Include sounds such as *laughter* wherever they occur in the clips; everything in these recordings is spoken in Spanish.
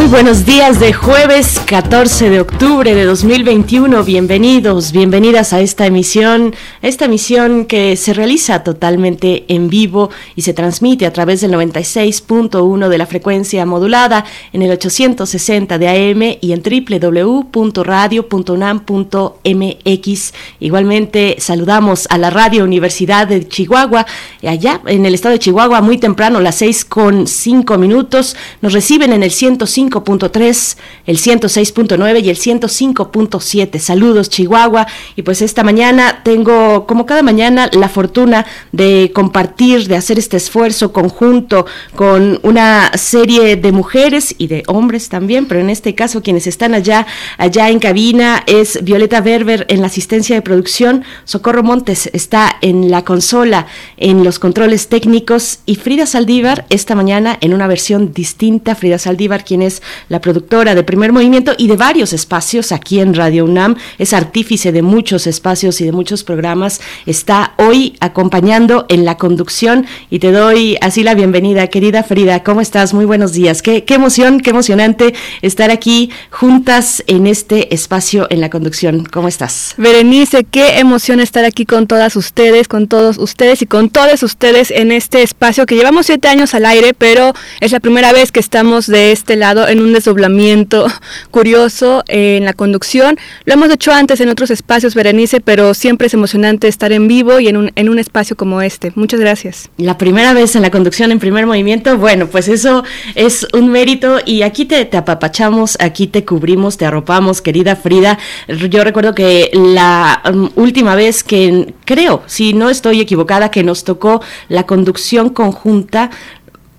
Muy buenos días de jueves 14 de octubre de 2021. Bienvenidos, bienvenidas a esta emisión, esta emisión que se realiza totalmente en vivo y se transmite a través del 96.1 de la frecuencia modulada en el 860 de AM y en www.radio.unam.mx. Igualmente saludamos a la Radio Universidad de Chihuahua, allá en el estado de Chihuahua, muy temprano, las 6 con 5 minutos. Nos reciben en el 105 105.3, el 106.9 y el 105.7. Saludos Chihuahua. Y pues esta mañana tengo, como cada mañana, la fortuna de compartir, de hacer este esfuerzo conjunto con una serie de mujeres y de hombres también, pero en este caso quienes están allá, allá en cabina es Violeta Berber en la asistencia de producción, Socorro Montes está en la consola, en los controles técnicos y Frida Saldívar esta mañana en una versión distinta, Frida Saldívar quien es la productora de Primer Movimiento y de varios espacios aquí en Radio UNAM, es artífice de muchos espacios y de muchos programas, está hoy acompañando en la conducción y te doy así la bienvenida, querida Frida, ¿cómo estás? Muy buenos días, qué, qué emoción, qué emocionante estar aquí juntas en este espacio en la conducción, ¿cómo estás? Berenice, qué emoción estar aquí con todas ustedes, con todos ustedes y con todos ustedes en este espacio que llevamos siete años al aire, pero es la primera vez que estamos de este lado en un desdoblamiento *laughs* curioso en la conducción. Lo hemos hecho antes en otros espacios, Berenice, pero siempre es emocionante estar en vivo y en un, en un espacio como este. Muchas gracias. La primera vez en la conducción en primer movimiento, bueno, pues eso es un mérito y aquí te, te apapachamos, aquí te cubrimos, te arropamos, querida Frida. Yo recuerdo que la um, última vez que creo, si no estoy equivocada, que nos tocó la conducción conjunta,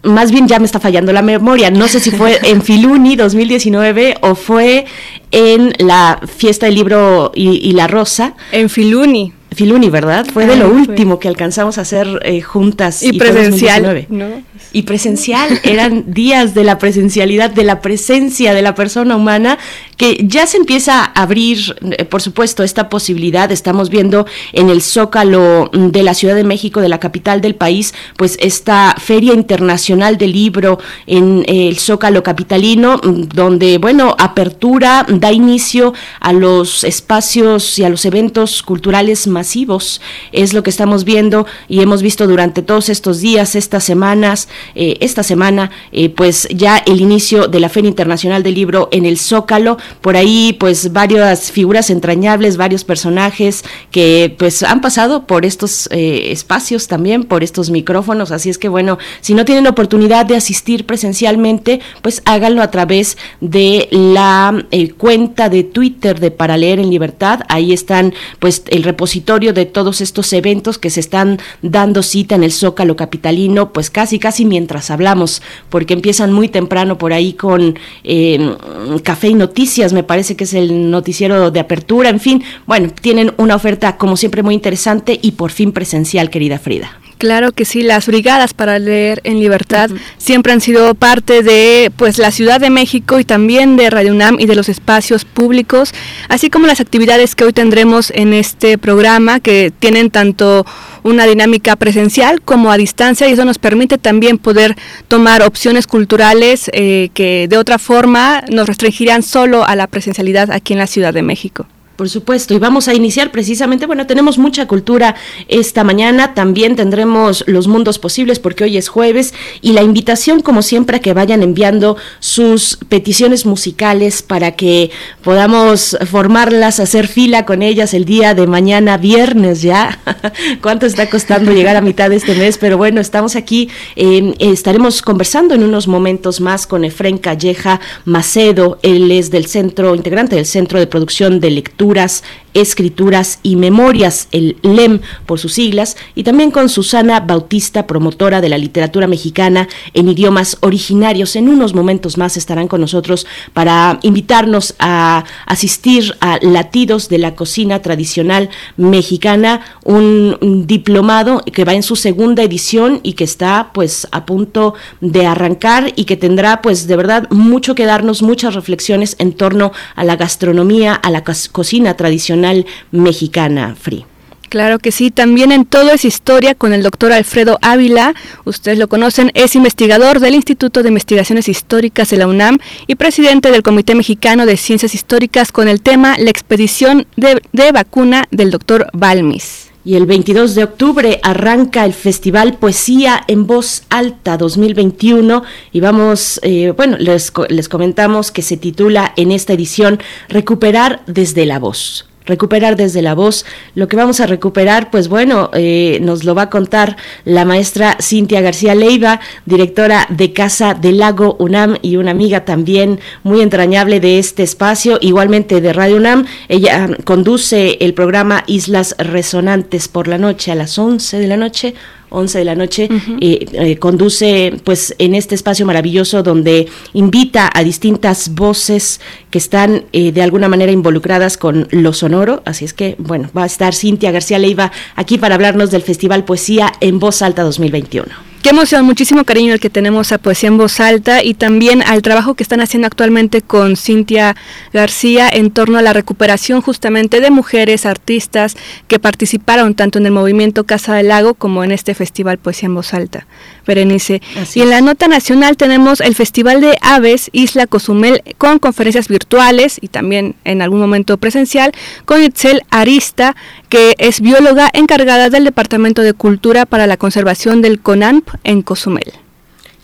más bien ya me está fallando la memoria, no sé si fue *laughs* en Filuni 2019 o fue en la fiesta del libro y, la rosa. En Filuni. Filuni, ¿verdad? Fue de lo último que alcanzamos a hacer eh, juntas. Y, presencial. ¿no? Y presencial, eran días de la presencialidad, de la presencia de la persona humana, que ya se empieza a abrir, eh, por supuesto, esta posibilidad. Estamos viendo en el Zócalo de la Ciudad de México, de la capital del país, pues esta Feria Internacional del Libro en el Zócalo Capitalino, donde, bueno, apertura, da inicio a los espacios y a los eventos culturales masivos. Es lo que estamos viendo y hemos visto durante todos estos días, estas semanas, eh, esta semana, eh, pues ya el inicio de la Feria Internacional del Libro en el Zócalo. Por ahí, pues varias figuras entrañables, varios personajes que pues han pasado por estos eh, espacios también, por estos micrófonos. Así es que bueno, si no tienen oportunidad de asistir presencialmente, pues háganlo a través de la cuenta de Twitter de Para Leer en Libertad. Ahí están pues el repositorio de todos estos eventos que se están dando cita en el Zócalo Capitalino, pues casi casi mientras hablamos, porque empiezan muy temprano por ahí con em, Café y Noticias, me parece que es el noticiero de apertura, en fin, bueno, tienen una oferta como siempre muy interesante y por fin presencial, querida Frida. Claro que sí, las brigadas para leer en libertad siempre han sido parte de pues la Ciudad de México y también de Radio UNAM y de los espacios públicos, así como las actividades que hoy tendremos en este programa que tienen tanto una dinámica presencial como a distancia y eso nos permite también poder tomar opciones culturales eh, que de otra forma nos restringirían solo a la presencialidad aquí en la Ciudad de México. Por supuesto, y vamos a iniciar precisamente, bueno, tenemos mucha cultura esta mañana, también tendremos los mundos posibles porque hoy es jueves y la invitación como siempre a que vayan enviando sus peticiones musicales para que podamos formarlas, hacer fila con ellas el día de mañana viernes ya. *laughs* ¿Cuánto está costando llegar a mitad de este mes? Pero bueno, estamos aquí, em, estaremos conversando en unos momentos más con Efren Calleja Macedo, él es del centro, integrante del Centro de Producción de Lectura figuras Escrituras y Memorias, el LEM por sus siglas, y también con Susana Bautista, promotora de la literatura mexicana en idiomas originarios. En unos momentos más estarán con nosotros para invitarnos a asistir a Latidos de la Cocina Tradicional Mexicana, un diplomado que va en su segunda edición y que está pues a punto de arrancar y que tendrá pues de verdad mucho que darnos, muchas reflexiones en torno a la gastronomía, a la cocina tradicional mexicana, Free. Claro que sí, también en todo es historia con el doctor Alfredo Ávila, ustedes lo conocen, es investigador del Instituto de Investigaciones Históricas de la UNAM y presidente del Comité Mexicano de Ciencias Históricas con el tema La expedición de, vacuna del doctor Balmis. Y el 22 de octubre arranca el Festival Poesía en Voz Alta 2021 y vamos, eh, bueno, les, les comentamos que se titula en esta edición Recuperar desde la voz recuperar desde la voz. Lo que vamos a recuperar, pues bueno, eh, nos lo va a contar la maestra Cintia García Leiva, directora de Casa del Lago UNAM y una amiga también muy entrañable de este espacio, igualmente de Radio UNAM. Ella conduce el programa Islas Resonantes por la noche a las 11 de la noche 11 de la noche, eh, eh, conduce pues en este espacio maravilloso donde invita a distintas voces que están eh, de alguna manera involucradas con lo sonoro. Así es que, bueno, va a estar Cintia García Leiva aquí para hablarnos del Festival Poesía en Voz Alta 2021. Qué emoción, muchísimo cariño el que tenemos a Poesía en Voz Alta y también al trabajo que están haciendo actualmente con Cintia García en torno a la recuperación justamente de mujeres artistas que participaron tanto en el movimiento Casa del Lago como en este festival Poesía en Voz Alta. Berenice. y en la nota nacional tenemos el Festival de Aves Isla Cozumel con conferencias virtuales y también en algún momento presencial con Itzel Arista, que es bióloga encargada del Departamento de Cultura para la Conservación del CONAMP en Cozumel.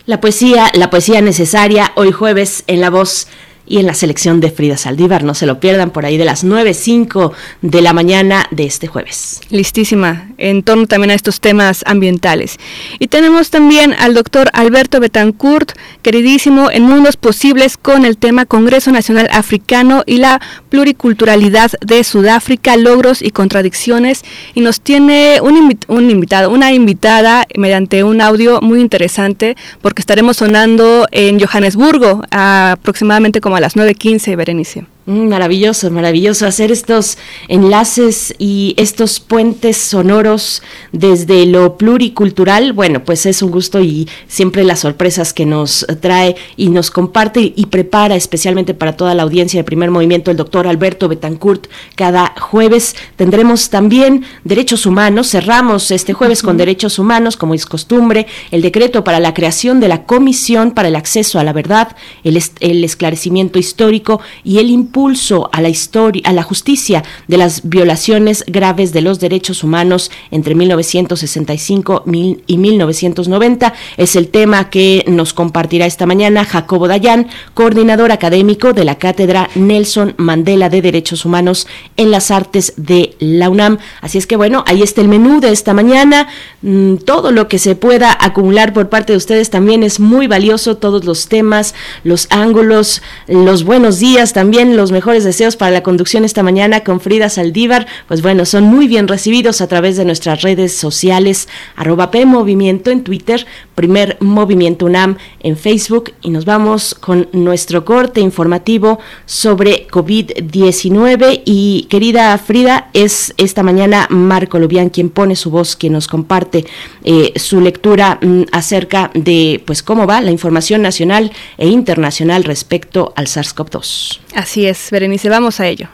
La poesía, la poesía necesaria, hoy jueves en la voz y en la selección de Frida Saldívar. No se lo pierdan por ahí de las 9.05 de la mañana de este jueves. Listísima, en torno también a estos temas ambientales. Y tenemos también al doctor Alberto Betancourt, queridísimo, en Mundos Posibles con el tema Congreso Nacional Africano y la pluriculturalidad de Sudáfrica, logros y contradicciones. Y nos tiene un, un invitado, una invitada mediante un audio muy interesante porque estaremos sonando en Johannesburgo aproximadamente como a las 9.15, Berenice. Mm, maravilloso, maravilloso hacer estos enlaces y estos puentes sonoros desde lo pluricultural. Bueno, pues es un gusto y siempre las sorpresas que nos trae y nos comparte y prepara especialmente para toda la audiencia de primer movimiento el doctor Alberto Betancourt. Cada jueves tendremos también derechos humanos. Cerramos este jueves con derechos humanos, como es costumbre, el decreto para la creación de la Comisión para el Acceso a la Verdad, el, el esclarecimiento histórico y el impulso impulso a la historia, a la justicia de las violaciones graves de los derechos humanos entre 1965 y 1990 es el tema que nos compartirá esta mañana Jacobo Dayan, coordinador académico de la Cátedra Nelson Mandela de Derechos Humanos en las Artes de la UNAM. Así es que bueno, ahí está el menú de esta mañana. Mm, todo lo que se pueda acumular por parte de ustedes también es muy valioso, todos los temas, los ángulos, los buenos días también, los mejores deseos para la conducción esta mañana con Frida Saldívar, pues bueno, son muy bien recibidos a través de nuestras redes sociales, arroba P Movimiento en Twitter, Primer Movimiento UNAM en Facebook y nos vamos con nuestro corte informativo sobre COVID-19 y querida Frida, es esta mañana Marco Lubián quien pone su voz, quien nos comparte eh, su lectura mm, acerca de pues cómo va la información nacional e internacional respecto al SARS-CoV-2. Así es. Berenice, vamos a ello.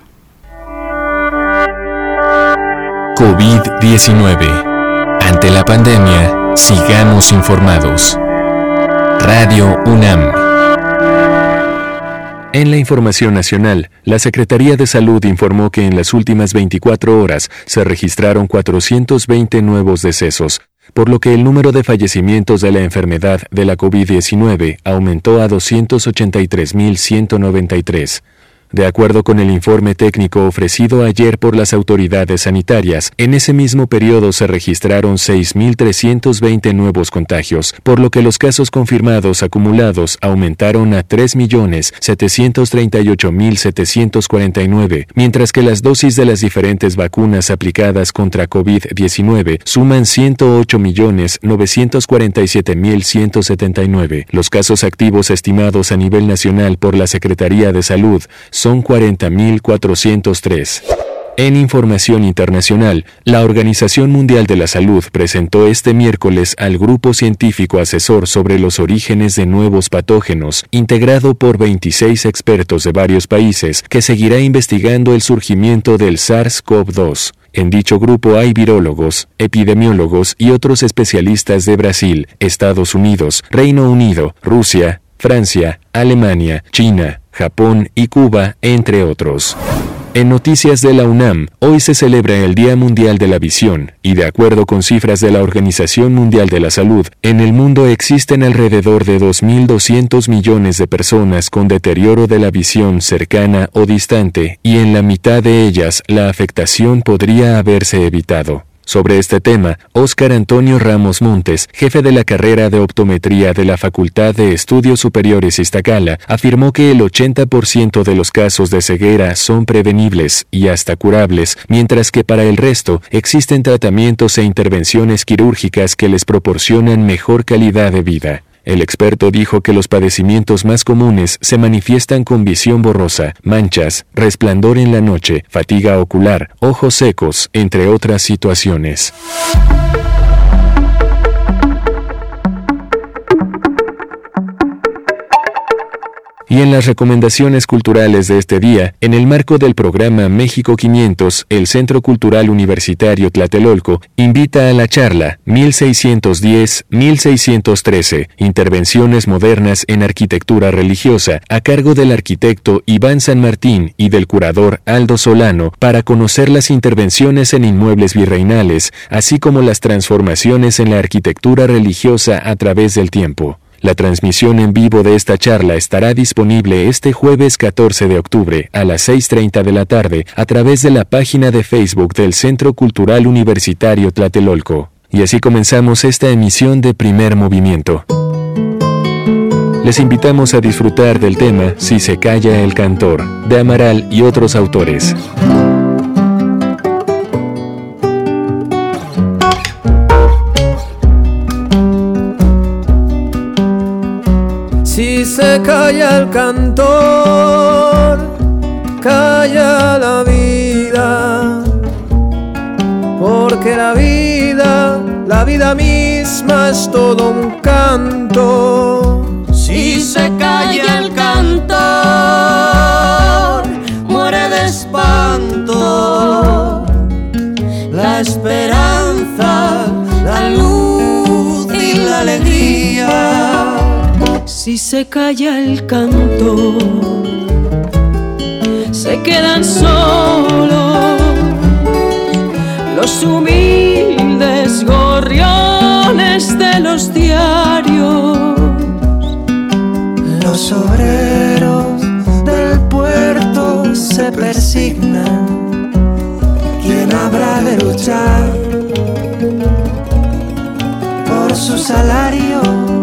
COVID-19. Ante la pandemia, sigamos informados. Radio UNAM. En la información nacional, la Secretaría de Salud informó que en las últimas 24 horas se registraron 420 nuevos decesos, por lo que el número de fallecimientos de la enfermedad de la COVID-19 aumentó a 283.193. De acuerdo con el informe técnico ofrecido ayer por las autoridades sanitarias, en ese mismo periodo se registraron 6.320 nuevos contagios, por lo que los casos confirmados acumulados aumentaron a 3.738.749, mientras que las dosis de las diferentes vacunas aplicadas contra COVID-19 suman 108.947.179. Los casos activos estimados a nivel nacional por la Secretaría de Salud son 40.403. En información internacional, la Organización Mundial de la Salud presentó este miércoles al Grupo Científico Asesor sobre los Orígenes de Nuevos Patógenos, integrado por 26 expertos de varios países, que seguirá investigando el surgimiento del SARS-CoV-2. En dicho grupo hay virólogos, epidemiólogos y otros especialistas de Brasil, Estados Unidos, Reino Unido, Rusia, Francia, Alemania, China, Japón y Cuba, entre otros. En noticias de la UNAM, hoy se celebra el Día Mundial de la Visión, y de acuerdo con cifras de la Organización Mundial de la Salud, en el mundo existen alrededor de 2.200 millones de personas con deterioro de la visión cercana o distante, y en la mitad de ellas la afectación podría haberse evitado. Sobre este tema, Óscar Antonio Ramos Montes, jefe de la carrera de optometría de la Facultad de Estudios Superiores Iztacala, afirmó que el 80% de los casos de ceguera son prevenibles y hasta curables, mientras que para el resto existen tratamientos e intervenciones quirúrgicas que les proporcionan mejor calidad de vida. El experto dijo que los padecimientos más comunes se manifiestan con visión borrosa, manchas, resplandor en la noche, fatiga ocular, ojos secos, entre otras situaciones. Y en las recomendaciones culturales de este día, en el marco del programa México 500, el Centro Cultural Universitario Tlatelolco invita a la charla 1610-1613, Intervenciones Modernas en Arquitectura Religiosa, a cargo del arquitecto Iván San Martín y del curador Aldo Solano, para conocer las intervenciones en inmuebles virreinales, así como las transformaciones en la arquitectura religiosa a través del tiempo. La transmisión en vivo de esta charla estará disponible este jueves 14 de octubre a las 6.30 de la tarde a través de la página de Facebook del Centro Cultural Universitario Tlatelolco. Y así comenzamos esta emisión de Primer Movimiento. Les invitamos a disfrutar del tema Si se calla el cantor, de Amaral y otros autores. Se calla el cantor, calla la vida, porque la vida, la vida misma es todo un canto. Si se calla el cantor, muere de espanto. La esperanza, la luz y la alegría si se calla el canto, se quedan solos los humildes gorriones de los diarios. Los obreros del puerto se persignan. ¿Quién habrá de luchar por su salario?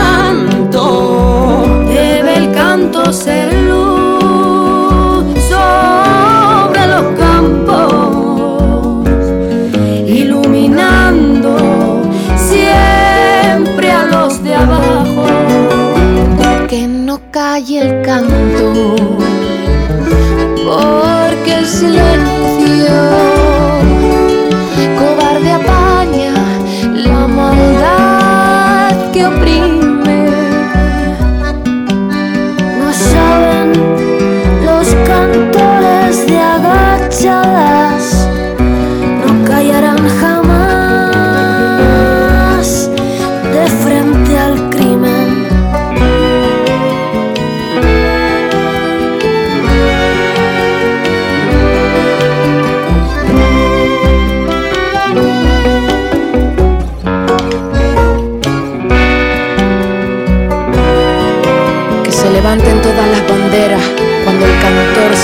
ser luz sobre los campos, iluminando siempre a los de abajo. Que no calle el canto, porque el silencio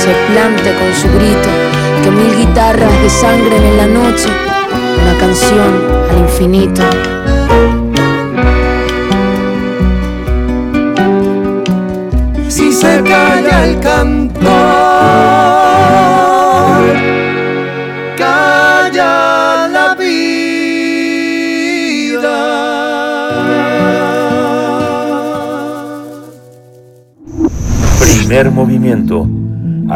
se plante con su grito, que mil guitarras desangren en la noche, una canción al infinito. Si se calla el cantor, calla la vida. Primer movimiento.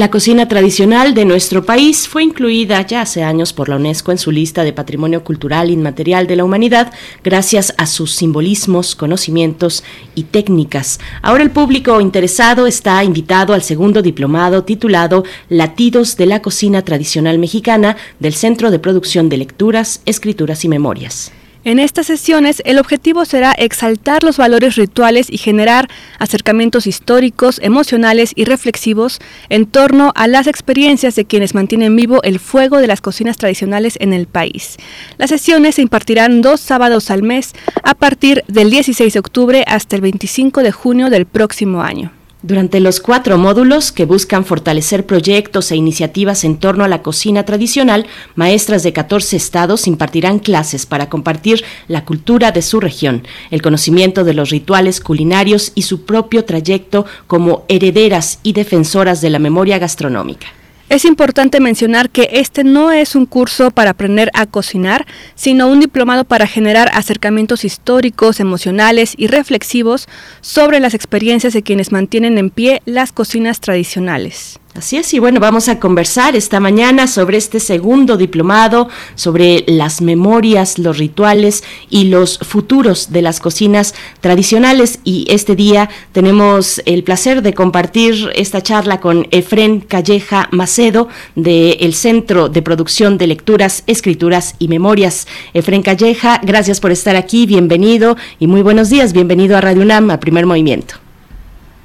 La cocina tradicional de nuestro país fue incluida ya hace años por la UNESCO en su lista de Patrimonio Cultural Inmaterial de la Humanidad gracias a sus simbolismos, conocimientos y técnicas. Ahora el público interesado está invitado al segundo diplomado titulado Latidos de la Cocina Tradicional Mexicana del Centro de Producción de Lecturas, Escrituras y Memorias. En estas sesiones el objetivo será exaltar los valores rituales y generar acercamientos históricos, emocionales y reflexivos en torno a las experiencias de quienes mantienen vivo el fuego de las cocinas tradicionales en el país. Las sesiones se impartirán dos sábados al mes a partir del 16 de octubre hasta el 25 de junio del próximo año. Durante los cuatro módulos que buscan fortalecer proyectos e iniciativas en torno a la cocina tradicional, maestras de 14 estados impartirán clases para compartir la cultura de su región, el conocimiento de los rituales culinarios y su propio trayecto como herederas y defensoras de la memoria gastronómica. Es importante mencionar que este no es un curso para aprender a cocinar, sino un diplomado para generar acercamientos históricos, emocionales y reflexivos sobre las experiencias de quienes mantienen en pie las cocinas tradicionales. Así es, y bueno, vamos a conversar esta mañana sobre este segundo diplomado, sobre las memorias, los rituales y los futuros de las cocinas tradicionales. Y este día tenemos el placer de compartir esta charla con Efren Calleja Macedo del Centro de Producción de Lecturas, Escrituras y Memorias. Efren Calleja, gracias por estar aquí, bienvenido y muy buenos días, bienvenido a Radio UNAM, a Primer Movimiento.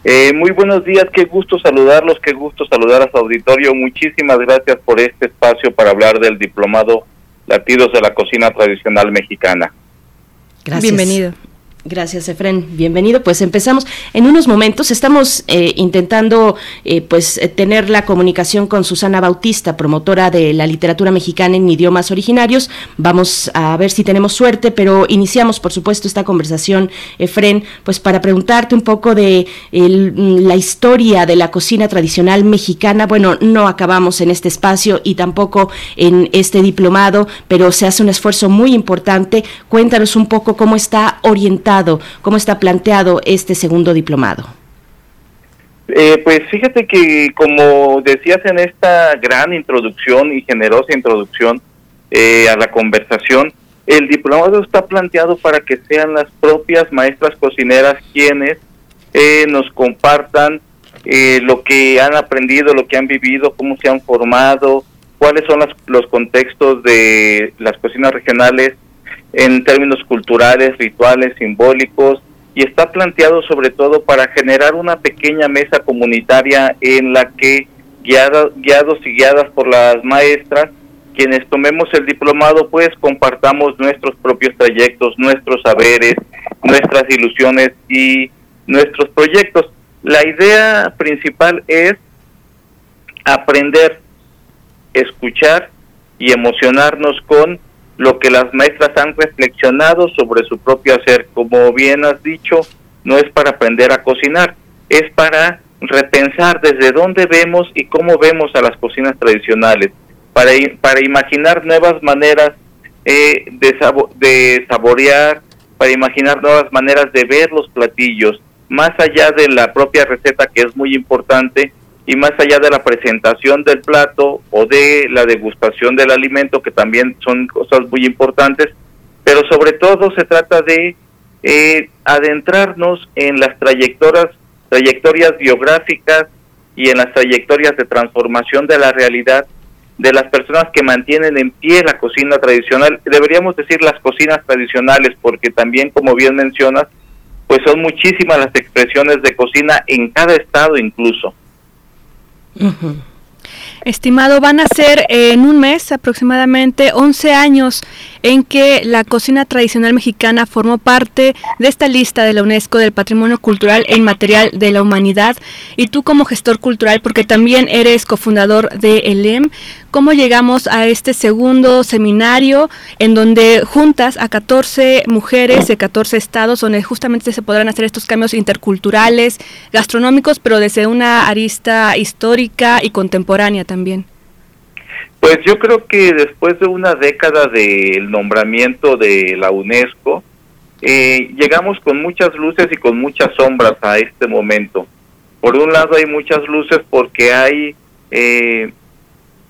Eh, muy buenos días, qué gusto saludarlos, qué gusto saludar a su auditorio. Muchísimas gracias por este espacio para hablar del diplomado Latidos de la Cocina Tradicional Mexicana. Gracias. Bienvenido. Gracias, Efren. Bienvenido. Pues empezamos. En unos momentos estamos eh, intentando eh, pues eh, tener la comunicación con Susana Bautista, promotora de la literatura mexicana en idiomas originarios. Vamos a ver si tenemos suerte, pero iniciamos, por supuesto, esta conversación, Efren, pues para preguntarte un poco de la historia de la cocina tradicional mexicana. Bueno, no acabamos en este espacio y tampoco en este diplomado, pero se hace un esfuerzo muy importante. Cuéntanos un poco cómo está orientado cómo está planteado este segundo diplomado. Eh, pues fíjate que como decías en esta gran introducción y generosa introducción eh, a la conversación, el diplomado está planteado para que sean las propias maestras cocineras quienes eh, nos compartan lo que han aprendido, lo que han vivido, cómo se han formado, cuáles son los contextos de las cocinas regionales en términos culturales, rituales, simbólicos, y está planteado sobre todo para generar una pequeña mesa comunitaria en la que guiados y guiadas por las maestras, quienes tomemos el diplomado, pues compartamos nuestros propios trayectos, nuestros saberes, nuestras ilusiones y nuestros proyectos. La idea principal es aprender, escuchar y emocionarnos con lo que las maestras han reflexionado sobre su propio hacer. Como bien has dicho, no es para aprender a cocinar, es para repensar desde dónde vemos y cómo vemos a las cocinas tradicionales, para, para imaginar nuevas maneras eh, de, de saborear, para imaginar nuevas maneras de ver los platillos, más allá de la propia receta que es muy importante, y más allá de la presentación del plato o de la degustación del alimento, que también son cosas muy importantes, pero sobre todo se trata de eh, adentrarnos en las trayectorias, trayectorias biográficas y en las trayectorias de transformación de la realidad de las personas que mantienen en pie la cocina tradicional. Deberíamos decir las cocinas tradicionales porque también, como bien mencionas, pues son muchísimas las expresiones de cocina en cada estado incluso. Estimado, van a ser en un mes aproximadamente 11 años en que la cocina tradicional mexicana formó parte de esta lista de la UNESCO del Patrimonio Cultural e Inmaterial de la Humanidad. Y tú como gestor cultural, porque también eres cofundador de ELEM, ¿cómo llegamos a este segundo seminario en donde juntas a 14 mujeres de 14 estados, donde justamente se podrán hacer estos cambios interculturales, gastronómicos, pero desde una arista histórica y contemporánea también? Pues yo creo que después de una década del nombramiento de la UNESCO, eh, llegamos con muchas luces y con muchas sombras a este momento. Por un lado hay muchas luces porque hay eh,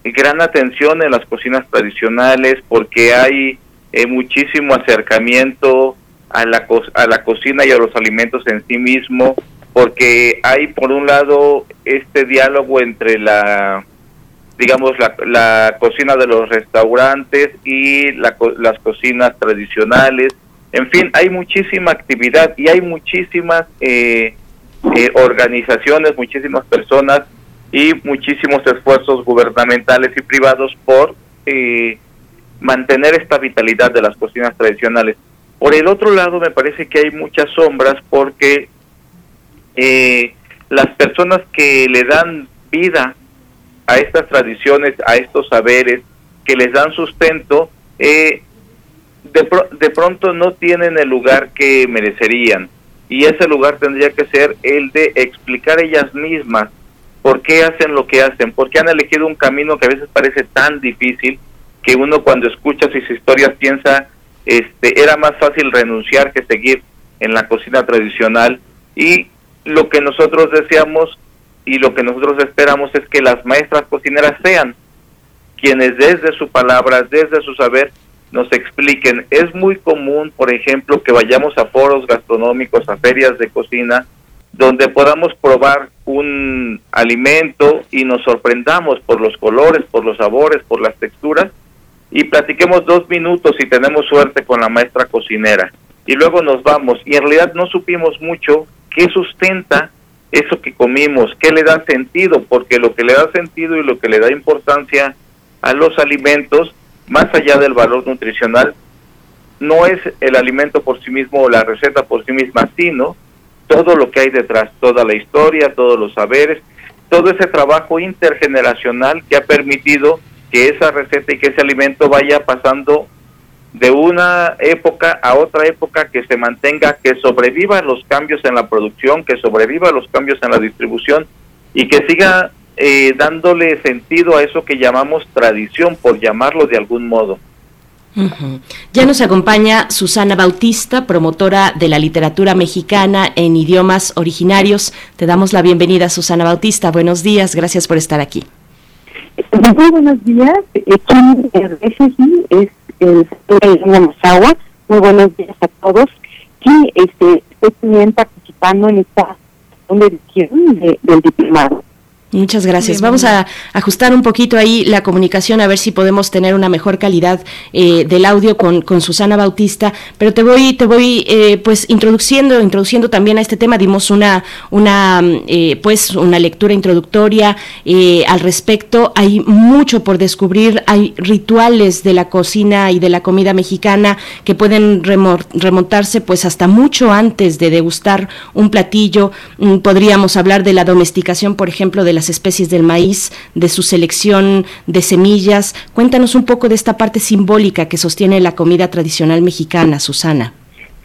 gran atención en las cocinas tradicionales, porque hay eh, muchísimo acercamiento a la, a la cocina y a los alimentos en sí mismo, porque hay por un lado este diálogo entre la digamos, la, la cocina de los restaurantes y la, las cocinas tradicionales. En fin, hay muchísima actividad y hay muchísimas eh, eh, organizaciones, muchísimas personas y muchísimos esfuerzos gubernamentales y privados por eh, mantener esta vitalidad de las cocinas tradicionales. Por el otro lado, me parece que hay muchas sombras porque las personas que le dan vida a estas tradiciones, a estos saberes que les dan sustento, eh, de, de pronto no tienen el lugar que merecerían. Y ese lugar tendría que ser el de explicar ellas mismas por qué hacen lo que hacen, por qué han elegido un camino que a veces parece tan difícil que uno cuando escucha sus historias piensa, este, era más fácil renunciar que seguir en la cocina tradicional. Y lo que nosotros deseamos y lo que nosotros esperamos es que las maestras cocineras sean quienes desde su palabra, desde su saber, nos expliquen. Es muy común, por ejemplo, que vayamos a foros gastronómicos, a ferias de cocina, donde podamos probar un alimento y nos sorprendamos por los colores, por los sabores, por las texturas, y platiquemos dos minutos si tenemos suerte con la maestra cocinera. Y luego nos vamos, y en realidad no supimos mucho qué sustenta eso que comimos, qué le da sentido, porque lo que le da sentido y lo que le da importancia a los alimentos, más allá del valor nutricional, no es el alimento por sí mismo o la receta por sí misma, sino todo lo que hay detrás, toda la historia, todos los saberes, todo ese trabajo intergeneracional que ha permitido que esa receta y que ese alimento vaya pasando de una época a otra época que se mantenga, que sobreviva los cambios en la producción, que sobreviva los cambios en la distribución y que siga eh, dándole sentido a eso que llamamos tradición, por llamarlo de algún modo. Ya nos acompaña Susana Bautista, promotora de la literatura mexicana en idiomas originarios. Te damos la bienvenida, Susana Bautista. Buenos días, gracias por estar aquí. Muy buenos días. Aquí es el sector de agua Muy buenos días a todos. Y este, estoy también participando en esta edición de, del diplomado. Muchas gracias. Vamos a ajustar un poquito ahí la comunicación a ver si podemos tener una mejor calidad eh, del audio con, con, Susana Bautista. Pero te voy, te voy, eh, pues introduciendo, introduciendo también a este tema. Dimos una, una, eh, pues una lectura introductoria al respecto. Hay mucho por descubrir. Hay rituales de la cocina y de la comida mexicana que pueden remontarse, pues hasta mucho antes de degustar un platillo. Mm, podríamos hablar de la domesticación, por ejemplo, de las especies del maíz, de su selección de semillas. Cuéntanos un poco de esta parte simbólica que sostiene la comida tradicional mexicana, Susana.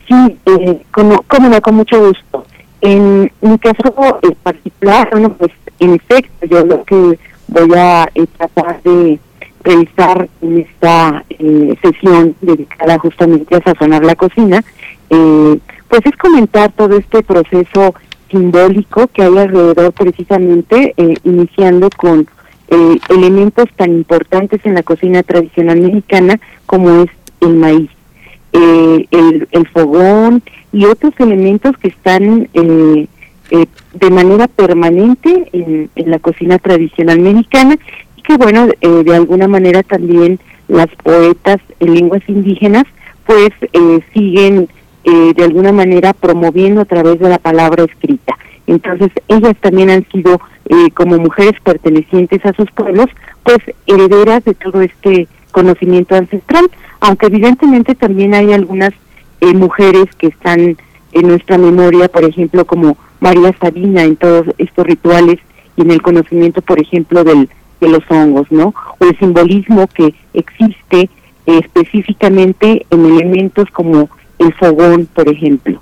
Sí, eh, como, como con mucho gusto. En mi caso en particular, bueno, pues en efecto, yo lo que voy a eh, tratar de revisar en esta eh, sesión dedicada justamente a sazonar la cocina, eh, pues es comentar todo este proceso simbólico que hay alrededor precisamente, eh, iniciando con eh, elementos tan importantes en la cocina tradicional mexicana como es el maíz, eh, el, el, fogón y otros elementos que están de manera permanente en, en, la cocina tradicional mexicana y que, bueno, eh, de alguna manera también las poetas en lenguas indígenas pues eh, siguen eh, de alguna manera promoviendo a través de la palabra escrita. Entonces ellas también han sido eh, como mujeres pertenecientes a sus pueblos pues herederas de todo este conocimiento ancestral, aunque evidentemente también hay algunas mujeres que están en nuestra memoria, por ejemplo, como María Sabina en todos estos rituales y en el conocimiento, por ejemplo, del, de los hongos, ¿no? O el simbolismo que existe específicamente en elementos como el fogón, por ejemplo.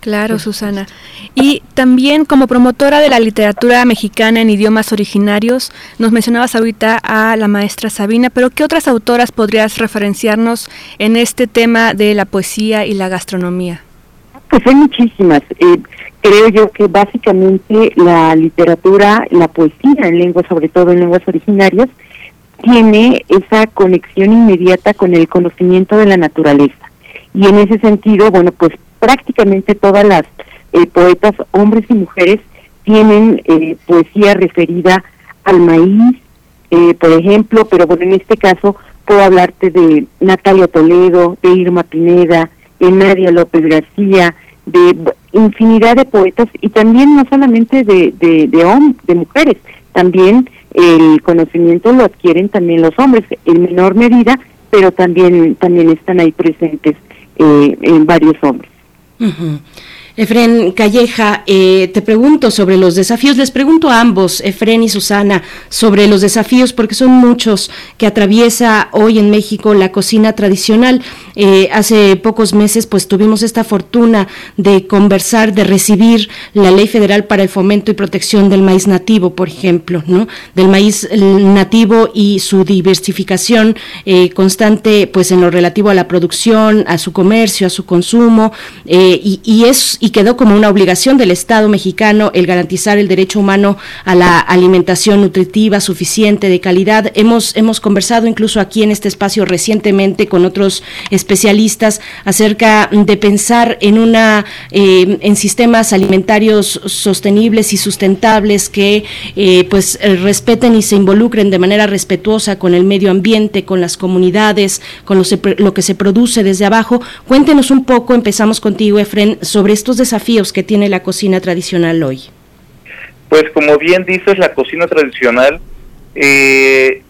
Claro, Susana. Y también como promotora de la literatura mexicana en idiomas originarios, nos mencionabas ahorita a la maestra Sabina, pero ¿qué otras autoras podrías referenciarnos en este tema de la poesía y la gastronomía? Pues hay muchísimas. Eh, creo yo que básicamente la literatura, la poesía en lenguas, sobre todo en lenguas originarias, tiene esa conexión inmediata con el conocimiento de la naturaleza. Y en ese sentido, bueno, pues prácticamente todas las eh, poetas, hombres y mujeres, tienen eh, poesía referida al maíz, eh, por ejemplo, pero bueno, en este caso puedo hablarte de Natalia Toledo, de Irma Pineda, de Nadia López García, de infinidad de poetas y también no solamente de, de, de, de mujeres, también el conocimiento lo adquieren también los hombres en menor medida, pero también también están ahí presentes eh, en varios hombres. Efren Calleja, eh, te pregunto sobre los desafíos, les pregunto a ambos, Efren y Susana, sobre los desafíos, porque son muchos que atraviesa hoy en México la cocina tradicional. Eh, hace pocos meses, pues tuvimos esta fortuna de conversar, de recibir la Ley Federal para el Fomento y Protección del Maíz Nativo, por ejemplo, ¿no? Del maíz nativo y su diversificación eh, constante, pues en lo relativo a la producción, a su comercio, a su consumo, y, y es y quedó como una obligación del Estado mexicano el garantizar el derecho humano a la alimentación nutritiva suficiente, de calidad. Hemos, hemos conversado incluso aquí en este espacio recientemente con otros especialistas acerca de pensar en una eh, en sistemas alimentarios sostenibles y sustentables que eh, pues respeten y se involucren de manera respetuosa con el medio ambiente, con las comunidades, con lo, lo que se produce desde abajo. Cuéntenos un poco, empezamos contigo, Efren, sobre estos desafíos que tiene la cocina tradicional hoy? Pues como bien dices, la cocina tradicional eh,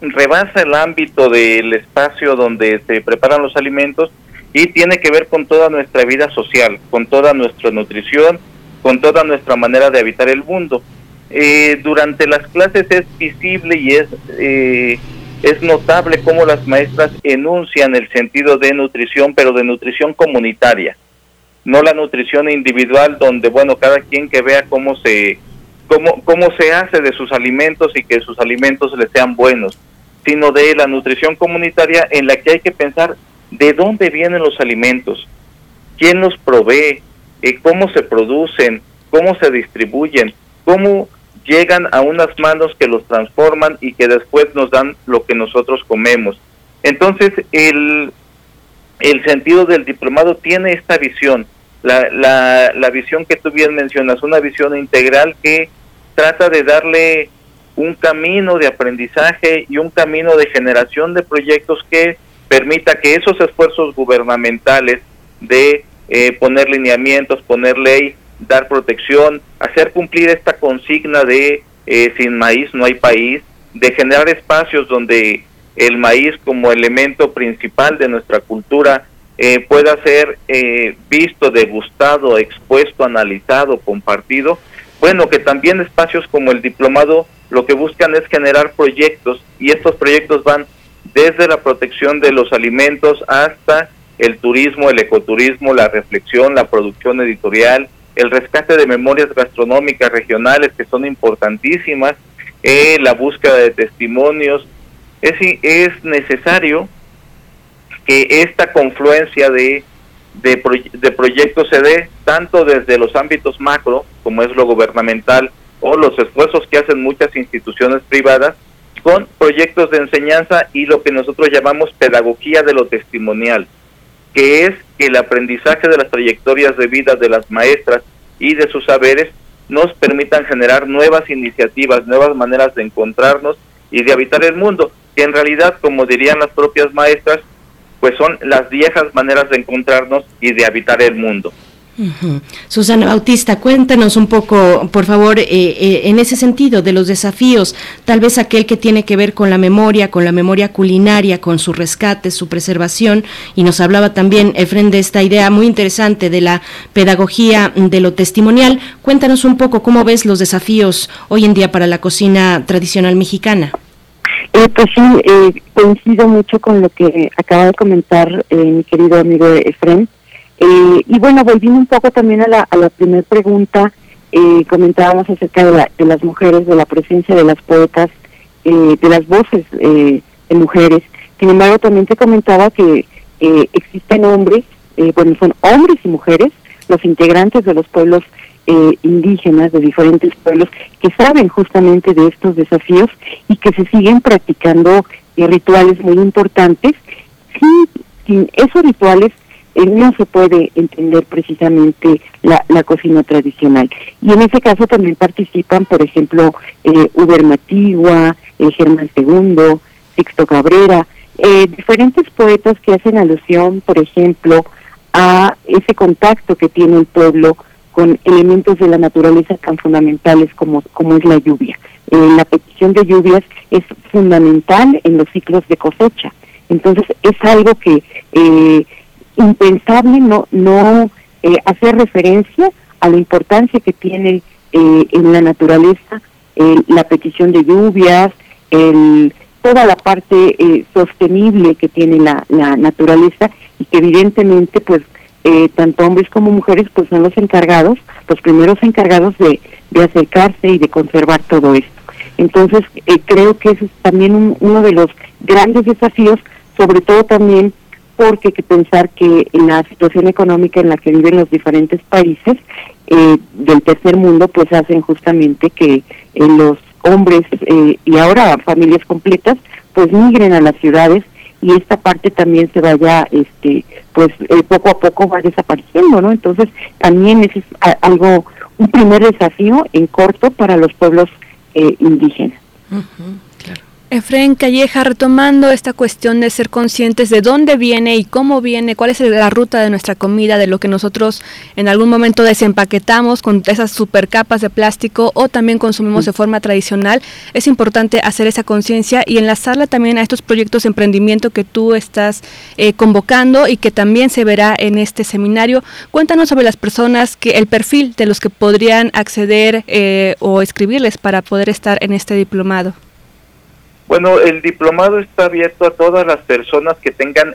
rebasa el ámbito del espacio donde se preparan los alimentos y tiene que ver con toda nuestra vida social, con toda nuestra nutrición, con toda nuestra manera de habitar el mundo. Eh, durante las clases es visible y es, eh, es notable cómo las maestras enuncian el sentido de nutrición, pero de nutrición comunitaria no la nutrición individual donde bueno cada quien que vea cómo se cómo cómo se hace de sus alimentos y que sus alimentos les sean buenos sino de la nutrición comunitaria en la que hay que pensar de dónde vienen los alimentos quién los provee eh, cómo se producen cómo se distribuyen cómo llegan a unas manos que los transforman y que después nos dan lo que nosotros comemos. Entonces el el sentido del diplomado tiene esta visión, la, la, la visión que tú bien mencionas, una visión integral que trata de darle un camino de aprendizaje y un camino de generación de proyectos que permita que esos esfuerzos gubernamentales de eh, poner lineamientos, poner ley, dar protección, hacer cumplir esta consigna de eh, sin maíz no hay país, de generar espacios donde el maíz como elemento principal de nuestra cultura eh, pueda ser eh, visto, degustado, expuesto, analizado, compartido. Bueno, que también espacios como el diplomado lo que buscan es generar proyectos y estos proyectos van desde la protección de los alimentos hasta el turismo, el ecoturismo, la reflexión, la producción editorial, el rescate de memorias gastronómicas regionales que son importantísimas, eh, la búsqueda de testimonios, es, es necesario que esta confluencia de, de, proyectos se dé tanto desde los ámbitos macro, como es lo gubernamental, o los esfuerzos que hacen muchas instituciones privadas, con proyectos de enseñanza y lo que nosotros llamamos pedagogía de lo testimonial, que es que el aprendizaje de las trayectorias de vida de las maestras y de sus saberes nos permitan generar nuevas iniciativas, nuevas maneras de encontrarnos y de habitar el mundo, que en realidad, como dirían las propias maestras, pues son las viejas maneras de encontrarnos y de habitar el mundo. Susana Bautista, cuéntanos un poco, por favor, eh, eh, en ese sentido de los desafíos, tal vez aquel que tiene que ver con la memoria, con la memoria culinaria, con su rescate, su preservación, y nos hablaba también, Efren, de esta idea muy interesante de la pedagogía de lo testimonial. Cuéntanos un poco cómo ves los desafíos hoy en día para la cocina tradicional mexicana. Eh, pues sí, coincido mucho con lo que acaba de comentar mi querido amigo Efren. Eh, y bueno, volviendo un poco también a la, a la primera pregunta, eh, comentábamos acerca de, las mujeres, de la presencia de las poetas, eh, de las voces de mujeres. Sin embargo, también te comentaba que existen hombres, bueno, son hombres y mujeres, los integrantes de los pueblos indígenas, de diferentes pueblos, que saben justamente de estos desafíos y que se siguen practicando rituales muy importantes. Sin, sin esos rituales eh, no se puede entender precisamente la, cocina tradicional. Y en ese caso también participan, por ejemplo, eh, Uber Matigua, eh, Germán II, Sixto Cabrera, eh, diferentes poetas que hacen alusión, por ejemplo, a ese contacto que tiene el pueblo con elementos de la naturaleza tan fundamentales como, como es la lluvia. la petición de lluvias es fundamental en los ciclos de cosecha. Entonces es algo que eh, impensable no, no eh, hacer referencia a la importancia que tiene eh, en la naturaleza la petición de lluvias, el, toda la parte eh, sostenible que tiene la, naturaleza y que evidentemente pues tanto hombres como mujeres pues son los encargados, los primeros encargados de, de acercarse y de conservar todo esto. Entonces creo que ese es también uno de los grandes desafíos, sobre todo también porque hay que pensar que en la situación económica en la que viven los diferentes países eh, del tercer mundo, pues hacen justamente que eh, los hombres eh, y ahora familias completas, pues migren a las ciudades y esta parte también se vaya, este, pues poco a poco va desapareciendo, ¿no? Entonces también es algo, un primer desafío en corto para los pueblos indígenas. Efraín Calleja, retomando esta cuestión de ser conscientes de dónde viene y cómo viene, cuál es la ruta de nuestra comida, de lo que nosotros en algún momento desempaquetamos con esas super capas de plástico o también consumimos de forma tradicional, es importante hacer esa conciencia y enlazarla también a estos proyectos de emprendimiento que tú estás eh, convocando y que también se verá en este seminario. Cuéntanos sobre las personas, que el perfil de los que podrían acceder eh, o escribirles para poder estar en este diplomado. Bueno, el diplomado está abierto a todas las personas que tengan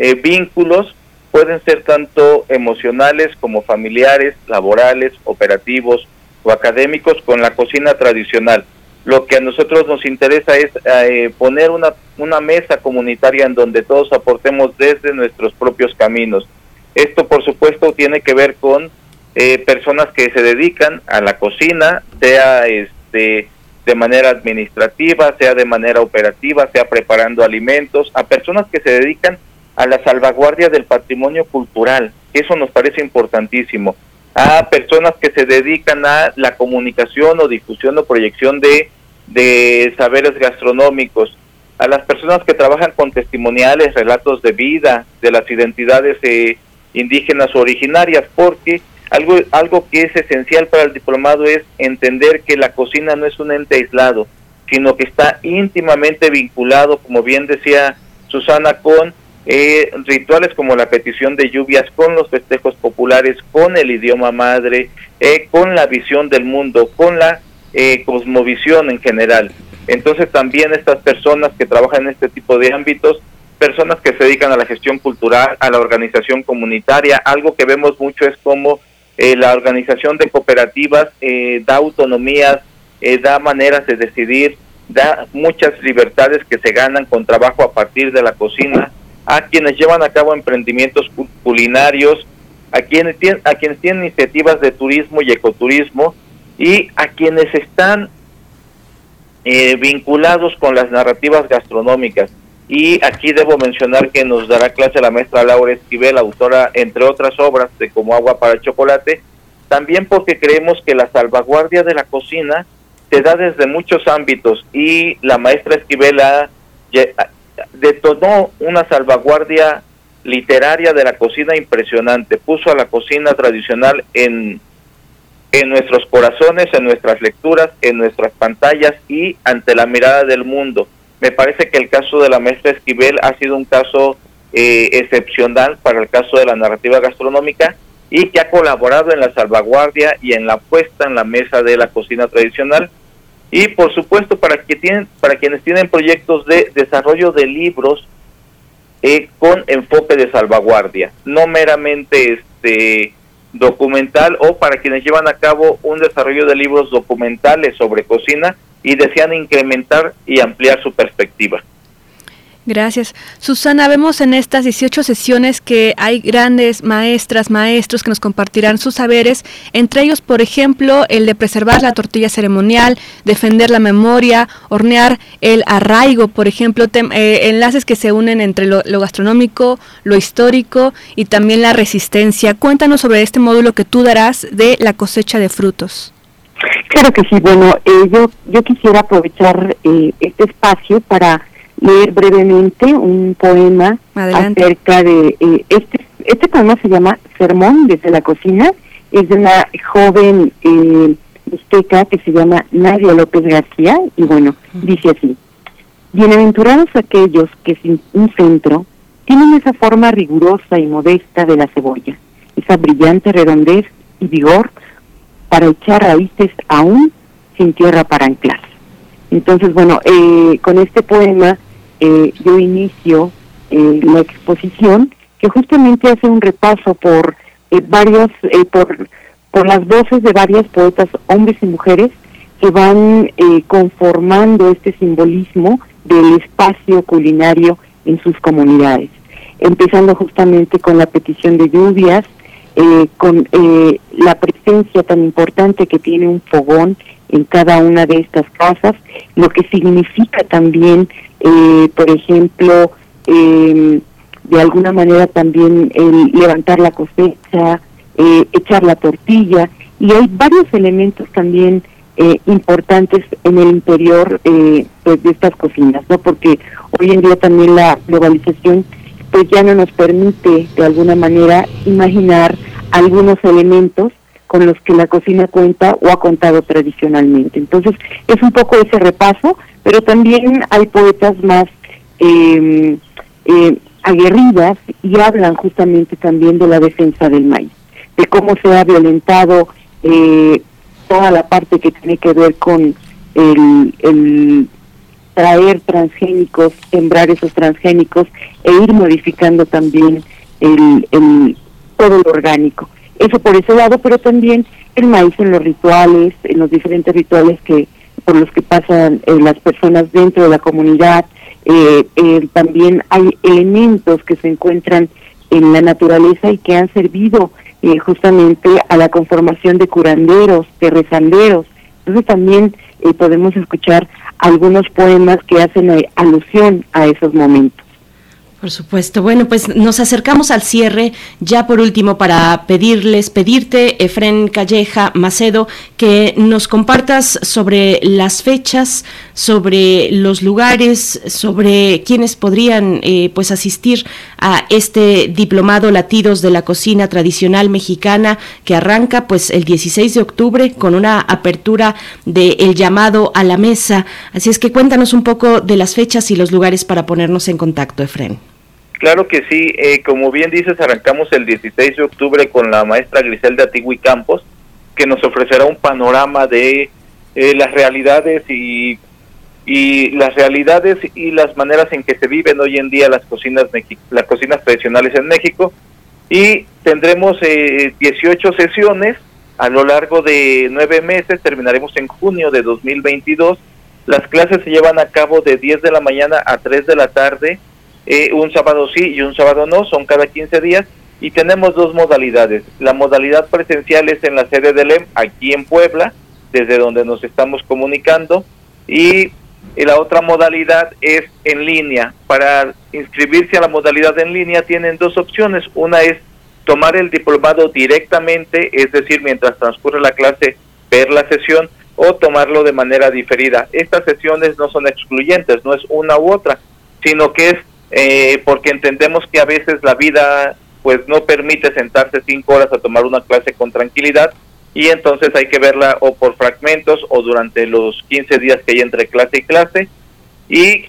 eh, vínculos, pueden ser tanto emocionales como familiares, laborales, operativos o académicos con la cocina tradicional. Lo que a nosotros nos interesa es eh, poner una, una mesa comunitaria en donde todos aportemos desde nuestros propios caminos. Esto, por supuesto, tiene que ver con eh, personas que se dedican a la cocina, sea este de manera administrativa, sea de manera operativa, sea preparando alimentos, a personas que se dedican a la salvaguardia del patrimonio cultural, eso nos parece importantísimo, a personas que se dedican a la comunicación o difusión o proyección de, de saberes gastronómicos, a las personas que trabajan con testimoniales, relatos de vida de las identidades eh, indígenas originarias, porque algo, algo que es esencial para el diplomado es entender que la cocina no es un ente aislado, sino que está íntimamente vinculado, como bien decía Susana, con eh, rituales como la petición de lluvias, con los festejos populares, con el idioma madre, eh, con la visión del mundo, con la eh, cosmovisión en general. Entonces también estas personas que trabajan en este tipo de ámbitos, personas que se dedican a la gestión cultural, a la organización comunitaria, algo que vemos mucho es como eh, la organización de cooperativas eh, da autonomías, eh, da maneras de decidir, da muchas libertades que se ganan con trabajo a partir de la cocina, a quienes llevan a cabo emprendimientos culinarios, a quienes, a quienes tienen iniciativas de turismo y ecoturismo y a quienes están vinculados con las narrativas gastronómicas. Y aquí debo mencionar que nos dará clase la maestra Laura Esquivel, autora, entre otras obras, de Como agua para el chocolate, también porque creemos que la salvaguardia de la cocina se da desde muchos ámbitos y la maestra Esquivel detonó una salvaguardia literaria de la cocina impresionante, puso a la cocina tradicional en, en nuestros corazones, en nuestras lecturas, en nuestras pantallas y ante la mirada del mundo. Me parece que el caso de la maestra Esquivel ha sido un caso eh, excepcional para el caso de la narrativa gastronómica y que ha colaborado en la salvaguardia y en la puesta en la mesa de la cocina tradicional. Y por supuesto para que tienen para quienes tienen proyectos de desarrollo de libros eh, con enfoque de salvaguardia, no meramente este documental o para quienes llevan a cabo un desarrollo de libros documentales sobre cocina y desean incrementar y ampliar su perspectiva. Gracias. Susana, vemos en estas 18 sesiones que hay grandes maestras, maestros que nos compartirán sus saberes, entre ellos, por ejemplo, el de preservar la tortilla ceremonial, defender la memoria, hornear el arraigo, por ejemplo, eh, enlaces que se unen entre lo, gastronómico, lo histórico y también la resistencia. Cuéntanos sobre este módulo que tú darás de la cosecha de frutos. Claro que sí. Bueno, eh, yo, yo quisiera aprovechar eh, este espacio para leer brevemente un poema acerca de eh, este este poema se llama Sermón desde la cocina. Es de una joven eh, que se llama Nadia López García. Y bueno dice así. Bienaventurados aquellos que sin un centro tienen esa forma rigurosa y modesta de la cebolla esa brillante redondez y vigor para echar raíces aún sin tierra para anclar entonces bueno eh, con este poema eh, yo inicio eh, la exposición que justamente hace un repaso por eh, varios, eh, por, por las voces de varias poetas, hombres y mujeres, que van conformando este simbolismo del espacio culinario en sus comunidades. Empezando justamente con la petición de lluvias, con la presencia tan importante que tiene un fogón en cada una de estas casas, lo que significa también eh, por ejemplo, eh, de alguna manera también el levantar la cosecha, eh, echar la tortilla, y hay varios elementos también eh, importantes en el interior eh, pues de estas cocinas, ¿no? Porque hoy en día también la globalización pues ya no nos permite de alguna manera imaginar algunos elementos con los que la cocina cuenta o ha contado tradicionalmente. Entonces, es un poco ese repaso, pero también hay poetas más eh, eh, aguerridas y hablan justamente también de la defensa del maíz, de cómo se ha violentado eh, toda la parte que tiene que ver con el, el traer transgénicos, sembrar esos transgénicos e ir modificando también el, el todo lo orgánico. Eso por ese lado, pero también el maíz en los rituales, en los diferentes rituales que por los que pasan eh, las personas dentro de la comunidad. Eh, eh, también hay elementos que se encuentran en la naturaleza y que han servido justamente a la conformación de curanderos, de rezanderos. Entonces también podemos escuchar algunos poemas que hacen alusión a esos momentos. Por supuesto. Bueno, pues nos acercamos al cierre. Ya por último, para pedirles, pedirte, Efren Calleja Macedo, que nos compartas sobre las fechas, sobre los lugares, sobre quienes podrían eh, pues asistir a este diplomado Latidos de la Cocina Tradicional Mexicana que arranca pues el 16 de octubre con una apertura de el llamado a la mesa. Así es que cuéntanos un poco de las fechas y los lugares para ponernos en contacto, Efren. Claro que sí, eh, como bien dices, arrancamos el 16 de octubre con la maestra Griselda Tigui Campos, que nos ofrecerá un panorama de eh, las realidades y, y las realidades y las maneras en que se viven hoy en día las cocinas las cocinas tradicionales en México y tendremos eh, 18 sesiones a lo largo de nueve meses, terminaremos en junio de 2022. Las clases se llevan a cabo de 10 de la mañana a 3 de la tarde eh, un sábado sí y un sábado no, son cada 15 días y tenemos dos modalidades. La modalidad presencial es en la sede del EM, aquí en Puebla, desde donde nos estamos comunicando, y, la otra modalidad es en línea. Para inscribirse a la modalidad en línea tienen dos opciones. Una es tomar el diplomado directamente, es decir, mientras transcurre la clase, ver la sesión, o tomarlo de manera diferida. Estas sesiones no son excluyentes, no es una u otra, sino que es eh, porque entendemos que a veces la vida pues no permite sentarse cinco horas a tomar una clase con tranquilidad y entonces hay que verla o por fragmentos o durante los 15 días que hay entre clase y clase. Y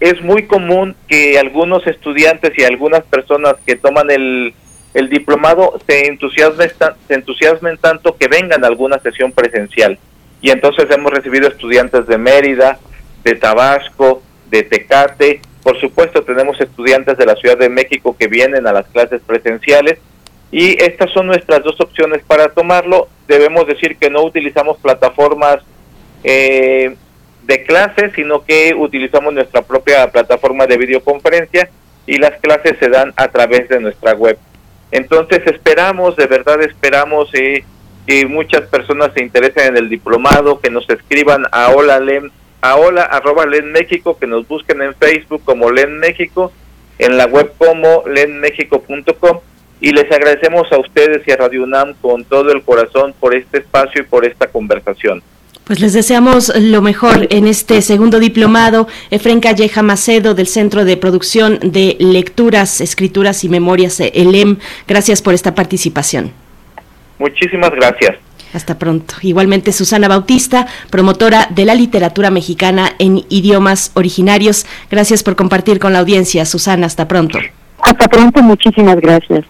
es muy común que algunos estudiantes y algunas personas que toman el, el diplomado se entusiasmen, se entusiasmen tanto que vengan a alguna sesión presencial. Y entonces hemos recibido estudiantes de Mérida, de Tabasco, de Tecate, por supuesto tenemos estudiantes de la Ciudad de México que vienen a las clases presenciales y estas son nuestras dos opciones para tomarlo. Debemos decir que no utilizamos plataformas eh, de clase, sino que utilizamos nuestra propia plataforma de videoconferencia y las clases se dan a través de nuestra web. Entonces esperamos, de verdad esperamos eh, que muchas personas se interesen en el diplomado, que nos escriban a hola len, a hola arroba len México, que nos busquen en Facebook como len México, en la web como lenmexico.com y les agradecemos a ustedes y a Radio UNAM con todo el corazón por este espacio y por esta conversación. Pues les deseamos lo mejor en este segundo diplomado. Efren Calleja Macedo del Centro de Producción de Lecturas, Escrituras y Memorias, ELEM. Gracias por esta participación. Muchísimas gracias. Hasta pronto. Igualmente Susana Bautista, promotora de la literatura mexicana en idiomas originarios. Gracias por compartir con la audiencia. Susana, hasta pronto. Hasta pronto, muchísimas gracias.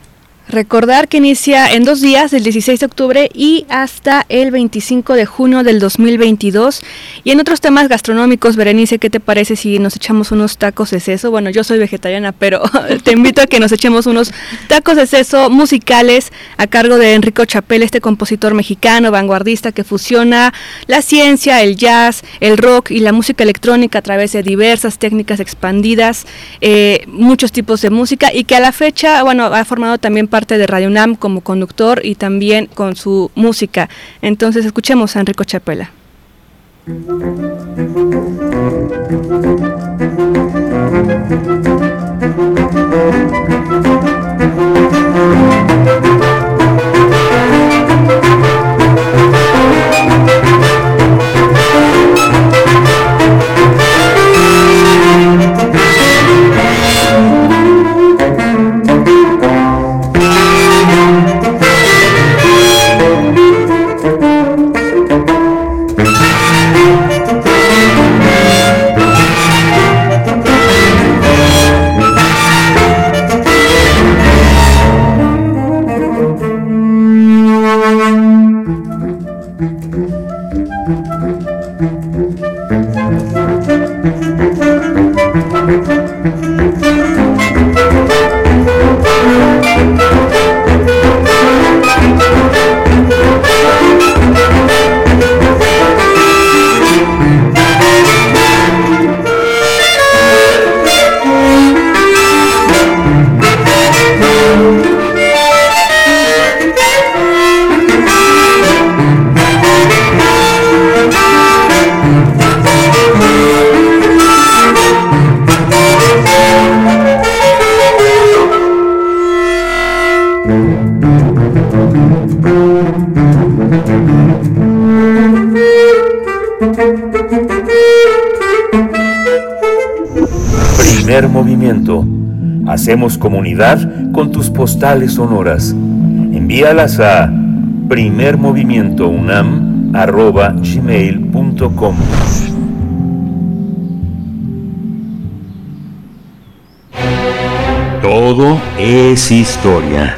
Recordar que inicia en dos días, del 16 de octubre y hasta el 25 de junio del 2022. Y en otros temas gastronómicos, Berenice, ¿qué te parece si nos echamos unos tacos de seso? Bueno, yo soy vegetariana, pero *laughs* te invito a que nos echemos unos tacos de seso musicales a cargo de Enrico Chapel, este compositor mexicano, vanguardista que fusiona la ciencia, el jazz, el rock y la música electrónica a través de diversas técnicas expandidas, eh, muchos tipos de música y que a la fecha, bueno, ha formado también parte parte de Radio UNAM como conductor y también con su música. Entonces escuchemos a Enrico Chapela. Hacemos comunidad con tus postales sonoras. Envíalas a primermovimientounam.gmail.com Todo es historia.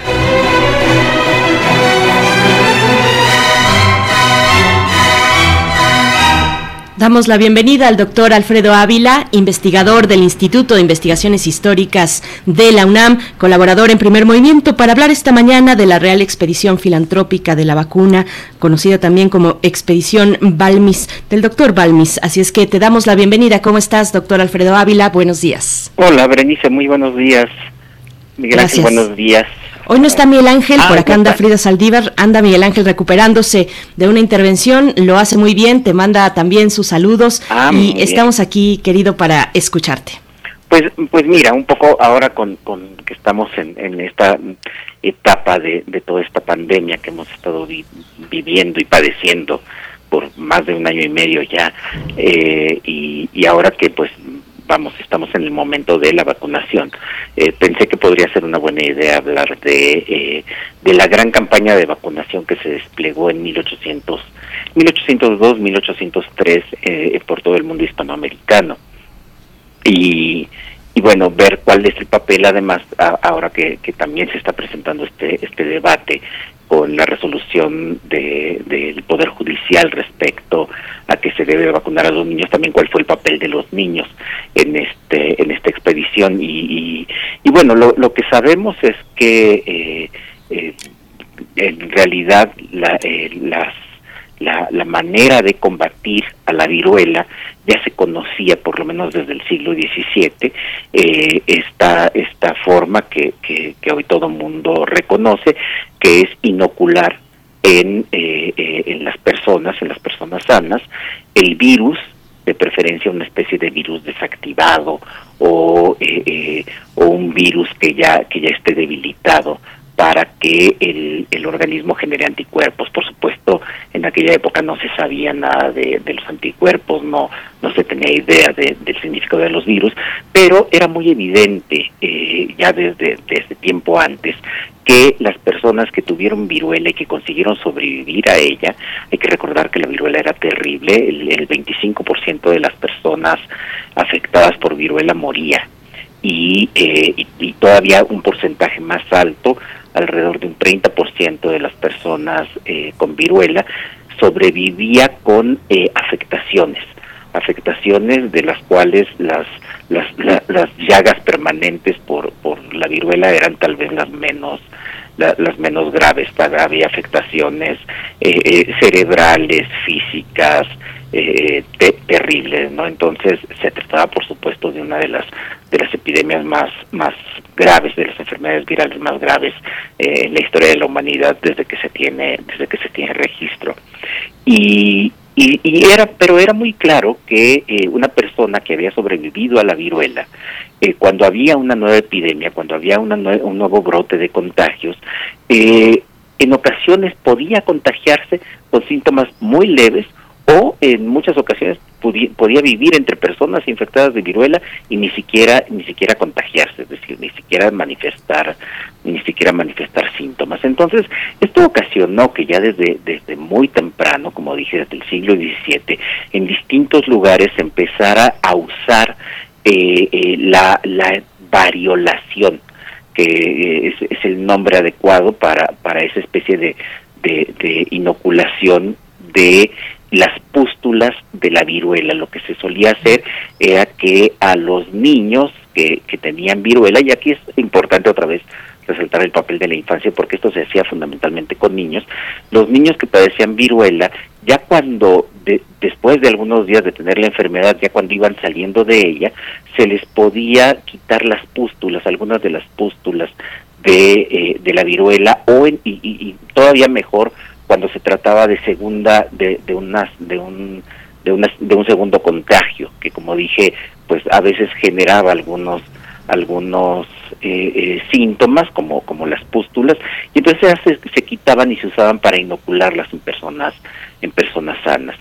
Damos la bienvenida al doctor Alfredo Ávila, investigador del Instituto de Investigaciones Históricas de la UNAM, colaborador en primer movimiento, para hablar esta mañana de la Real Expedición Filantrópica de la Vacuna, conocida también como Expedición Balmis, del doctor Balmis. Así es que te damos la bienvenida. ¿Cómo estás, doctor Alfredo Ávila? Buenos días. Hola, Berenice, muy buenos días. Miguel Ángel, buenos días. Hoy no está Miguel Ángel, por acá anda Frida Saldívar, anda Miguel Ángel recuperándose de una intervención, lo hace muy bien, te manda también sus saludos y estamos aquí, querido, para escucharte. Pues, pues mira, un poco ahora con, con que estamos en, esta etapa de, toda esta pandemia que hemos estado viviendo y padeciendo por más de un año y medio ya eh, y, y ahora que pues vamos, estamos en el momento de la vacunación. Eh, pensé que podría ser una buena idea hablar de, eh, de la gran campaña de vacunación que se desplegó en 1800, 1802, 1803 eh, por todo el mundo hispanoamericano. Y, y bueno, ver cuál es el papel, además, ahora que, que también se está presentando este, este debate con la resolución de, del Poder Judicial respecto a que se debe vacunar a los niños, también cuál fue el papel de los niños en este en esta expedición. Y, y, bueno, lo, lo, que sabemos es que eh, eh, en realidad la, eh, las la, la, manera de combatir a la viruela ya se conocía por lo menos desde el siglo XVII, eh, esta, esta forma que, que, hoy todo mundo reconoce, que es inocular en, eh, eh, en las personas, en las personas sanas, el virus, de preferencia una especie de virus desactivado o, eh o un virus que ya, que ya esté debilitado para que el, el, organismo genere anticuerpos. Por supuesto, en aquella época no se sabía nada de, los anticuerpos, no, no se tenía idea de, del significado de los virus, pero era muy evidente eh, ya desde, desde tiempo antes que las personas que tuvieron viruela y que consiguieron sobrevivir a ella, hay que recordar que la viruela era terrible, el, el 25% de las personas afectadas por viruela moría. Y, eh, y todavía un porcentaje más alto alrededor de un 30% de las personas eh, con viruela sobrevivía con eh, afectaciones, afectaciones de las cuales las, las, la, las llagas permanentes por, por la viruela eran tal vez las menos la, las menos graves, había afectaciones eh, eh, cerebrales, físicas, eh, te, terribles, ¿no? Entonces se trataba, por supuesto, de una de las de las epidemias más más graves, de las enfermedades virales más graves eh, en la historia de la humanidad desde que se tiene desde que se tiene registro. Y y, era pero era muy claro que eh, una persona que había sobrevivido a la viruela eh, cuando había una nueva epidemia cuando había una un nuevo brote de contagios eh, en ocasiones podía contagiarse con síntomas muy leves o en muchas ocasiones podía vivir entre personas infectadas de viruela y ni siquiera ni siquiera contagiarse, es decir, ni siquiera manifestar ni siquiera manifestar síntomas. Entonces, esto ocasionó que ya desde desde muy temprano, como dije, desde el siglo XVII, en distintos lugares se empezara a usar eh, eh, la, la variolación, que es, es, el nombre adecuado para, para esa especie de, de, de inoculación de las pústulas de la viruela. Lo que se solía hacer era que a los niños que, que tenían viruela, y aquí es importante otra vez resaltar el papel de la infancia porque esto se hacía fundamentalmente con niños, los niños que padecían viruela, ya cuando de, después de algunos días de tener la enfermedad, ya cuando iban saliendo de ella, se les podía quitar las pústulas, algunas de las pústulas de, eh, de la viruela o en, y, y, y todavía mejor cuando se trataba de segunda de, de unas de un de, una, de un segundo contagio que como dije pues a veces generaba algunos algunos eh, eh, síntomas como como las pústulas y entonces se, se quitaban y se usaban para inocularlas en personas en personas sanas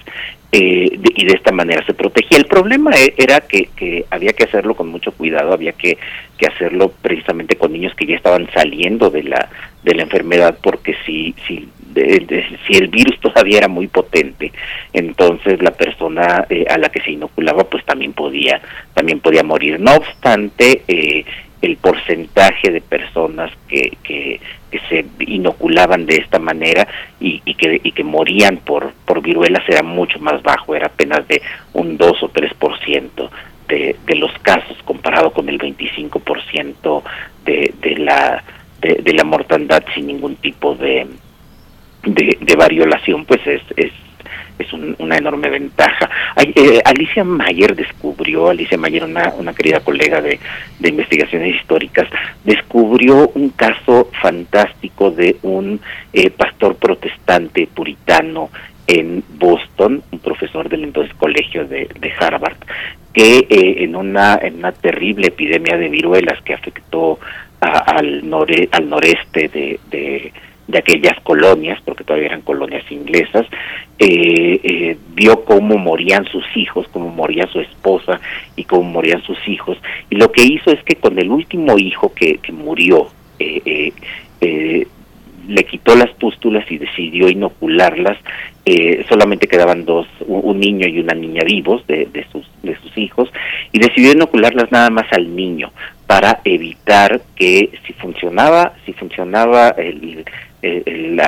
eh, de, y de esta manera se protegía. El problema e, era que, que había que hacerlo con mucho cuidado, había que, que hacerlo precisamente con niños que ya estaban saliendo de la de la enfermedad, porque si si de, si el virus todavía era muy potente, entonces la persona eh, a la que se inoculaba pues también podía también podía morir. No obstante, eh, el porcentaje de personas que, que, que, se inoculaban de esta manera y, y, que, y que morían por, por viruelas era mucho más bajo, era apenas de un 2 o 3% de, de los casos comparado con el 25% de, de, la, de, de la mortandad sin ningún tipo de, de, de variolación, pues es, es es un, una enorme ventaja. Ay, eh, Alicia Mayer descubrió, Alicia Mayer, una, una querida colega de, de investigaciones históricas, descubrió un caso fantástico de un eh, pastor protestante puritano en Boston, un profesor del entonces colegio de, de Harvard, que eh, en, una, en una terrible epidemia de viruelas que afectó al, nore, al noreste de de aquellas colonias, porque todavía eran colonias inglesas, eh, eh, vio cómo morían sus hijos, cómo moría su esposa y cómo morían sus hijos. Y lo que hizo es que con el último hijo que, que murió, eh, le quitó las pústulas y decidió inocularlas. solamente quedaban dos, un, niño y una niña vivos de, de, sus, de sus hijos, y decidió inocularlas nada más al niño para evitar que si funcionaba, si funcionaba el, el,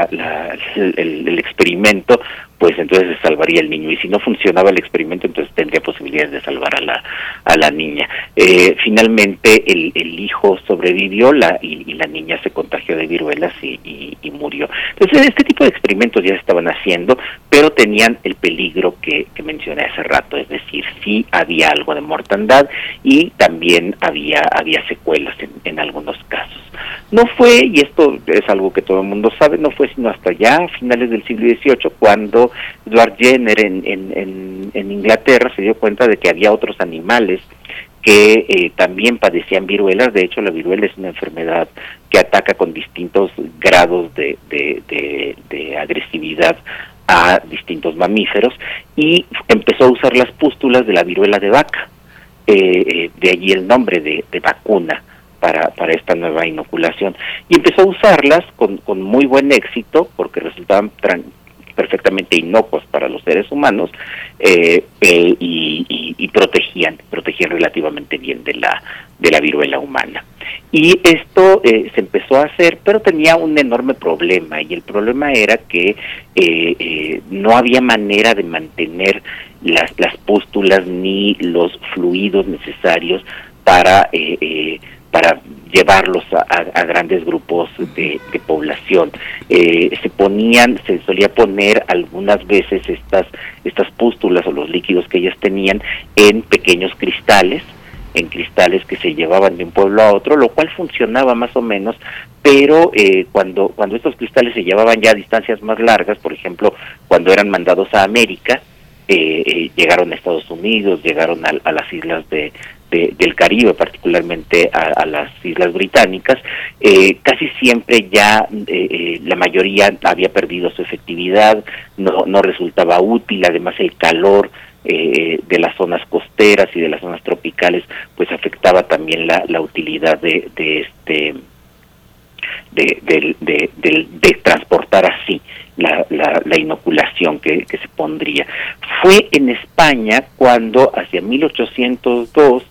el, experimento, pues entonces se salvaría el niño. Y si no funcionaba el experimento, entonces tendría posibilidades de salvar a la, a la niña. Eh, finalmente el, el, hijo sobrevivió la, y, la niña se contagió de viruelas y, y, murió. Entonces este tipo de experimentos ya se estaban haciendo, pero tenían el peligro que, que mencioné hace rato, es decir, sí había algo de mortandad y también había, había secuelas en, en algunos casos. No fue, y esto es algo que todo el mundo sabe, no fue sino hasta ya a finales del siglo XVIII cuando Edward Jenner en, en, en, Inglaterra se dio cuenta de que había otros animales que eh, también padecían viruelas. De hecho, la viruela es una enfermedad que ataca con distintos grados de, de, agresividad a distintos mamíferos y empezó a usar las pústulas de la viruela de vaca. Eh, eh, de allí el nombre de, vacuna para, para esta nueva inoculación. Y empezó a usarlas con, con muy buen éxito porque resultaban perfectamente inocuos para los seres humanos eh, eh, y, protegían protegían relativamente bien de la de la viruela humana. Y esto eh, se empezó a hacer pero tenía un enorme problema y el problema era que no había manera de mantener las las pústulas ni los fluidos necesarios para para llevarlos a, grandes grupos de, población. Eh, se ponían, se solía poner algunas veces estas, estas pústulas o los líquidos que ellas tenían en pequeños cristales, en cristales que se llevaban de un pueblo a otro, lo cual funcionaba más o menos, pero eh, cuando, cuando estos cristales se llevaban ya a distancias más largas, por ejemplo, cuando eran mandados a América, eh, llegaron a Estados Unidos, llegaron a las islas de, del Caribe, particularmente a, las Islas Británicas, eh, casi siempre ya eh, eh, la mayoría había perdido su efectividad, no, no resultaba útil, además el calor de las zonas costeras y de las zonas tropicales, pues afectaba también la, la utilidad de, de este de, de, de, transportar así la, la, inoculación que, que, se pondría. Fue en España cuando hacia 1802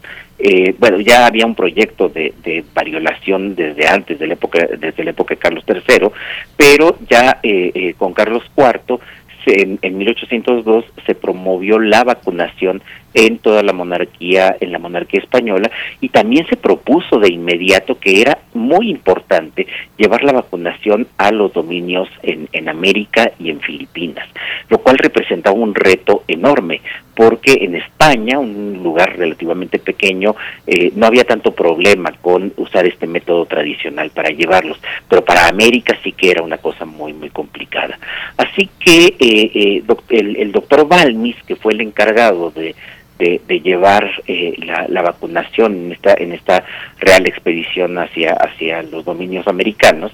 eh, bueno, ya había un proyecto de, de, variolación desde antes de la época, desde la época de Carlos III, pero ya eh, eh, con Carlos IV en, en 1802 se promovió la vacunación en toda la monarquía, en la monarquía española, y también se propuso de inmediato que era muy importante llevar la vacunación a los dominios en, en América y en Filipinas, lo cual representaba un reto enorme, porque en España, un lugar relativamente pequeño, eh, no había tanto problema con usar este método tradicional para llevarlos, pero para América sí que era una cosa muy, muy complicada. Así que eh, eh, el, el doctor Balmis, que fue el encargado de de, llevar eh, la, vacunación en esta, en esta real expedición hacia, hacia los dominios americanos,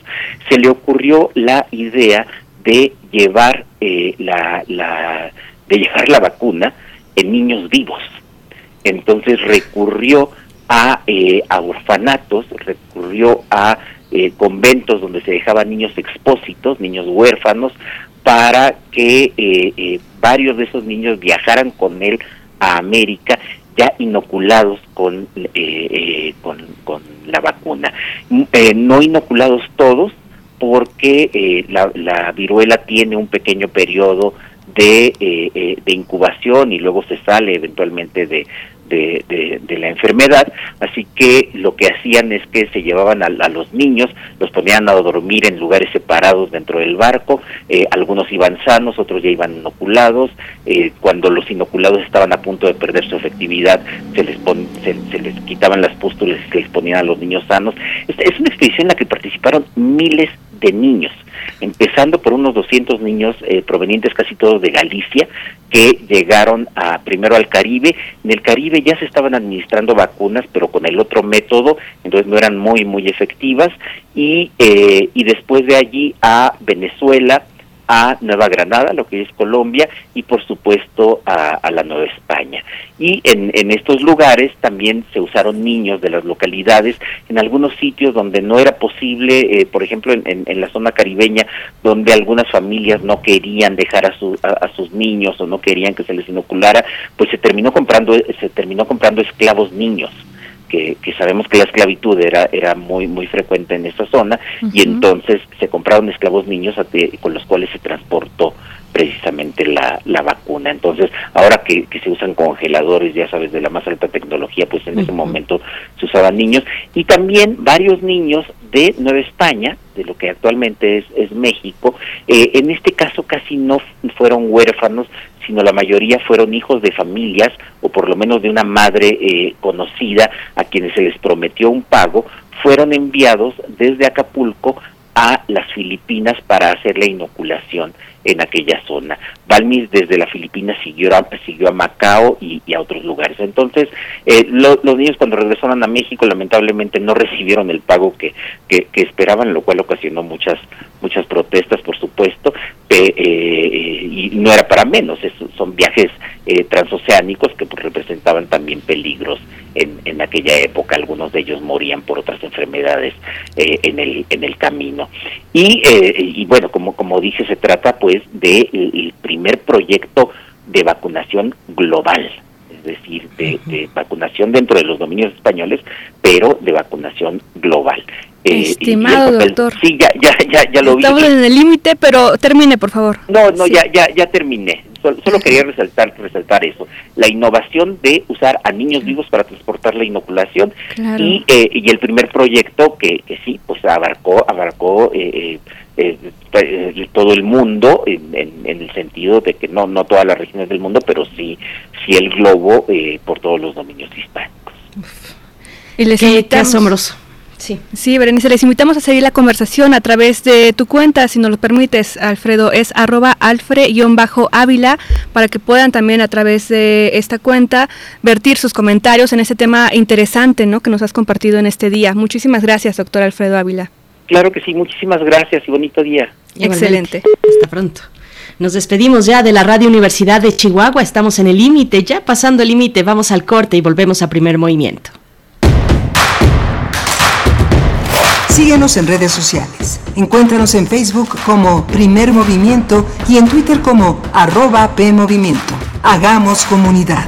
se le ocurrió la idea de llevar eh, la, la, de llevar la vacuna en niños vivos. Entonces recurrió a, eh, a orfanatos, recurrió a conventos donde se dejaban niños expósitos, niños huérfanos, para que varios de esos niños viajaran con él a América ya inoculados con, eh, eh, con, la vacuna. Mm, eh, no inoculados todos porque la, la, viruela tiene un pequeño periodo de, de incubación y luego se sale eventualmente de, de, de, la enfermedad, así que lo que hacían es que se llevaban a, los niños, los ponían a dormir en lugares separados dentro del barco, eh, algunos iban sanos, otros ya iban inoculados, eh, cuando los inoculados estaban a punto de perder su efectividad, se les, se, les quitaban las pústulas y se les ponían a los niños sanos. Es una expedición en la que participaron miles de niños empezando por unos 200 niños eh, provenientes casi todos de Galicia que llegaron a primero al Caribe. En el Caribe ya se estaban administrando vacunas, pero con el otro método, entonces no eran muy muy efectivas y eh, y después de allí a Venezuela a Nueva Granada, lo que es Colombia, y por supuesto a, la Nueva España. Y en, en, estos lugares también se usaron niños de las localidades, en algunos sitios donde no era posible, eh, por ejemplo en, la zona caribeña, donde algunas familias no querían dejar a, su, a, sus niños o no querían que se les inoculara, pues se terminó comprando, se terminó comprando esclavos niños que, sabemos que la esclavitud era, era muy, muy frecuente en esa zona, y entonces se compraron esclavos niños con los cuales se transportó precisamente la, la vacuna. Entonces, ahora que, que, se usan congeladores, ya sabes, de la más alta tecnología, pues en ese momento se usaban niños. Y también varios niños de Nueva España, de lo que actualmente es, es México, eh, en este caso casi no fueron huérfanos, sino la mayoría fueron hijos de familias o por lo menos de una madre eh, conocida a quienes se les prometió un pago, fueron enviados desde Acapulco a las Filipinas para hacer la inoculación en aquella zona. Balmis desde la Filipinas siguió a, siguió a Macao y, a otros lugares. Entonces, eh, los niños cuando regresaron a México lamentablemente no recibieron el pago que, que, esperaban, lo cual ocasionó muchas muchas protestas, por supuesto, eh, y no era para menos, son viajes eh, transoceánicos que pues, representaban también peligros en, en aquella época, algunos de ellos morían por otras enfermedades en, el, en el camino. Y, y bueno, como, como dije, se trata pues de el primer proyecto de vacunación global, es decir, de, vacunación dentro de los dominios españoles, pero de vacunación global. Eh, Estimado doctor. Sí, ya, ya, ya, ya lo vi. Estamos en el límite, pero termine, por favor. No, no, ya, ya, ya terminé. Solo, quería resaltar, resaltar eso. La innovación de usar a niños vivos para transportar la inoculación y, eh, y el primer proyecto que, que sí, pues abarcó, abarcó eh, eh, eh, todo el mundo en, el sentido de que no no todas las regiones del mundo pero sí sí el globo eh, por todos los dominios hispánicos y les qué, asombroso Sí. sí, Berenice, les invitamos a seguir la conversación a través de tu cuenta, si nos lo permites, Alfredo, es arroba alfre-ávila, para que puedan también a través de esta cuenta vertir sus comentarios en este tema interesante ¿no? que nos has compartido en este día. Muchísimas gracias, doctor Alfredo Ávila. Claro que sí, muchísimas gracias y bonito día. Excelente. Hasta pronto. Nos despedimos ya de la Radio Universidad de Chihuahua, estamos en el límite, ya pasando el límite, vamos al corte y volvemos a primer movimiento. Síguenos en redes sociales. Encuéntranos en Facebook como Primer Movimiento y en Twitter como arroba PMovimiento. Hagamos comunidad.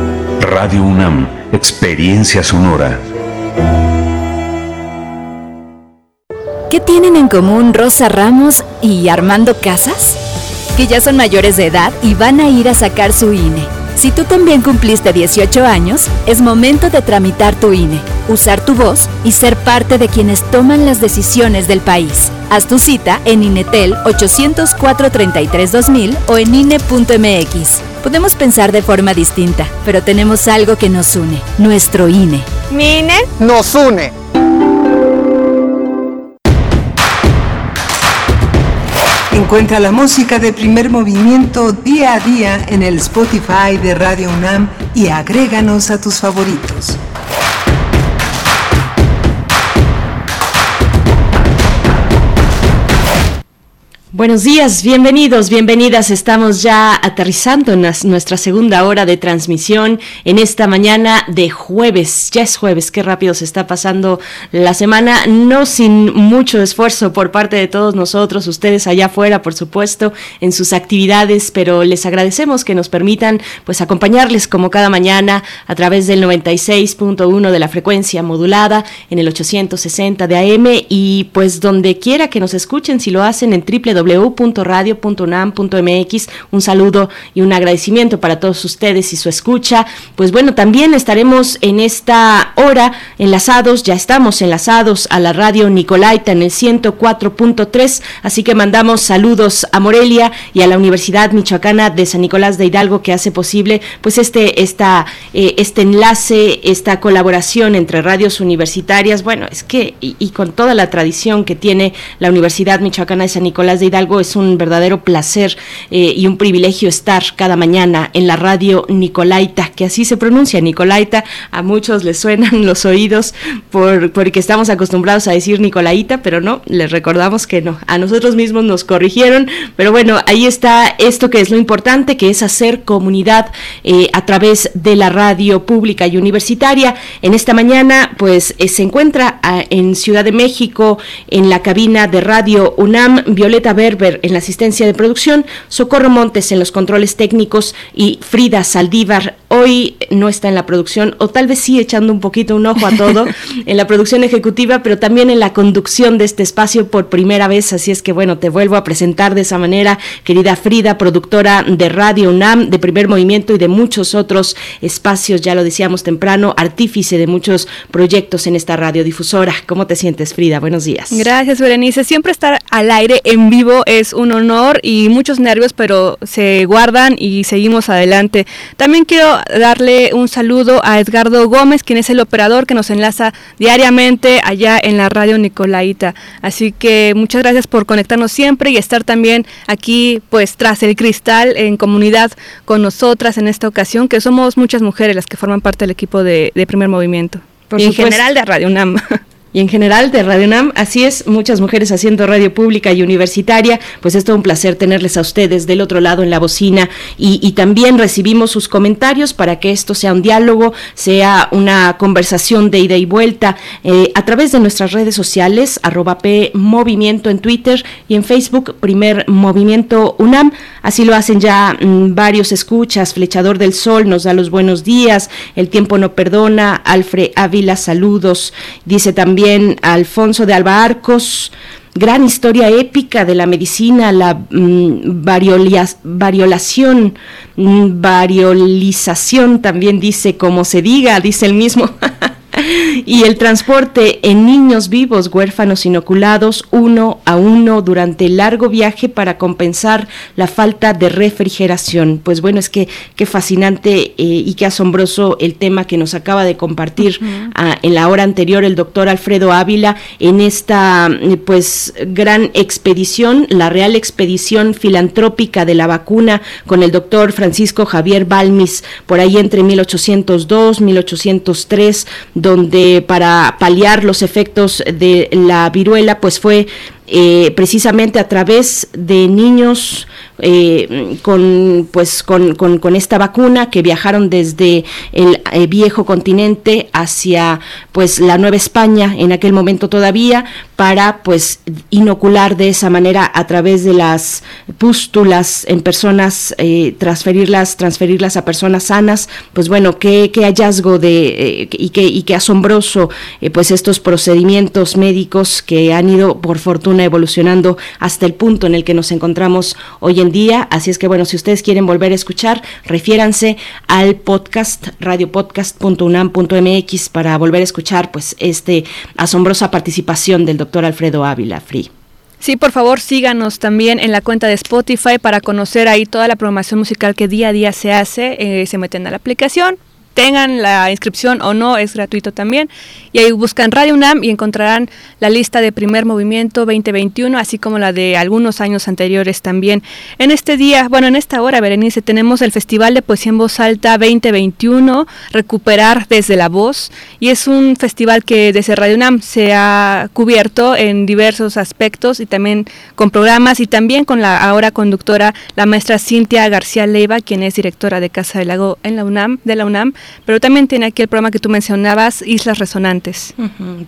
Radio UNAM, Experiencia Sonora. ¿Qué tienen en común Rosa Ramos y Armando Casas? Que ya son mayores de edad y van a ir a sacar su INE. Si tú también cumpliste 18 años, es momento de tramitar tu INE, usar tu voz y ser parte de quienes toman las decisiones del país. Haz tu cita en INETEL 804-33-2000 o en INE.mx. Podemos pensar de forma distinta, pero tenemos algo que nos une, nuestro INE. ¿Mi INE? Nos une. Encuentra la música de primer movimiento día a día en el Spotify de Radio UNAM y agréganos a tus favoritos. Buenos días, bienvenidos, bienvenidas. Estamos ya aterrizando en nuestra segunda hora de transmisión en esta mañana de jueves. Ya es jueves, qué rápido se está pasando la semana, no sin mucho esfuerzo por parte de todos nosotros, ustedes allá afuera, por supuesto, en sus actividades, pero les agradecemos que nos permitan pues acompañarles como cada mañana a través del 96.1 de la frecuencia modulada en el 860 de AM y pues donde quiera que nos escuchen, si lo hacen en www www.radio.unam.mx. Un saludo y un agradecimiento para todos ustedes y su escucha. Pues bueno, también estaremos en esta hora enlazados, ya estamos enlazados a la radio Nicolaita en el 104.3, así que mandamos saludos a Morelia y a la Universidad Michoacana de San Nicolás de Hidalgo que hace posible pues este, esta, eh, este enlace, esta colaboración entre radios universitarias, bueno, es que y, y con toda la tradición que tiene la Universidad Michoacana de San Nicolás de Hidalgo, algo es un verdadero placer eh, y un privilegio estar cada mañana en la radio Nicolaita, que así se pronuncia, Nicolaita. A muchos les suenan *laughs* los oídos por, porque estamos acostumbrados a decir Nicolaita, pero no, les recordamos que no. A nosotros mismos nos corrigieron, pero bueno, ahí está esto que es lo importante, que es hacer comunidad eh, a través de la radio pública y universitaria. En esta mañana, pues eh, se encuentra ah, en Ciudad de México, en la cabina de radio UNAM, Violeta Verde en la asistencia de producción, Socorro Montes en los controles técnicos y Frida Saldívar hoy no está en la producción, o tal vez sí echando un poquito un ojo a todo, *laughs* en la producción ejecutiva, pero también en la conducción de este espacio por primera vez. Así es que bueno, te vuelvo a presentar de esa manera, querida Frida, productora de Radio UNAM, de primer movimiento y de muchos otros espacios, ya lo decíamos temprano, artífice de muchos proyectos en esta radiodifusora. ¿Cómo te sientes, Frida? Buenos días. Gracias, Berenice. Siempre estar al aire en vivo es un honor y muchos nervios, pero se guardan y seguimos adelante. También quiero darle un saludo a Edgardo Gómez, quien es el operador que nos enlaza diariamente allá en la radio Nicolaita. Así que muchas gracias por conectarnos siempre y estar también aquí, pues tras el cristal, en comunidad con nosotras en esta ocasión, que somos muchas mujeres las que forman parte del equipo de, Primer Movimiento. y en general de Radio UNAM. *laughs* y en general de Radio NAM. Así es, muchas mujeres haciendo radio pública y universitaria. Pues es todo un placer tenerles a ustedes del otro lado en la bocina y, también recibimos sus comentarios para que esto sea un diálogo, sea una conversación de ida y vuelta eh, a través de nuestras redes sociales, arroba P en Twitter y en Facebook, Primer Movimiento UNAM. Así lo hacen ya mm, varios escuchas. Flechador del Sol nos da los buenos días. El tiempo no perdona. Alfred Ávila, saludos. Dice también Alfonso de Alba Arcos, gran historia épica de la medicina, la mm, variolación, mm, variolización también dice, como se diga, dice el mismo. *laughs* y el transporte en niños vivos huérfanos inoculados uno a uno durante el largo viaje para compensar la falta de refrigeración. Pues bueno, es que qué fascinante eh, y qué asombroso el tema que nos acaba de compartir ah, en la hora anterior el doctor Alfredo Ávila en esta pues gran expedición, la Real Expedición Filantrópica de la Vacuna con el doctor Francisco Javier Balmis por ahí entre 1802, 1803, donde para paliar los efectos de la viruela, pues fue eh, precisamente a través de niños eh, con, pues, con, con, esta vacuna que viajaron desde el eh, viejo continente hacia pues, la Nueva España en aquel momento todavía para pues, inocular de esa manera a través de las pústulas en personas, transferirlas, transferirlas a personas sanas. Pues bueno, qué, qué hallazgo de, y, qué, y qué asombroso pues estos procedimientos médicos que han ido por fortuna evolucionando hasta el punto en el que nos encontramos hoy en día. Así es que bueno, si ustedes quieren volver a escuchar, refiéranse al podcast radiopodcast.unam.mx para volver a escuchar pues este asombrosa participación del doctor Alfredo Ávila Free. Sí, por favor, síganos también en la cuenta de Spotify para conocer ahí toda la programación musical que día a día se hace. Eh, se meten a la aplicación, tengan la inscripción o no, es gratuito también. Y ahí buscan Radio UNAM y encontrarán la lista de primer movimiento 2021, así como la de algunos años anteriores también. En este día, bueno, en esta hora, Berenice, tenemos el Festival de Poesía en Voz Alta 2021, Recuperar desde la Voz, y es un festival que desde Radio UNAM se ha cubierto en diversos aspectos y también con programas y también con la ahora conductora, la maestra Cintia García Leiva, quien es directora de Casa del Lago en la UNAM, de la UNAM pero también tiene aquí el programa que tú mencionabas, Islas Resonantes.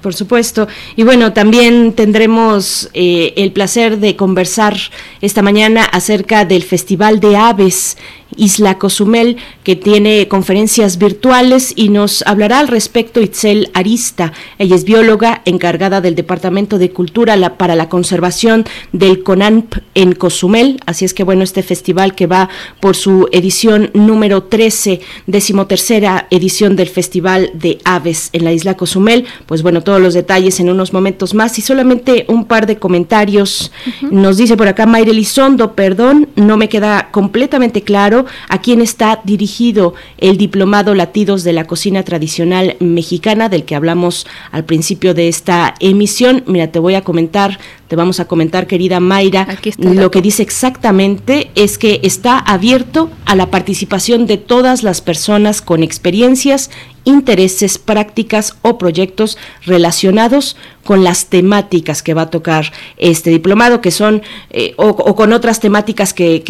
por supuesto. Y bueno, también tendremos eh, el placer de conversar esta mañana acerca del Festival de Aves Isla Cozumel, que tiene conferencias virtuales y nos hablará al respecto Itzel Arista. Ella es bióloga encargada del Departamento de Cultura para la Conservación del CONANP en Cozumel. Así es que bueno, este festival que va por su edición número 13, decimotercera edición del Festival de Aves en la Isla Cozumel. Pues bueno, todos los detalles en unos momentos más y solamente un par de comentarios. Nos dice por acá Mayre Lizondo, perdón, no me queda completamente claro a quién está dirigido el diplomado Latidos de la Cocina Tradicional Mexicana, del que hablamos al principio de esta emisión. Mira, te voy a comentar te vamos a comentar, querida Mayra, lo que dice exactamente es que está abierto a la participación de todas las personas con experiencias intereses, prácticas o proyectos relacionados con las temáticas que va a tocar este diplomado, que son, eh, o, con otras temáticas que,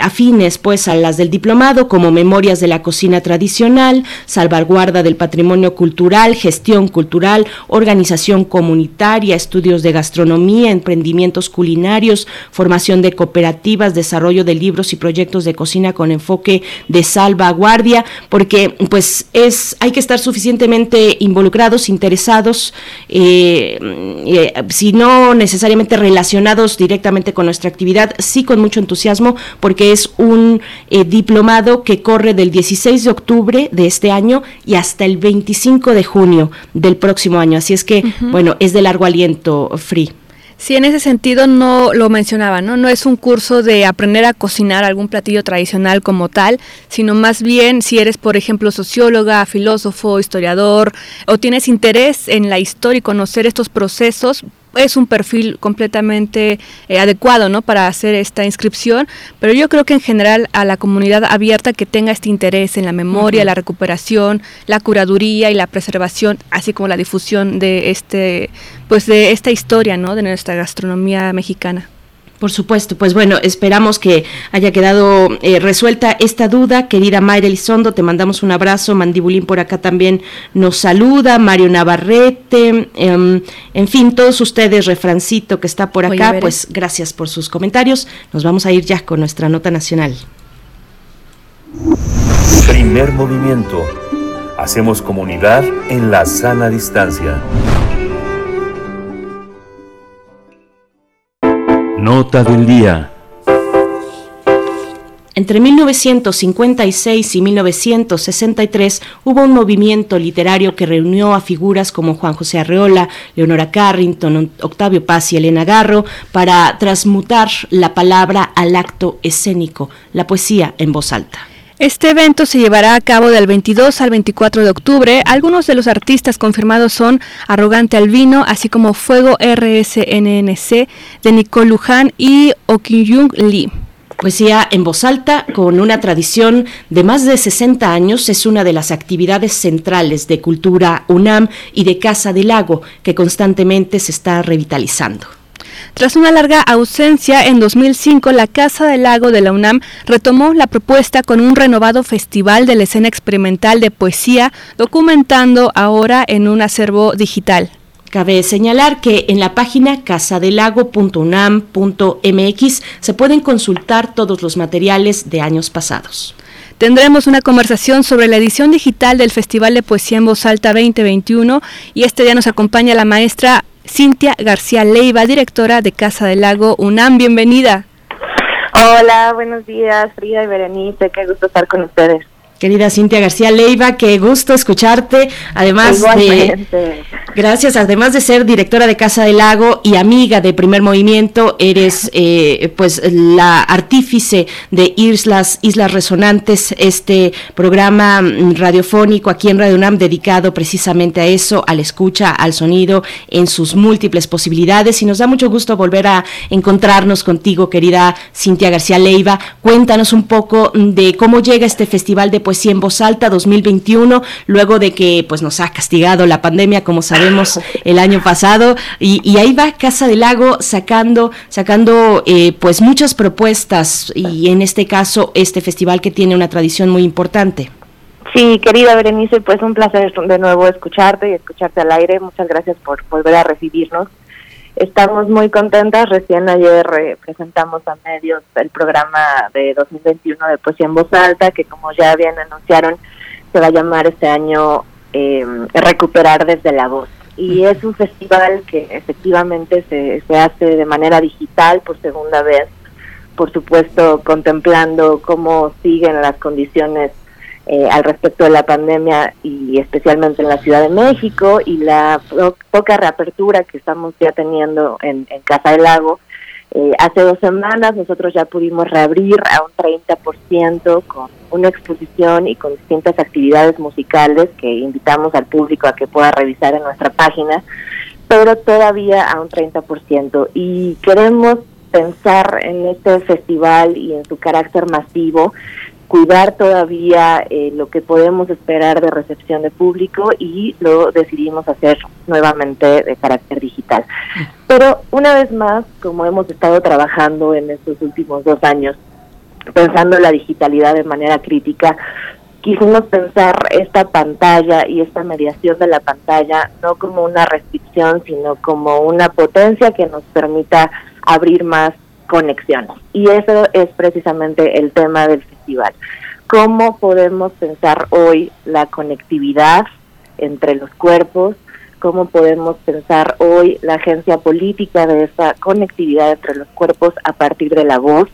afines pues a las del diplomado, como memorias de la cocina tradicional, salvaguarda del patrimonio cultural, gestión cultural, organización comunitaria, estudios de gastronomía, emprendimientos culinarios, formación de cooperativas, desarrollo de libros y proyectos de cocina con enfoque de salvaguardia, porque pues es hay que estar suficientemente involucrados, interesados, eh, eh, si no necesariamente relacionados directamente con nuestra actividad, sí con mucho entusiasmo, porque es un eh, diplomado que corre del 16 de octubre de este año y hasta el 25 de junio del próximo año. Así es que, bueno, es de largo aliento, Free. Sí, en ese sentido no lo mencionaba, ¿no? No es un curso de aprender a cocinar algún platillo tradicional como tal, sino más bien si eres, por ejemplo, socióloga, filósofo, historiador, o tienes interés en la historia y conocer estos procesos, es un perfil completamente eh, adecuado ¿no? para hacer esta inscripción, pero yo creo que en general a la comunidad abierta que tenga este interés en la memoria, la recuperación, la curaduría y la preservación, así como la difusión de este pues de esta historia ¿no? de nuestra gastronomía mexicana. Por supuesto, pues bueno, esperamos que haya quedado eh, resuelta esta duda. Querida Mayra Elizondo, te mandamos un abrazo. Mandibulín por acá también nos saluda. Mario Navarrete, em, en fin, todos ustedes, Refrancito que está por acá, pues gracias por sus comentarios. Nos vamos a ir ya con nuestra nota nacional. Primer movimiento. Hacemos comunidad en la sana distancia. Nota del día. Entre 1956 y 1963 hubo un movimiento literario que reunió a figuras como Juan José Arreola, Leonora Carrington, Octavio Paz y Elena Garro para transmutar la palabra al acto escénico, la poesía en voz alta. Este evento se llevará a cabo del 22 al 24 de octubre. Algunos de los artistas confirmados son Arrogante Albino, así como Fuego RSNNC de Nicole Luján y Okyung Lee. Poesía en voz alta, con una tradición de más de 60 años, es una de las actividades centrales de Cultura UNAM y de Casa del Lago, que constantemente se está revitalizando. Tras una larga ausencia, en 2005 la Casa del Lago de la UNAM retomó la propuesta con un renovado festival de la escena experimental de poesía, documentando ahora en un acervo digital. Cabe señalar que en la página casadelago.unam.mx se pueden consultar todos los materiales de años pasados. Tendremos una conversación sobre la edición digital del Festival de Poesía en Voz Alta 2021 y este día nos acompaña la maestra Cintia García Leiva, directora de Casa del Lago UNAM. Bienvenida. Hola, buenos días, Frida y Berenice, qué gusto estar con ustedes. Querida Cintia García Leiva, qué gusto escucharte. Además de, Gracias. Además de ser directora de Casa del Lago y amiga de Primer Movimiento, eres eh, pues la artífice de Islas, Islas Resonantes, este programa mm, radiofónico aquí en Radio UNAM dedicado precisamente a eso, a la escucha, al sonido en sus múltiples posibilidades. Y nos da mucho gusto volver a encontrarnos contigo, querida Cintia García Leiva. Cuéntanos un poco de cómo llega este Festival de Poesía en Voz Alta 2021, luego de que pues nos ha castigado la pandemia, como sabemos, *laughs* el año pasado. Y, ahí va Casa del Lago sacando, sacando eh, pues muchas propuestas y en este caso este festival que tiene una tradición muy importante. Sí, querida Berenice, pues un placer de nuevo escucharte y escucharte al aire. Muchas gracias por volver a recibirnos. Estamos muy contentas. Recién ayer eh, presentamos a medios el programa de 2021 de Poesía en Voz Alta, que como ya bien anunciaron, se va a llamar este año eh, Recuperar desde la Voz. Y es un festival que efectivamente se, se hace de manera digital por segunda vez, por supuesto contemplando cómo siguen las condiciones eh, al respecto de la pandemia y especialmente en la Ciudad de México y la poca reapertura que estamos ya teniendo en, Casa del Lago. Eh, hace dos semanas nosotros ya pudimos reabrir a un 30% con una exposición y con distintas actividades musicales que invitamos al público a que pueda revisar en nuestra página, pero todavía a un 30%. Y queremos pensar en este festival y en su carácter masivo cuidar todavía eh, lo que podemos esperar de recepción de público y lo decidimos hacer nuevamente de carácter digital. Pero una vez más, como hemos estado trabajando en estos últimos dos años, pensando la digitalidad de manera crítica, quisimos pensar esta pantalla y esta mediación de la pantalla no como una restricción, sino como una potencia que nos permita abrir más conexiones. Y eso es precisamente el tema del festival. ¿Cómo podemos pensar hoy la conectividad entre los cuerpos? ¿Cómo podemos pensar hoy la agencia política de esa conectividad entre los cuerpos a partir de la voz?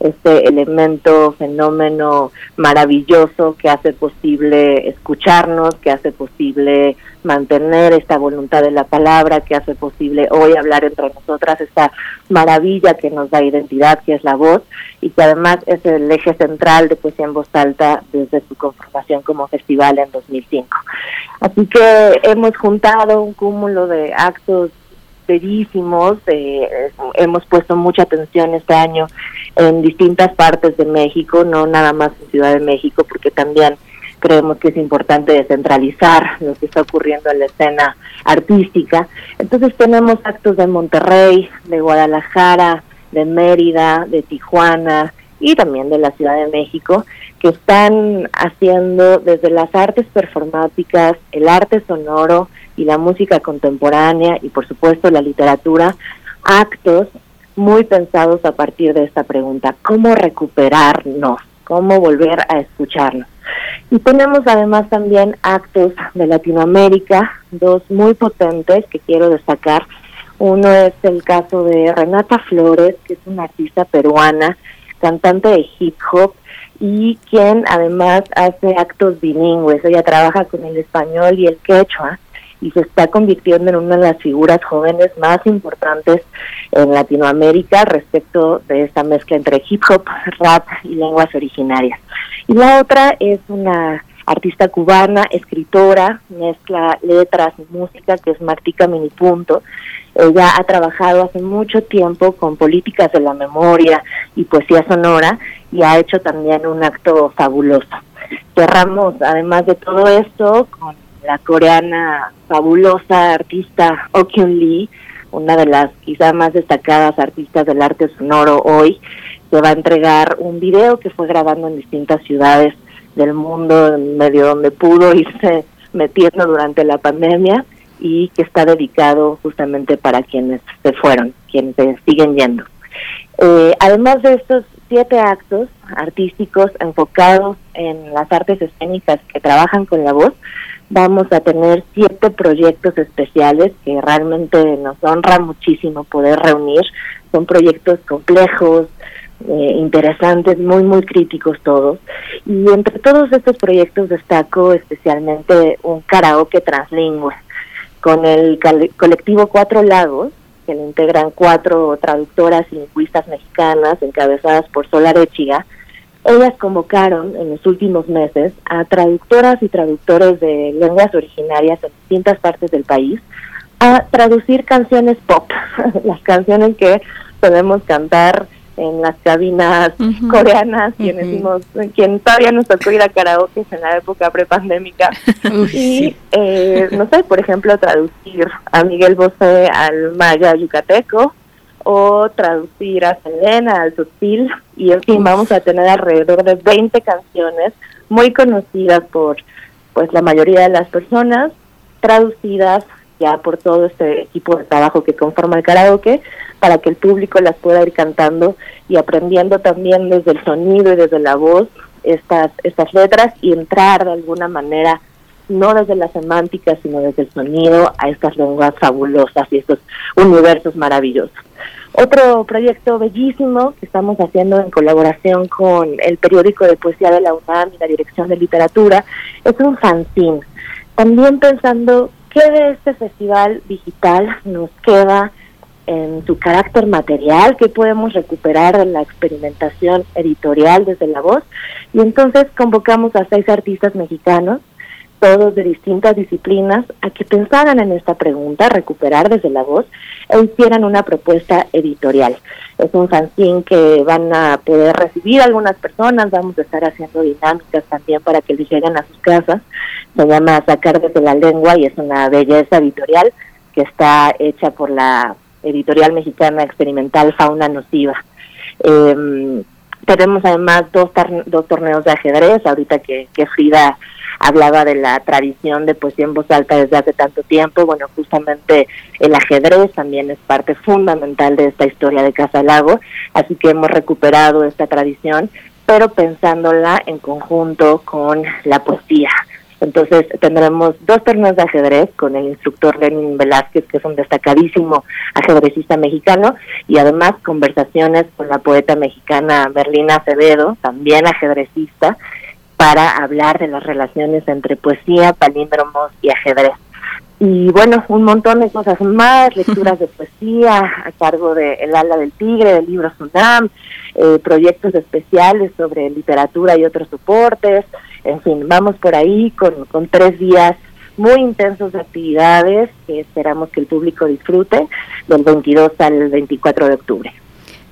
este elemento, fenómeno maravilloso que hace posible escucharnos, que hace posible mantener esta voluntad de la palabra, que hace posible hoy hablar entre nosotras, esta maravilla que nos da identidad, que es la voz, y que además es el eje central de Poesía en Voz Alta desde su conformación como festival en 2005. Así que hemos juntado un cúmulo de actos bellísimos, eh, hemos puesto mucha atención este año en distintas partes de México, no nada más en Ciudad de México, porque también creemos que es importante descentralizar lo que está ocurriendo en la escena artística. Entonces tenemos actos de Monterrey, de Guadalajara, de Mérida, de Tijuana y también de la Ciudad de México, que están haciendo desde las artes performáticas, el arte sonoro y la música contemporánea y por supuesto la literatura, actos muy pensados a partir de esta pregunta, ¿cómo recuperarnos? ¿Cómo volver a escucharnos? Y tenemos además también actos de Latinoamérica, dos muy potentes que quiero destacar. Uno es el caso de Renata Flores, que es una artista peruana, cantante de hip hop y quien además hace actos bilingües. Ella trabaja con el español y el quechua y se está convirtiendo en una de las figuras jóvenes más importantes en Latinoamérica respecto de esta mezcla entre hip hop, rap y lenguas originarias. Y la otra es una artista cubana, escritora, mezcla letras y música, que es Martica Minipunto. Ella ha trabajado hace mucho tiempo con políticas de la memoria y poesía sonora y ha hecho también un acto fabuloso. Cerramos, además de todo esto, con la coreana fabulosa artista Oh Lee, una de las quizá más destacadas artistas del arte sonoro hoy, se va a entregar un video que fue grabando en distintas ciudades del mundo, en medio donde pudo irse *laughs* metiendo durante la pandemia y que está dedicado justamente para quienes se fueron, quienes se siguen yendo. Eh, además de estos siete actos artísticos enfocados en las artes escénicas que trabajan con la voz, vamos a tener siete proyectos especiales que realmente nos honra muchísimo poder reunir. Son proyectos complejos, eh, interesantes, muy, muy críticos todos. Y entre todos estos proyectos destaco especialmente un karaoke translingüe, con el colectivo Cuatro Lagos, que le integran cuatro traductoras y lingüistas mexicanas encabezadas por Solar Echiga, ellas convocaron en los últimos meses a traductoras y traductores de lenguas originarias en distintas partes del país a traducir canciones pop, *laughs* las canciones que podemos cantar en las cabinas coreanas, quienes hicimos, quien todavía nos tocó ir a karaoke en la época prepandémica. *laughs* y, eh, no sé, por ejemplo, traducir a Miguel Bosé al maya yucateco, o traducir a Selena, al sutil, y en fin, vamos a tener alrededor de 20 canciones muy conocidas por pues la mayoría de las personas, traducidas ya por todo este equipo de trabajo que conforma el karaoke, para que el público las pueda ir cantando y aprendiendo también desde el sonido y desde la voz estas, estas letras y entrar de alguna manera, no desde la semántica, sino desde el sonido, a estas lenguas fabulosas y estos universos maravillosos. Otro proyecto bellísimo que estamos haciendo en colaboración con el periódico de poesía de la UNAM y la Dirección de Literatura es un fanzine. También pensando qué de este festival digital nos queda en su carácter material, qué podemos recuperar de la experimentación editorial desde la voz. Y entonces convocamos a seis artistas mexicanos todos de distintas disciplinas, a que pensaran en esta pregunta, recuperar desde la voz, e hicieran una propuesta editorial. Es un fanzine que van a poder recibir algunas personas, vamos a estar haciendo dinámicas también para que les lleguen a sus casas. Se llama Sacar desde la lengua y es una belleza editorial que está hecha por la editorial mexicana experimental Fauna Nociva. Eh, tenemos además dos, dos torneos de ajedrez, ahorita que, que Frida hablaba de la tradición de poesía en voz alta desde hace tanto tiempo. Bueno, justamente el ajedrez también es parte fundamental de esta historia de Casa Lago, así que hemos recuperado esta tradición, pero pensándola en conjunto con la poesía. Entonces tendremos dos torneos de ajedrez con el instructor Lenin Velázquez, que es un destacadísimo ajedrecista mexicano, y además conversaciones con la poeta mexicana Berlina Acevedo, también ajedrecista, para hablar de las relaciones entre poesía, palíndromos y ajedrez. Y bueno, un montón de cosas más, *laughs* lecturas de poesía a cargo de El ala del tigre, del libro Sunam, eh, proyectos especiales sobre literatura y otros soportes, en fin, vamos por ahí con, con tres días muy intensos de actividades que esperamos que el público disfrute del 22 al 24 de octubre.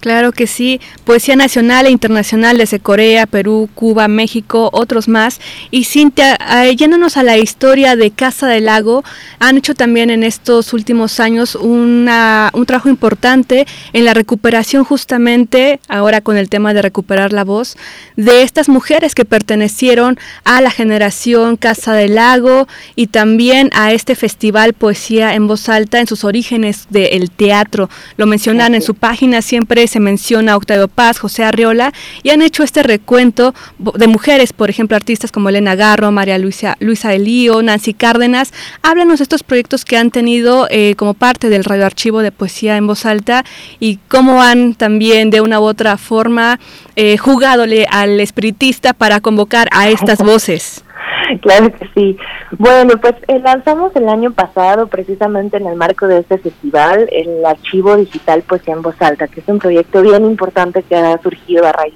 Claro que sí, poesía nacional e internacional desde Corea, Perú, Cuba, México, otros más. Y Cintia, yéndonos a la historia de Casa del Lago, han hecho también en estos últimos años una, un trabajo importante en la recuperación justamente, ahora con el tema de recuperar la voz, de estas mujeres que pertenecieron a la generación Casa del Lago y también a este festival Poesía en Voz Alta en sus orígenes del teatro. Lo mencionan en su página siempre se menciona Octavio Paz, José Arriola, y han hecho este recuento de mujeres, por ejemplo, artistas como Elena Garro, María Luisa, Luisa Elío, Nancy Cárdenas. Háblanos de estos proyectos que han tenido eh, como parte del radioarchivo de poesía en voz alta y cómo han también de una u otra forma eh, jugadole al espiritista para convocar a estas *laughs* voces. *laughs* Claro que sí. Bueno, pues eh, lanzamos el año pasado, precisamente en el marco de este festival, el archivo digital Poesía en Voz Alta, que es un proyecto bien importante que ha surgido a raíz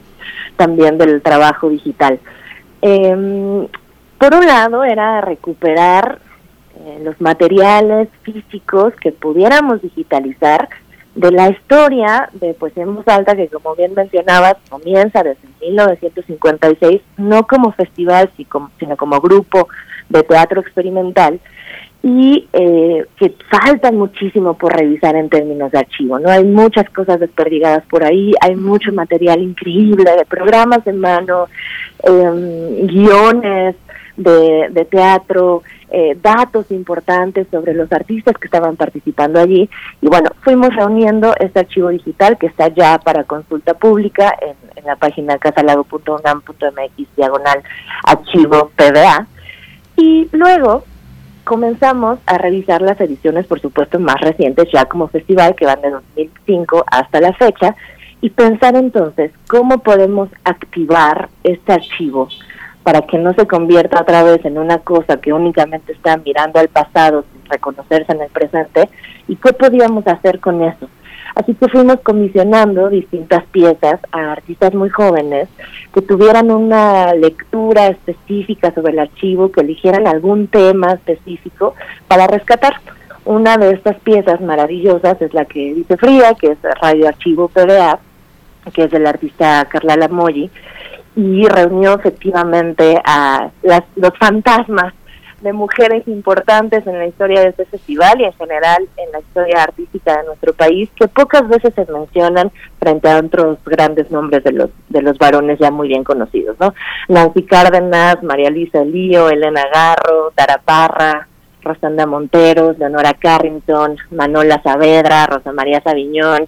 también del trabajo digital. Em, por un lado, era recuperar eh, los materiales físicos que pudiéramos digitalizar de la historia de Poesía en Voz Alta, que como bien mencionabas, comienza desde 1956, no como festival, sino como grupo de teatro experimental, y eh, que faltan muchísimo por revisar en términos de archivo, ¿no? Hay muchas cosas desperdigadas por ahí, hay mucho material increíble de programas de mano, em, guiones de, de teatro, eh, datos importantes sobre los artistas que estaban participando allí. Y bueno, fuimos reuniendo este archivo digital que está ya para consulta pública en, la página casalado.unam.mx diagonal archivo PDA. Y luego comenzamos a revisar las ediciones, por supuesto, más recientes, ya como festival, que van de 2005 hasta la fecha, y pensar entonces cómo podemos activar este archivo para que no se convierta otra vez en una cosa que únicamente está mirando al pasado sin reconocerse en el presente, y qué podíamos hacer con eso. Así que fuimos comisionando distintas piezas a artistas muy jóvenes que tuvieran una lectura específica sobre el archivo, que eligieran algún tema específico para rescatar. Una de estas piezas maravillosas es la que dice Fría, que es Radio Archivo PDA, que es del artista Carla Lamoyi, y reunió efectivamente a las, los fantasmas de mujeres importantes en la historia de este festival y en general en la historia artística de nuestro país que pocas veces se mencionan frente a otros grandes nombres de los de los varones ya muy bien conocidos, ¿no? Nancy Cárdenas, María Luisa Lío, Elena Garro, Tara Parra, Rosanda Monteros, Leonora Carrington, Manola Saavedra, Rosa María Sabiñón,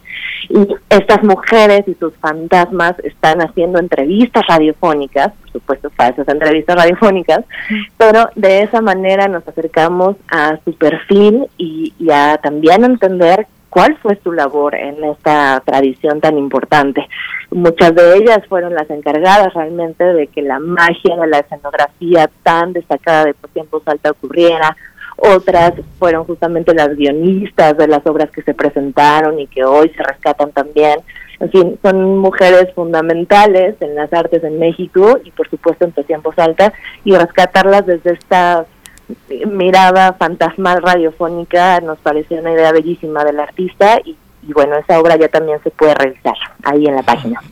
y estas mujeres y sus fantasmas están haciendo entrevistas radiofónicas, por supuesto para esas entrevistas radiofónicas, pero de esa manera nos acercamos a su perfil y, y a también entender cuál fue su labor en esta tradición tan importante. Muchas de ellas fueron las encargadas realmente de que la magia de la escenografía tan destacada de Tiempo Salta ocurriera, otras fueron justamente las guionistas de las obras que se presentaron y que hoy se rescatan también. En fin, son mujeres fundamentales en las artes en México y por supuesto en tiempo Alta y rescatarlas desde esta mirada fantasmal radiofónica nos pareció una idea bellísima del artista y y bueno, esa obra ya también se puede revisar ahí en la página.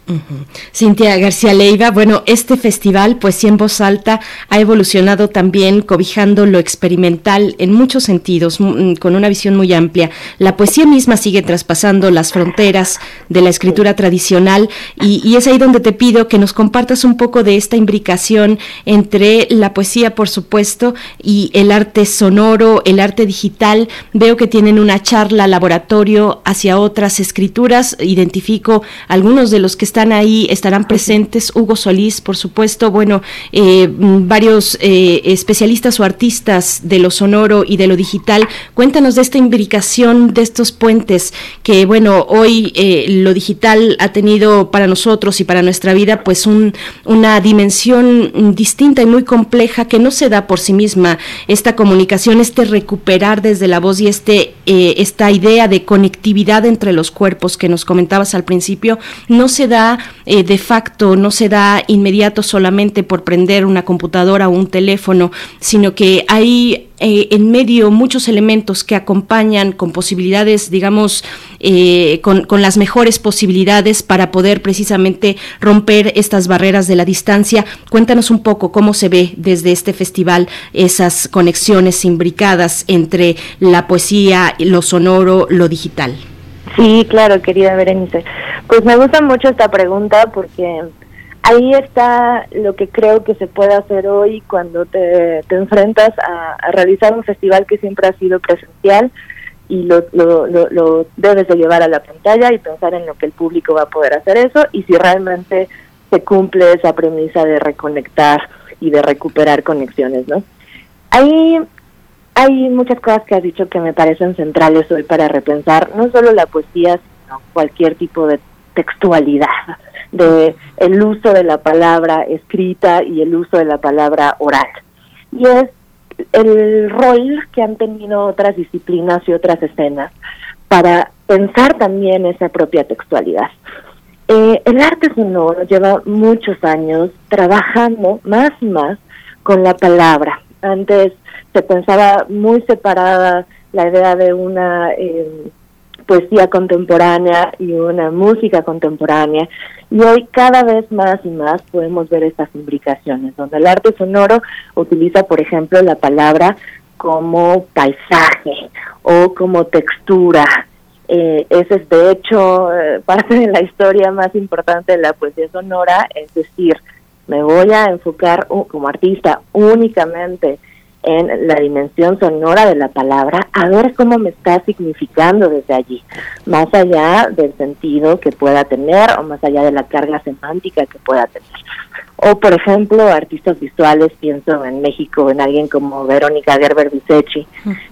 Cintia García Leiva, bueno, este festival, Poesía en Voz Alta, ha evolucionado también cobijando lo experimental en muchos sentidos, mm, con una visión muy amplia. La poesía misma sigue traspasando las fronteras de la escritura tradicional y, y es ahí donde te pido que nos compartas un poco de esta imbricación entre la poesía, por supuesto, y el arte sonoro, el arte digital. Veo que tienen una charla laboratorio hacia otras escrituras. Identifico algunos de los que están ahí, estarán presentes. Hugo Solís, por supuesto, bueno, eh, varios eh, especialistas o artistas de lo sonoro y de lo digital. Cuéntanos de esta imbricación de estos puentes que, bueno, hoy eh, lo digital ha tenido para nosotros y para nuestra vida, pues un, una dimensión distinta y muy compleja que no se da por sí misma. Esta comunicación, este recuperar desde la voz y este, esta idea de conectividad entre los cuerpos que nos comentabas al principio no se da eh, de facto, no se da inmediato solamente por prender una computadora o un teléfono, sino que hay eh, en medio muchos elementos que acompañan con posibilidades, digamos, eh, con, con, las mejores posibilidades para poder precisamente romper estas barreras de la distancia. Cuéntanos un poco cómo se ve desde este festival esas conexiones imbricadas entre la poesía, lo sonoro, lo digital. Sí, claro, querida Berenice. Pues me gusta mucho esta pregunta porque ahí está lo que creo que se puede hacer hoy cuando te, enfrentas a, realizar un festival que siempre ha sido presencial y lo, lo, lo, debes de llevar a la pantalla y pensar en lo que el público va a poder hacer eso y si realmente se cumple esa premisa de reconectar y de recuperar conexiones, ¿no? Ahí hay muchas cosas que has dicho que me parecen centrales hoy para repensar no solo la poesía, sino cualquier tipo de textualidad, *laughs* de el uso de la palabra escrita y el uso de la palabra oral. Y es el rol que han tenido otras disciplinas y otras escenas para pensar también esa propia textualidad. Eh, el arte sonoro lleva muchos años trabajando más y más con la palabra. Antes se pensaba muy separada la idea de una eh, poesía contemporánea y una música contemporánea. Y hoy cada vez más y más podemos ver estas implicaciones, donde el arte sonoro utiliza, por ejemplo, la palabra como paisaje o como textura. Eh, ese es, de hecho, eh, parte de la historia más importante de la poesía sonora, es decir, me voy a enfocar como artista únicamente en la dimensión sonora de la palabra, a ver cómo me está significando desde allí, más allá del sentido que pueda tener o más allá de la carga semántica que pueda tener. O, por ejemplo, artistas visuales, pienso en México, en alguien como Verónica Gerber Visechi,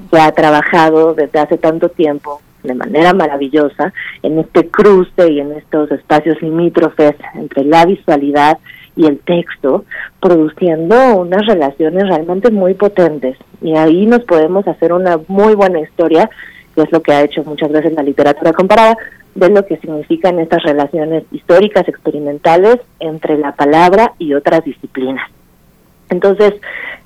que ha trabajado desde hace tanto tiempo de manera maravillosa en este cruce y en estos espacios limítrofes entre la visualidad y el texto, produciendo unas relaciones realmente muy potentes. Y ahí nos podemos hacer una muy buena historia, que es lo que ha hecho muchas veces la literatura comparada, de lo que significan estas relaciones históricas, experimentales, entre la palabra y otras disciplinas. Entonces,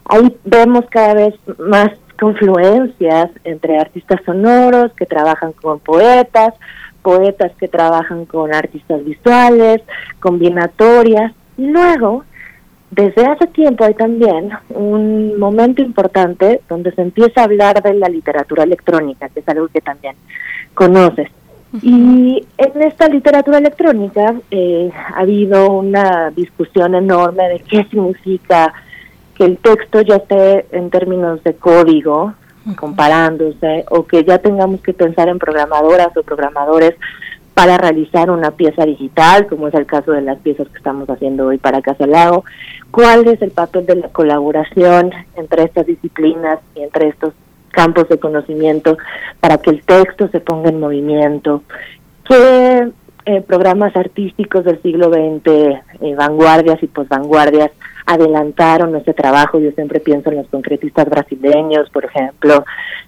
ahí vemos cada vez más confluencias entre artistas sonoros que trabajan con poetas, poetas que trabajan con artistas visuales, combinatorias, luego, desde hace tiempo hay también un momento importante donde se empieza a hablar de la literatura electrónica, que es algo que también conoces. Y en esta literatura electrónica eh, ha habido una discusión enorme de qué significa que el texto ya esté en términos de código, comparándose, o que ya tengamos que pensar en programadoras o programadores para realizar una pieza digital, como es el caso de las piezas que estamos haciendo hoy para Casa Lago. ¿Cuál es el papel de la colaboración entre estas disciplinas y entre estos campos de conocimiento para que el texto se ponga en movimiento? ¿Qué eh, programas artísticos del siglo XX, eh, vanguardias y posvanguardias, adelantaron ese trabajo. Yo siempre pienso en los concretistas brasileños, por ejemplo,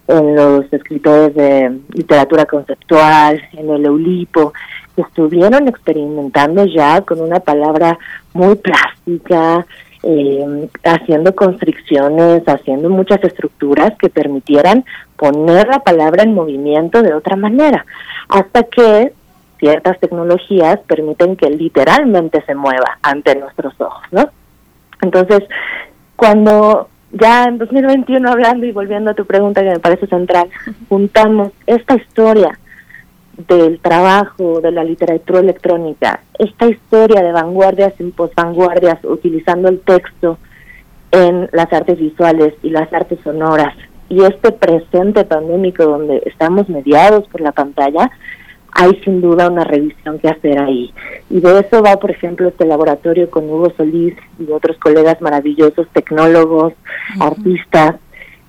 en los escritores de literatura conceptual, en el Eulipo, que estuvieron experimentando ya con una palabra muy plástica, eh, haciendo constricciones, haciendo muchas estructuras que permitieran poner la palabra en movimiento de otra manera, hasta que ciertas tecnologías permiten que literalmente se mueva ante nuestros ojos, ¿no? Entonces, cuando ya en 2021 hablando y volviendo a tu pregunta que me parece central, juntamos esta historia del trabajo de la literatura electrónica, esta historia de vanguardias y posvanguardias utilizando el texto en las artes visuales y las artes sonoras y este presente pandémico donde estamos mediados por la pantalla, hay sin duda una revisión que hacer ahí. Y de eso va, por ejemplo, este laboratorio con Hugo Solís y otros colegas maravillosos, tecnólogos, artistas,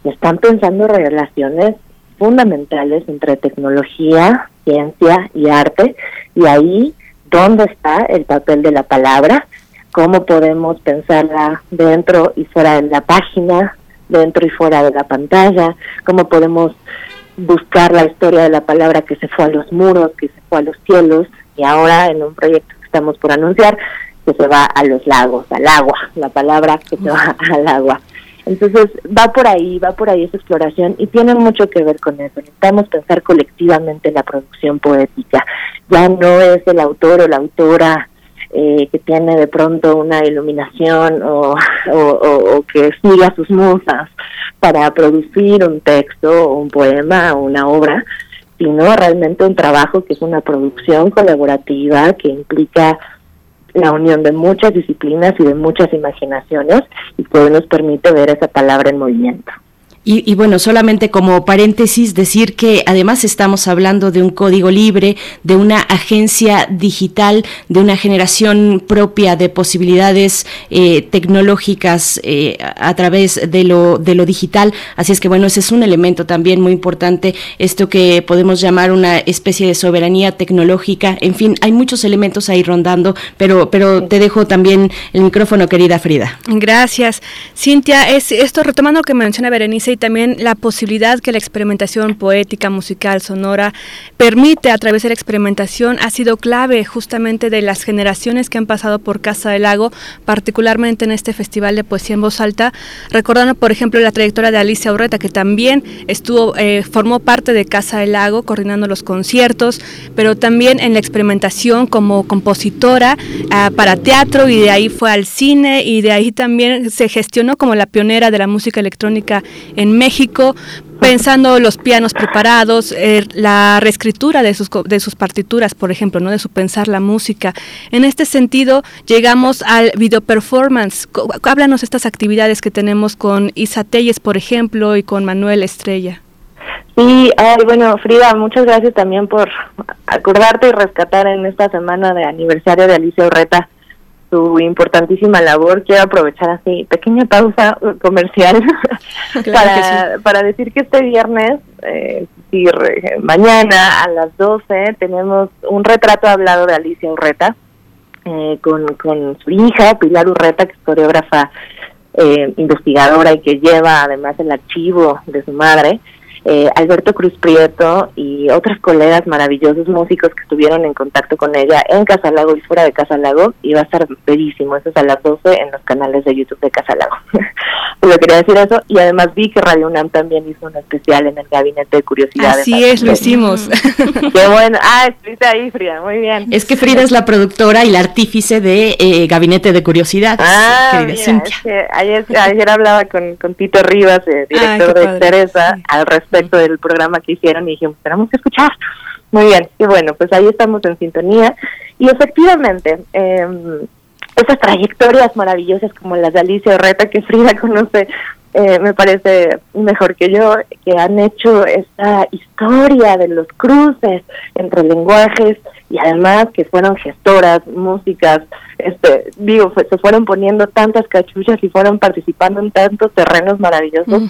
que están pensando relaciones fundamentales entre tecnología, ciencia y arte, y ahí, ¿dónde está el papel de la palabra? ¿Cómo podemos pensarla dentro y fuera de la página, dentro y fuera de la pantalla? ¿Cómo podemos buscar la historia de la palabra que se fue a los muros, que se fue a los cielos y ahora en un proyecto que estamos por anunciar que se va a los lagos, al agua, la palabra que se va *laughs* al agua. Entonces va por ahí, va por ahí esa exploración y tiene mucho que ver con eso. Necesitamos pensar colectivamente en la producción poética. Ya no es el autor o la autora eh, que tiene de pronto una iluminación *laughs* o, o, que siga sus musas para producir un texto un poema o una obra, sino realmente un trabajo que es una producción colaborativa que implica la unión de muchas disciplinas y de muchas imaginaciones y que nos permite ver esa palabra en movimiento. Y, bueno, solamente como paréntesis, decir que además estamos hablando de un código libre, de una agencia digital, de una generación propia de posibilidades eh, tecnológicas eh, a través de lo, de lo digital. Así es que bueno, ese es un elemento también muy importante, esto que podemos llamar una especie de soberanía tecnológica. En fin, hay muchos elementos ahí rondando, pero, pero te dejo también el micrófono, querida Frida. Gracias. Cintia, es esto retomando lo que menciona Berenice también la posibilidad que la experimentación poética, musical, sonora permite a través de la experimentación ha sido clave justamente de las generaciones que han pasado por Casa del Lago, particularmente en este Festival de Poesía en Voz Alta, recordando por ejemplo la trayectoria de Alicia Urreta, que también estuvo, eh, formó parte de Casa del Lago, coordinando los conciertos, pero también en la experimentación como compositora ah, para teatro y de ahí fue al cine y de ahí también se gestionó como la pionera de la música electrónica en México, pensando los pianos preparados, eh, la reescritura de sus, de sus partituras, por ejemplo, ¿no? de su pensar la música. En este sentido, llegamos al video performance. Háblanos estas actividades que tenemos con Isa Telles, por ejemplo, y con Manuel Estrella. Sí, bueno, Frida, muchas gracias también por acordarte y rescatar en esta semana de aniversario de Alicia Urreta su importantísima labor. Quiero aprovechar así, pequeña pausa comercial *laughs* para, para decir que este viernes, eh, decir, mañana a las 12, tenemos un retrato hablado de Alicia Urreta eh, con, con su hija, Pilar Urreta, que es coreógrafa eh, investigadora y que lleva además el archivo de su madre, eh, Alberto Cruz Prieto y otros colegas maravillosos músicos que estuvieron en contacto con ella en Casalago y fuera de Casalago y va a estar bellísimo, eso es a las 12 en los canales de YouTube de Casalago. *laughs* Pero quería decir eso y además vi que Radio UNAM también hizo un especial en el Gabinete de Curiosidades. Así es, lo hicimos. Qué bueno, ah, estuviste ahí Frida, muy bien. Es que Frida es la productora y la artífice de eh, Gabinete de Curiosidades, ah, querida Cintia. ayer, ayer hablaba con, con Tito Rivas, eh, director de Teresa, al respecto del programa que hicieron y dijimos, tenemos que escuchar. Muy bien, y bueno, pues ahí estamos en sintonía. Y efectivamente, eh, esas trayectorias maravillosas como las de Alicia Orreta, que Frida *laughs* conoce, eh, me parece mejor que yo, que han hecho esta historia de los cruces entre lenguajes y además que fueron gestoras, músicas, este, digo, se fueron poniendo tantas cachuchas y fueron participando en tantos terrenos maravillosos,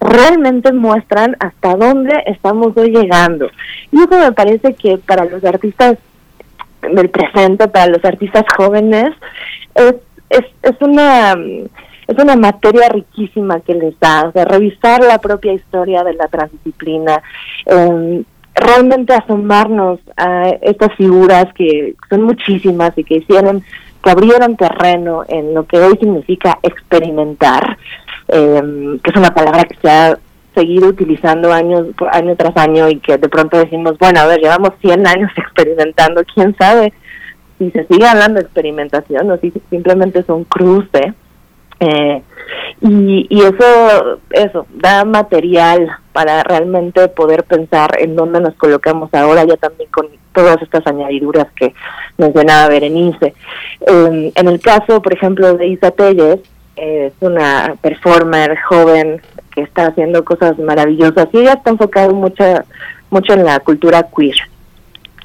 realmente muestran hasta dónde estamos hoy llegando. Y eso me parece que para los artistas del presente, para los artistas jóvenes, es, es, es una es una materia riquísima que les da, o sea, revisar la propia historia de la transdisciplina, eh, realmente asomarnos a estas figuras que son muchísimas y que hicieron, que abrieron terreno en lo que hoy significa experimentar, eh, que es una palabra que se ha seguido utilizando años año tras año y que de pronto decimos, bueno, a ver, llevamos 100 años *laughs* experimentando, quién sabe si se sigue hablando de experimentación o si simplemente es un cruce. Eh, y, eso, eso, da material para realmente poder pensar en dónde nos colocamos ahora, ya también con todas estas añadiduras que mencionaba Berenice. en el caso, por ejemplo, de Isa Telles, es una performer joven que está haciendo cosas maravillosas y ella está enfocada mucho, mucho en la cultura queer.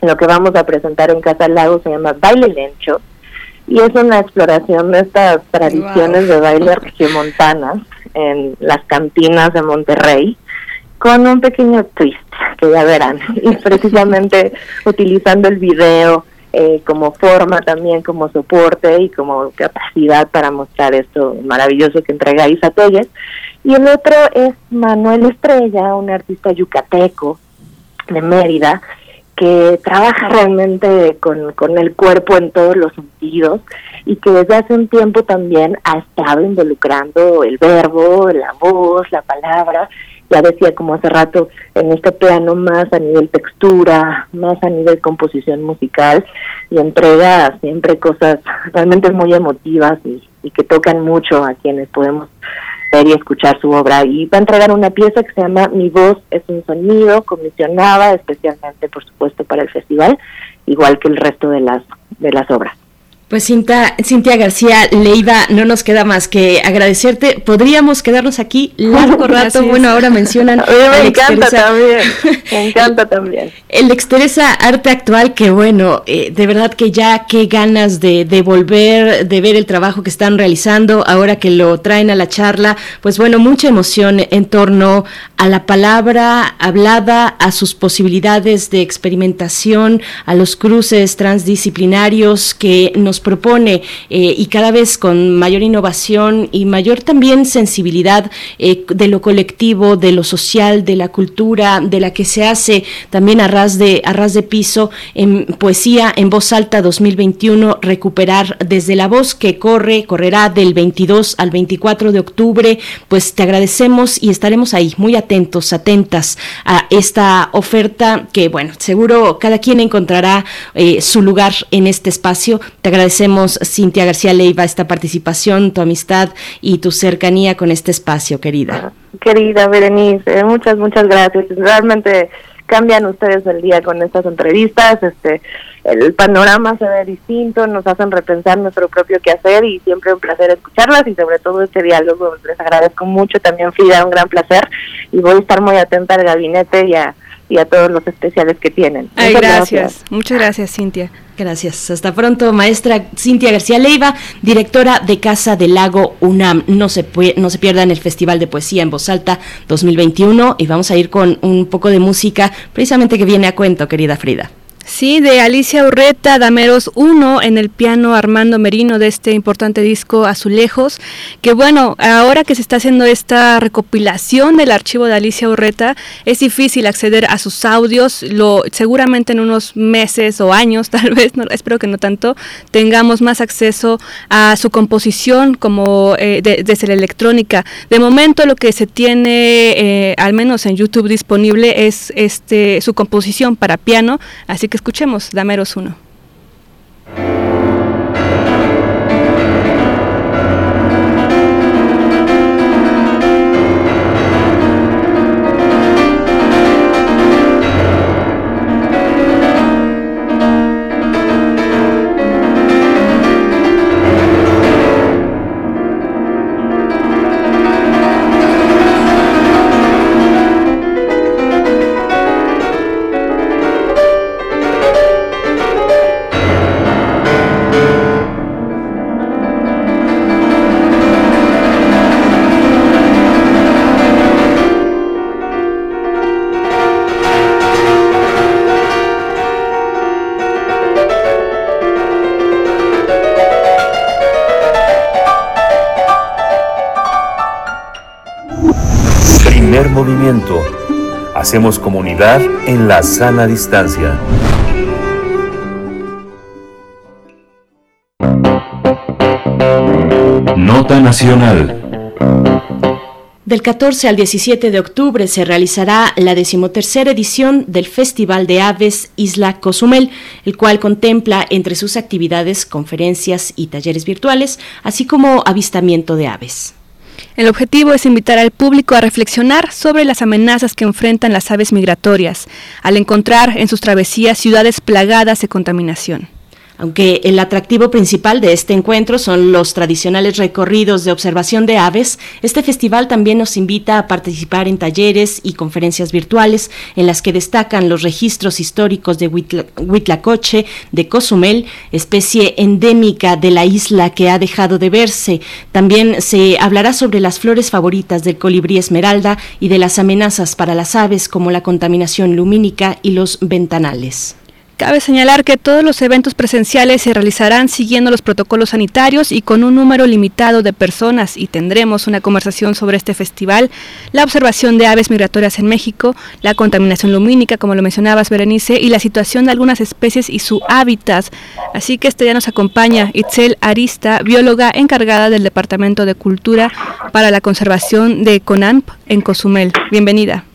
Lo que vamos a presentar en Casa Lago se llama Baile Lencho y es una exploración de estas tradiciones de baile regiomontanas en las cantinas de Monterrey con un pequeño twist que ya verán. *laughs* Y precisamente utilizando el video eh, como forma también como soporte y como capacidad para mostrar esto maravilloso que entrega Isa Telles. Y el otro es Manuel Estrella un artista yucateco de Mérida que trabaja realmente con, con el cuerpo en todos los sentidos y que desde hace un tiempo también ha estado involucrando el verbo, la voz, la palabra, ya decía como hace rato, en este plano más a nivel textura, más a nivel composición musical y entrega siempre cosas realmente muy emotivas y, y que tocan mucho a quienes podemos y escuchar su obra. Y va a entregar una pieza que se llama Mi voz es un sonido, comisionada especialmente, por supuesto, para el festival, igual que el resto de las, de las obras. Pues Cinta, Cintia García Leiva, no nos queda más que agradecerte. Podríamos quedarnos aquí largo *laughs* rato. Bueno, ahora mencionan. *laughs* me encanta también. *laughs* Me encanta también. El Exteresa Arte Actual, que bueno, eh, de verdad que ya qué ganas de, de, volver, de ver el trabajo que están realizando ahora que lo traen a la charla. Pues bueno, mucha emoción en torno a la palabra hablada, a sus posibilidades de experimentación, a los cruces transdisciplinarios que nos propone eh, y cada vez con mayor innovación y mayor también sensibilidad eh, de lo colectivo, de lo social, de la cultura, de la que se hace también a ras de, a ras de piso en poesía en voz alta 2021, recuperar desde la voz que corre, correrá del 22 al 24 de octubre, pues te agradecemos y estaremos ahí muy atentos, atentas a esta oferta que bueno, seguro cada quien encontrará eh, su lugar en este espacio. Te agradecemos agradecemos, Cintia García Leiva, esta participación, tu amistad y tu cercanía con este espacio, querida. Querida Berenice, muchas, muchas gracias. Realmente cambian ustedes el día con estas entrevistas, este el panorama se ve distinto, nos hacen repensar nuestro propio quehacer y siempre un placer escucharlas y sobre todo este diálogo les agradezco mucho también Frida, un gran placer y voy a estar muy atenta al gabinete y a, y a todos los especiales que tienen. gracias. gracias. Muchas gracias, Cintia. Gracias. Hasta pronto, maestra Cintia García Leiva, directora de Casa del Lago UNAM. No se, no se pierdan el Festival de Poesía en Voz Alta 2021 y vamos a ir con un poco de música precisamente que viene a cuento, querida Frida. Sí, de Alicia Urreta, Dameros 1 en el piano Armando Merino de este importante disco Azulejos, que bueno, ahora que se está haciendo esta recopilación del archivo de Alicia Urreta, es difícil acceder a sus audios, lo seguramente en unos meses o años, *laughs* tal vez, no, espero que no tanto, tengamos más acceso a su composición como eh, desde la electrónica. De momento lo que se tiene, eh, al menos en YouTube disponible, es este su composición para piano, así que escuchemos Dameros 1. Hacemos comunidad en la sana distancia. Nota Nacional. Del 14 al 17 de octubre se realizará la decimotercera edición del Festival de Aves Isla Cozumel, el cual contempla entre sus actividades conferencias y talleres virtuales, así como avistamiento de aves. El objetivo es invitar al público a reflexionar sobre las amenazas que enfrentan las aves migratorias, al encontrar en sus travesías ciudades plagadas de contaminación. Aunque el atractivo principal de este encuentro son los tradicionales recorridos de observación de aves, este festival también nos invita a participar en talleres y conferencias virtuales en las que destacan los registros históricos de Huitlacoche, de Cozumel, especie endémica de la isla que ha dejado de verse. También se hablará sobre las flores favoritas del colibrí esmeralda y de las amenazas para las aves como la contaminación lumínica y los ventanales. Cabe señalar que todos los eventos presenciales se realizarán siguiendo los protocolos sanitarios y con un número limitado de personas y tendremos una conversación sobre este festival, la observación de aves migratorias en México, la contaminación lumínica, como lo mencionabas Berenice, y la situación de algunas especies y su hábitat. Así que este día nos acompaña Itzel Arista, bióloga encargada del Departamento de Cultura para la Conservación de CONAMP en Cozumel. Bienvenida.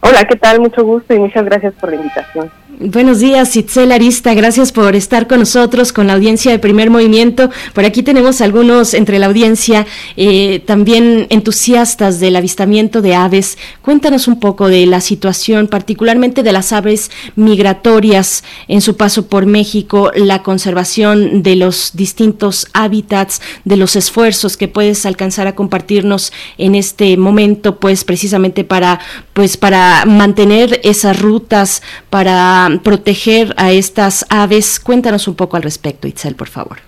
Hola, ¿qué tal? Mucho gusto y muchas gracias por la invitación. Buenos días, Itzel Arista. Gracias por estar con nosotros, con la audiencia de Primer Movimiento. Por aquí tenemos algunos entre la audiencia eh, también entusiastas del avistamiento de aves. Cuéntanos un poco de la situación, particularmente de las aves migratorias en su paso por México, la conservación de los distintos hábitats, de los esfuerzos que puedes alcanzar a compartirnos en este momento, pues precisamente para, pues para mantener esas rutas, para proteger a estas aves. Cuéntanos un poco al respecto, Itzel, por favor.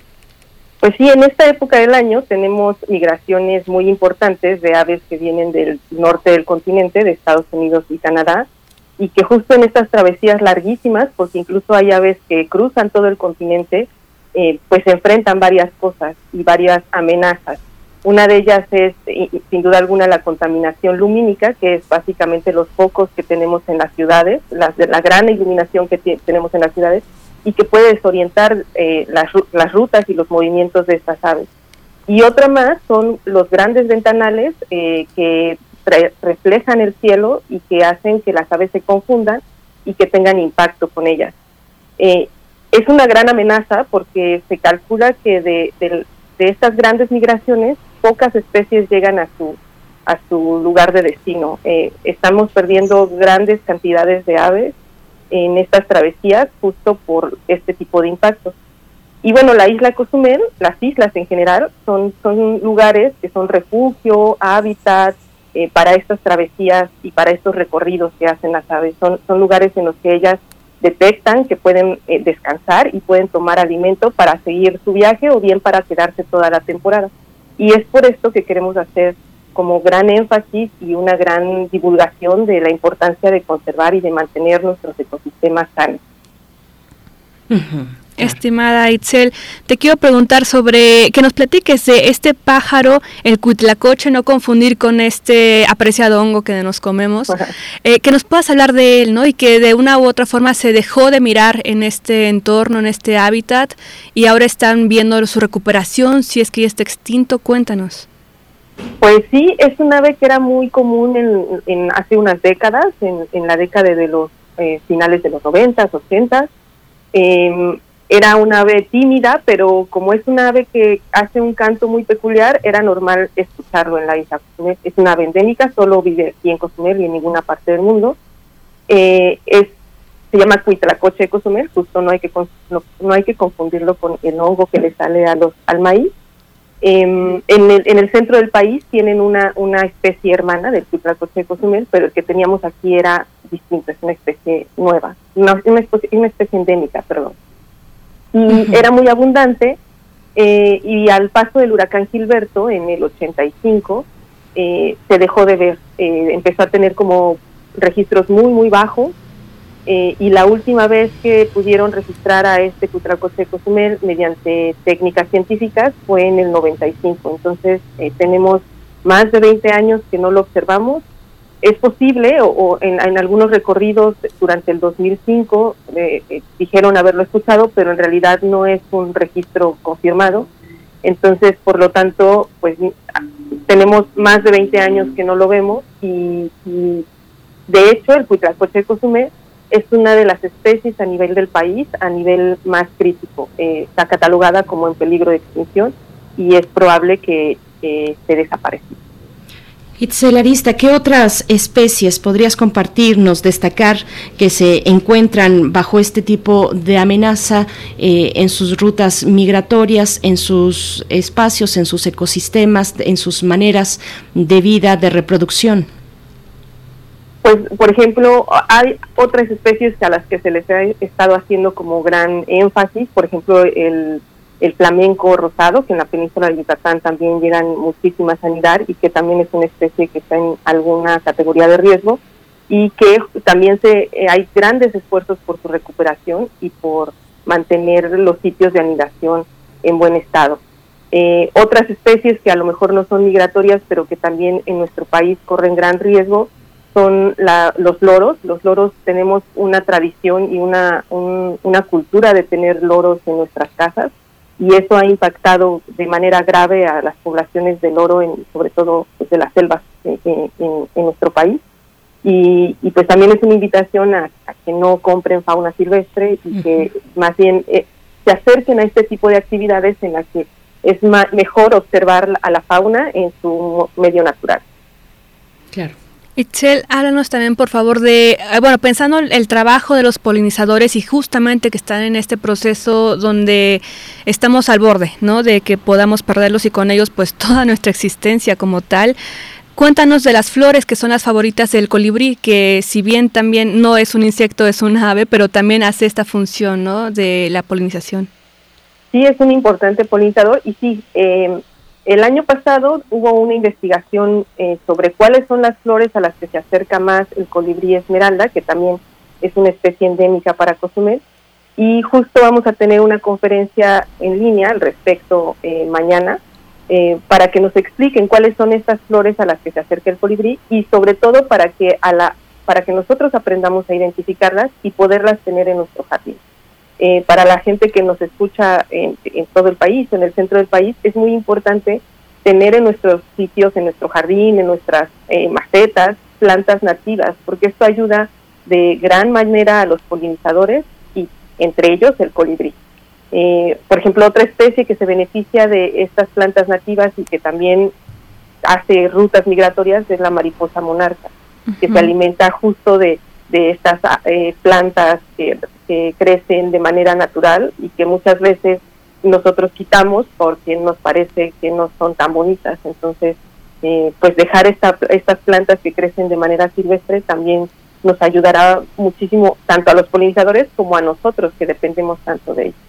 Pues sí, en esta época del año tenemos migraciones muy importantes de aves que vienen del norte del continente, de Estados Unidos y Canadá, y que justo en estas travesías larguísimas, porque incluso hay aves que cruzan todo el continente, eh, pues se enfrentan varias cosas y varias amenazas. Una de ellas es, sin duda alguna, la contaminación lumínica, que es básicamente los focos que tenemos en las ciudades, la, la gran iluminación que tenemos en las ciudades, y que puede desorientar eh, las, las rutas y los movimientos de estas aves. Y otra más son los grandes ventanales eh, que reflejan el cielo y que hacen que las aves se confundan y que tengan impacto con ellas. Eh, es una gran amenaza porque se calcula que de, de, de estas grandes migraciones pocas especies llegan a su a su lugar de destino. Eh, estamos perdiendo grandes cantidades de aves en estas travesías justo por este tipo de impactos. Y bueno, la isla Cozumel, las islas en general, son, son lugares que son refugio, hábitat eh, para estas travesías y para estos recorridos que hacen las aves. Son, son lugares en los que ellas detectan que pueden eh, descansar y pueden tomar alimento para seguir su viaje o bien para quedarse toda la temporada. Y es por esto que queremos hacer como gran énfasis y una gran divulgación de la importancia de conservar y de mantener nuestros ecosistemas sanos. Estimada Itzel, te quiero preguntar sobre que nos platiques de este pájaro, el cuitlacoche, no confundir con este apreciado hongo que nos comemos, eh, que nos puedas hablar de él, ¿no? Y que de una u otra forma se dejó de mirar en este entorno, en este hábitat, y ahora están viendo su recuperación, si es que ya está extinto, cuéntanos. Pues sí, es un ave que era muy común en, hace unas décadas, en, la década de los eh, finales de los 90, 80. Eh, era una ave tímida, pero como es una ave que hace un canto muy peculiar, era normal escucharlo en la isla. Es una ave endémica, solo vive aquí en Cozumel y en ninguna parte del mundo. Eh, es se llama Cuitlacoche de Cozumel, justo no hay que no, hay que confundirlo con el hongo que le sale a los al maíz. Em, en, el, en el centro del país tienen una, una especie hermana del Cuitlacoche de Cozumel, pero el que teníamos aquí era distinto, es una especie nueva, una, una, especie, una especie endémica, perdón y era muy abundante eh, y al paso del huracán Gilberto en el 85 eh, se dejó de ver, eh, empezó a tener como registros muy muy bajos y la última vez que pudieron registrar a este Cutracoche Cozumel mediante técnicas científicas fue en el 95, entonces tenemos más de 20 años que no lo observamos es posible, o, en, algunos recorridos durante el 2005 eh, eh, dijeron haberlo escuchado, pero en realidad no es un registro confirmado. Entonces, por lo tanto, pues tenemos más de 20 años que no lo vemos y, de hecho el Cuitlacoche cosumé es una de las especies a nivel del país, a nivel más crítico. Eh, está catalogada como en peligro de extinción y es probable que se desaparezca. Itzelarista, ¿qué otras especies podrías compartirnos, destacar que se encuentran bajo este tipo de amenaza eh, en sus rutas migratorias, en sus espacios, en sus ecosistemas, en sus maneras de vida, de reproducción? Pues, por ejemplo, hay otras especies a las que se les ha estado haciendo como gran énfasis, por ejemplo, el el flamenco rosado, que en la península de Yucatán también llegan muchísimas a anidar y que también es una especie que está en alguna categoría de riesgo y que también se eh, hay grandes esfuerzos por su recuperación y por mantener los sitios de anidación en buen estado. Eh, otras especies que a lo mejor no son migratorias, pero que también en nuestro país corren gran riesgo, son los loros. Los loros tenemos una tradición y una, una cultura de tener loros en nuestras casas y eso ha impactado de manera grave a las poblaciones del oro, en, sobre todo pues, de las selvas en, nuestro país. Y, pues también es una invitación a, que no compren fauna silvestre y que más bien eh, se acerquen a este tipo de actividades en las que es mejor observar a la fauna en su medio natural. Claro. Itzel, háblanos también por favor de, eh, bueno, pensando en el trabajo de los polinizadores y justamente que están en este proceso donde estamos al borde, ¿no? De que podamos perderlos y con ellos pues *laughs* toda nuestra existencia como tal. Cuéntanos de las flores que son las favoritas del colibrí, que si bien también no es un insecto, es un ave, pero también hace esta función, ¿no? De la polinización. Sí, es un importante polinizador y sí, eh, el año pasado hubo una investigación eh, sobre cuáles son las flores a las que se acerca más el colibrí esmeralda, que también es una especie endémica para Cozumel, y justo vamos a tener una conferencia en línea al respecto eh, mañana eh, para que nos expliquen cuáles son estas flores a las que se acerca el colibrí y sobre todo para que a la para que nosotros aprendamos a identificarlas y poderlas tener en nuestro jardín. Eh, para la gente que nos escucha en, todo el país, en el centro del país, es muy importante tener en nuestros sitios, en nuestro jardín, en nuestras eh, macetas, plantas nativas, porque esto ayuda de gran manera a los polinizadores y entre ellos el colibrí. Eh, por ejemplo, otra especie que se beneficia de estas plantas nativas y que también hace rutas migratorias es la mariposa monarca, que se alimenta justo de, de estas plantas que que crecen de manera natural y que muchas veces nosotros quitamos porque nos parece que no son tan bonitas. Entonces, eh, pues dejar esta, estas plantas que crecen de manera silvestre también nos ayudará muchísimo tanto a los polinizadores como a nosotros que dependemos tanto de ellos.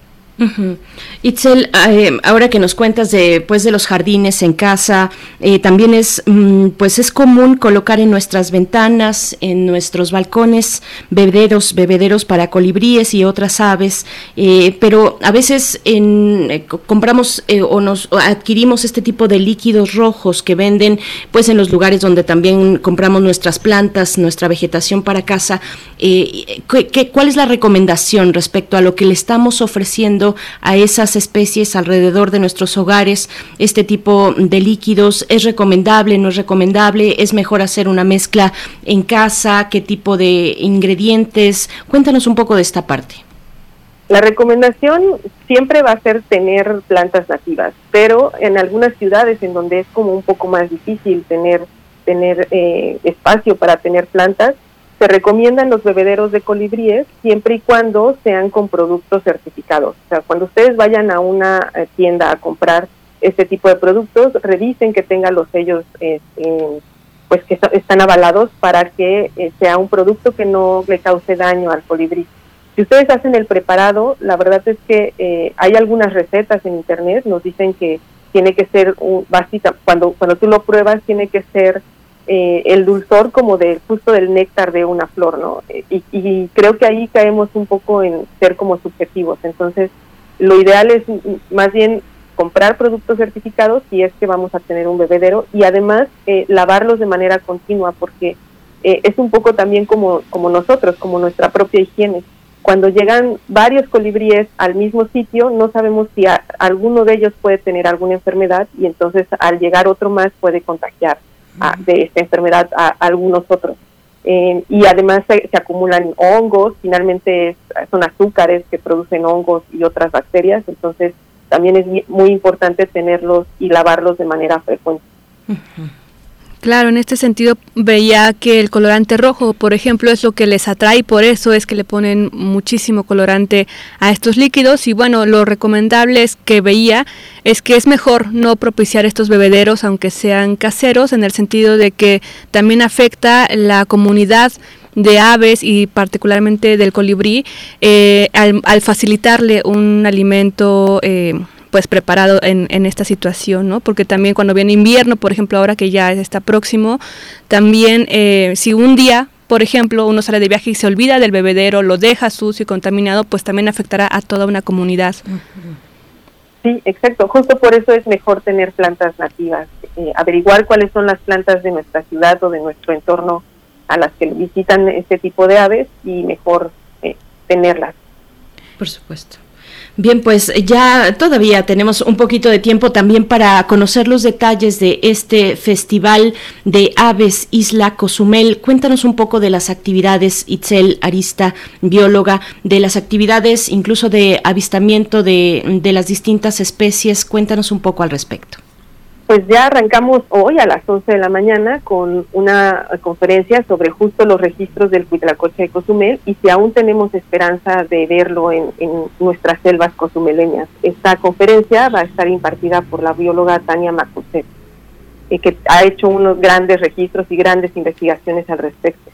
Itzel, eh, ahora que nos cuentas de, pues, de los jardines en casa, eh, también es, mm, pues es común colocar en nuestras ventanas, en nuestros balcones, bebederos, bebederos para colibríes y otras aves, eh, pero a veces en, compramos o nos adquirimos este tipo de líquidos rojos que venden, pues, en los lugares donde también compramos nuestras plantas, nuestra vegetación para casa. ¿qué, ¿Cuál es la recomendación respecto a lo que le estamos ofreciendo? A esas especies alrededor de nuestros hogares este tipo de líquidos? ¿Es recomendable, no es recomendable? ¿Es mejor hacer una mezcla en casa? ¿Qué tipo de ingredientes? Cuéntanos un poco de esta parte. La recomendación siempre va a ser tener plantas nativas, pero en algunas ciudades en donde es como un poco más difícil tener tener eh, espacio para tener plantas, se recomiendan los bebederos de colibríes siempre y cuando sean con productos certificados. O sea, cuando ustedes vayan a una eh, tienda a comprar este tipo de productos, revisen que tengan los sellos este, pues que están avalados para que eh, sea un producto que no le cause daño al colibrí. Si ustedes hacen el preparado, la verdad es que eh, hay algunas recetas en internet, nos dicen que tiene que ser un, básica, cuando cuando tú lo pruebas tiene que ser eh, el dulzor como de justo del néctar de una flor, ¿no? Y, y, creo que ahí caemos un poco en ser como subjetivos. Entonces, lo ideal es más bien comprar productos certificados si es que vamos a tener un bebedero y además eh, lavarlos de manera continua porque eh, es un poco también como, como nosotros, como nuestra propia higiene. Cuando llegan varios colibríes al mismo sitio, no sabemos si alguno de ellos puede tener alguna enfermedad y entonces al llegar otro más puede contagiar de esta enfermedad a, algunos otros. Eh, y además se, acumulan hongos, finalmente son azúcares que producen hongos y otras bacterias, entonces también es muy importante tenerlos y lavarlos de manera frecuente. Claro, en este sentido veía que el colorante rojo, por ejemplo, es lo que les atrae, por eso es que le ponen muchísimo colorante a estos líquidos. Y bueno, lo recomendable es que veía es que es mejor no propiciar estos bebederos aunque sean caseros en el sentido de que también afecta la comunidad de aves y particularmente del colibrí eh, al, facilitarle un alimento eh, pues preparado en, en esta situación, ¿no? Porque también cuando viene invierno, por ejemplo, ahora que ya está próximo, también eh, si un día por ejemplo, uno sale de viaje y se olvida del bebedero, lo deja sucio y contaminado, pues también afectará a toda una comunidad. Sí, exacto. Justo por eso es mejor tener plantas nativas, eh, averiguar cuáles son las plantas de nuestra ciudad o de nuestro entorno a las que visitan este tipo de aves y mejor eh, tenerlas. Por supuesto. Bien, pues ya todavía tenemos un poquito de tiempo también para conocer los detalles de este Festival de Aves Isla Cozumel. Cuéntanos un poco de las actividades, Itzel Arista, bióloga, de las actividades incluso de avistamiento de, de las distintas especies. Cuéntanos un poco al respecto. Pues ya arrancamos hoy a las 11 de la mañana con una conferencia sobre justo los registros del Cuitlacoche de Cozumel y si aún tenemos esperanza de verlo en, nuestras selvas cozumeleñas. Esta conferencia va a estar impartida por la bióloga Tania Macuset, eh, que ha hecho unos grandes registros y grandes investigaciones al respecto.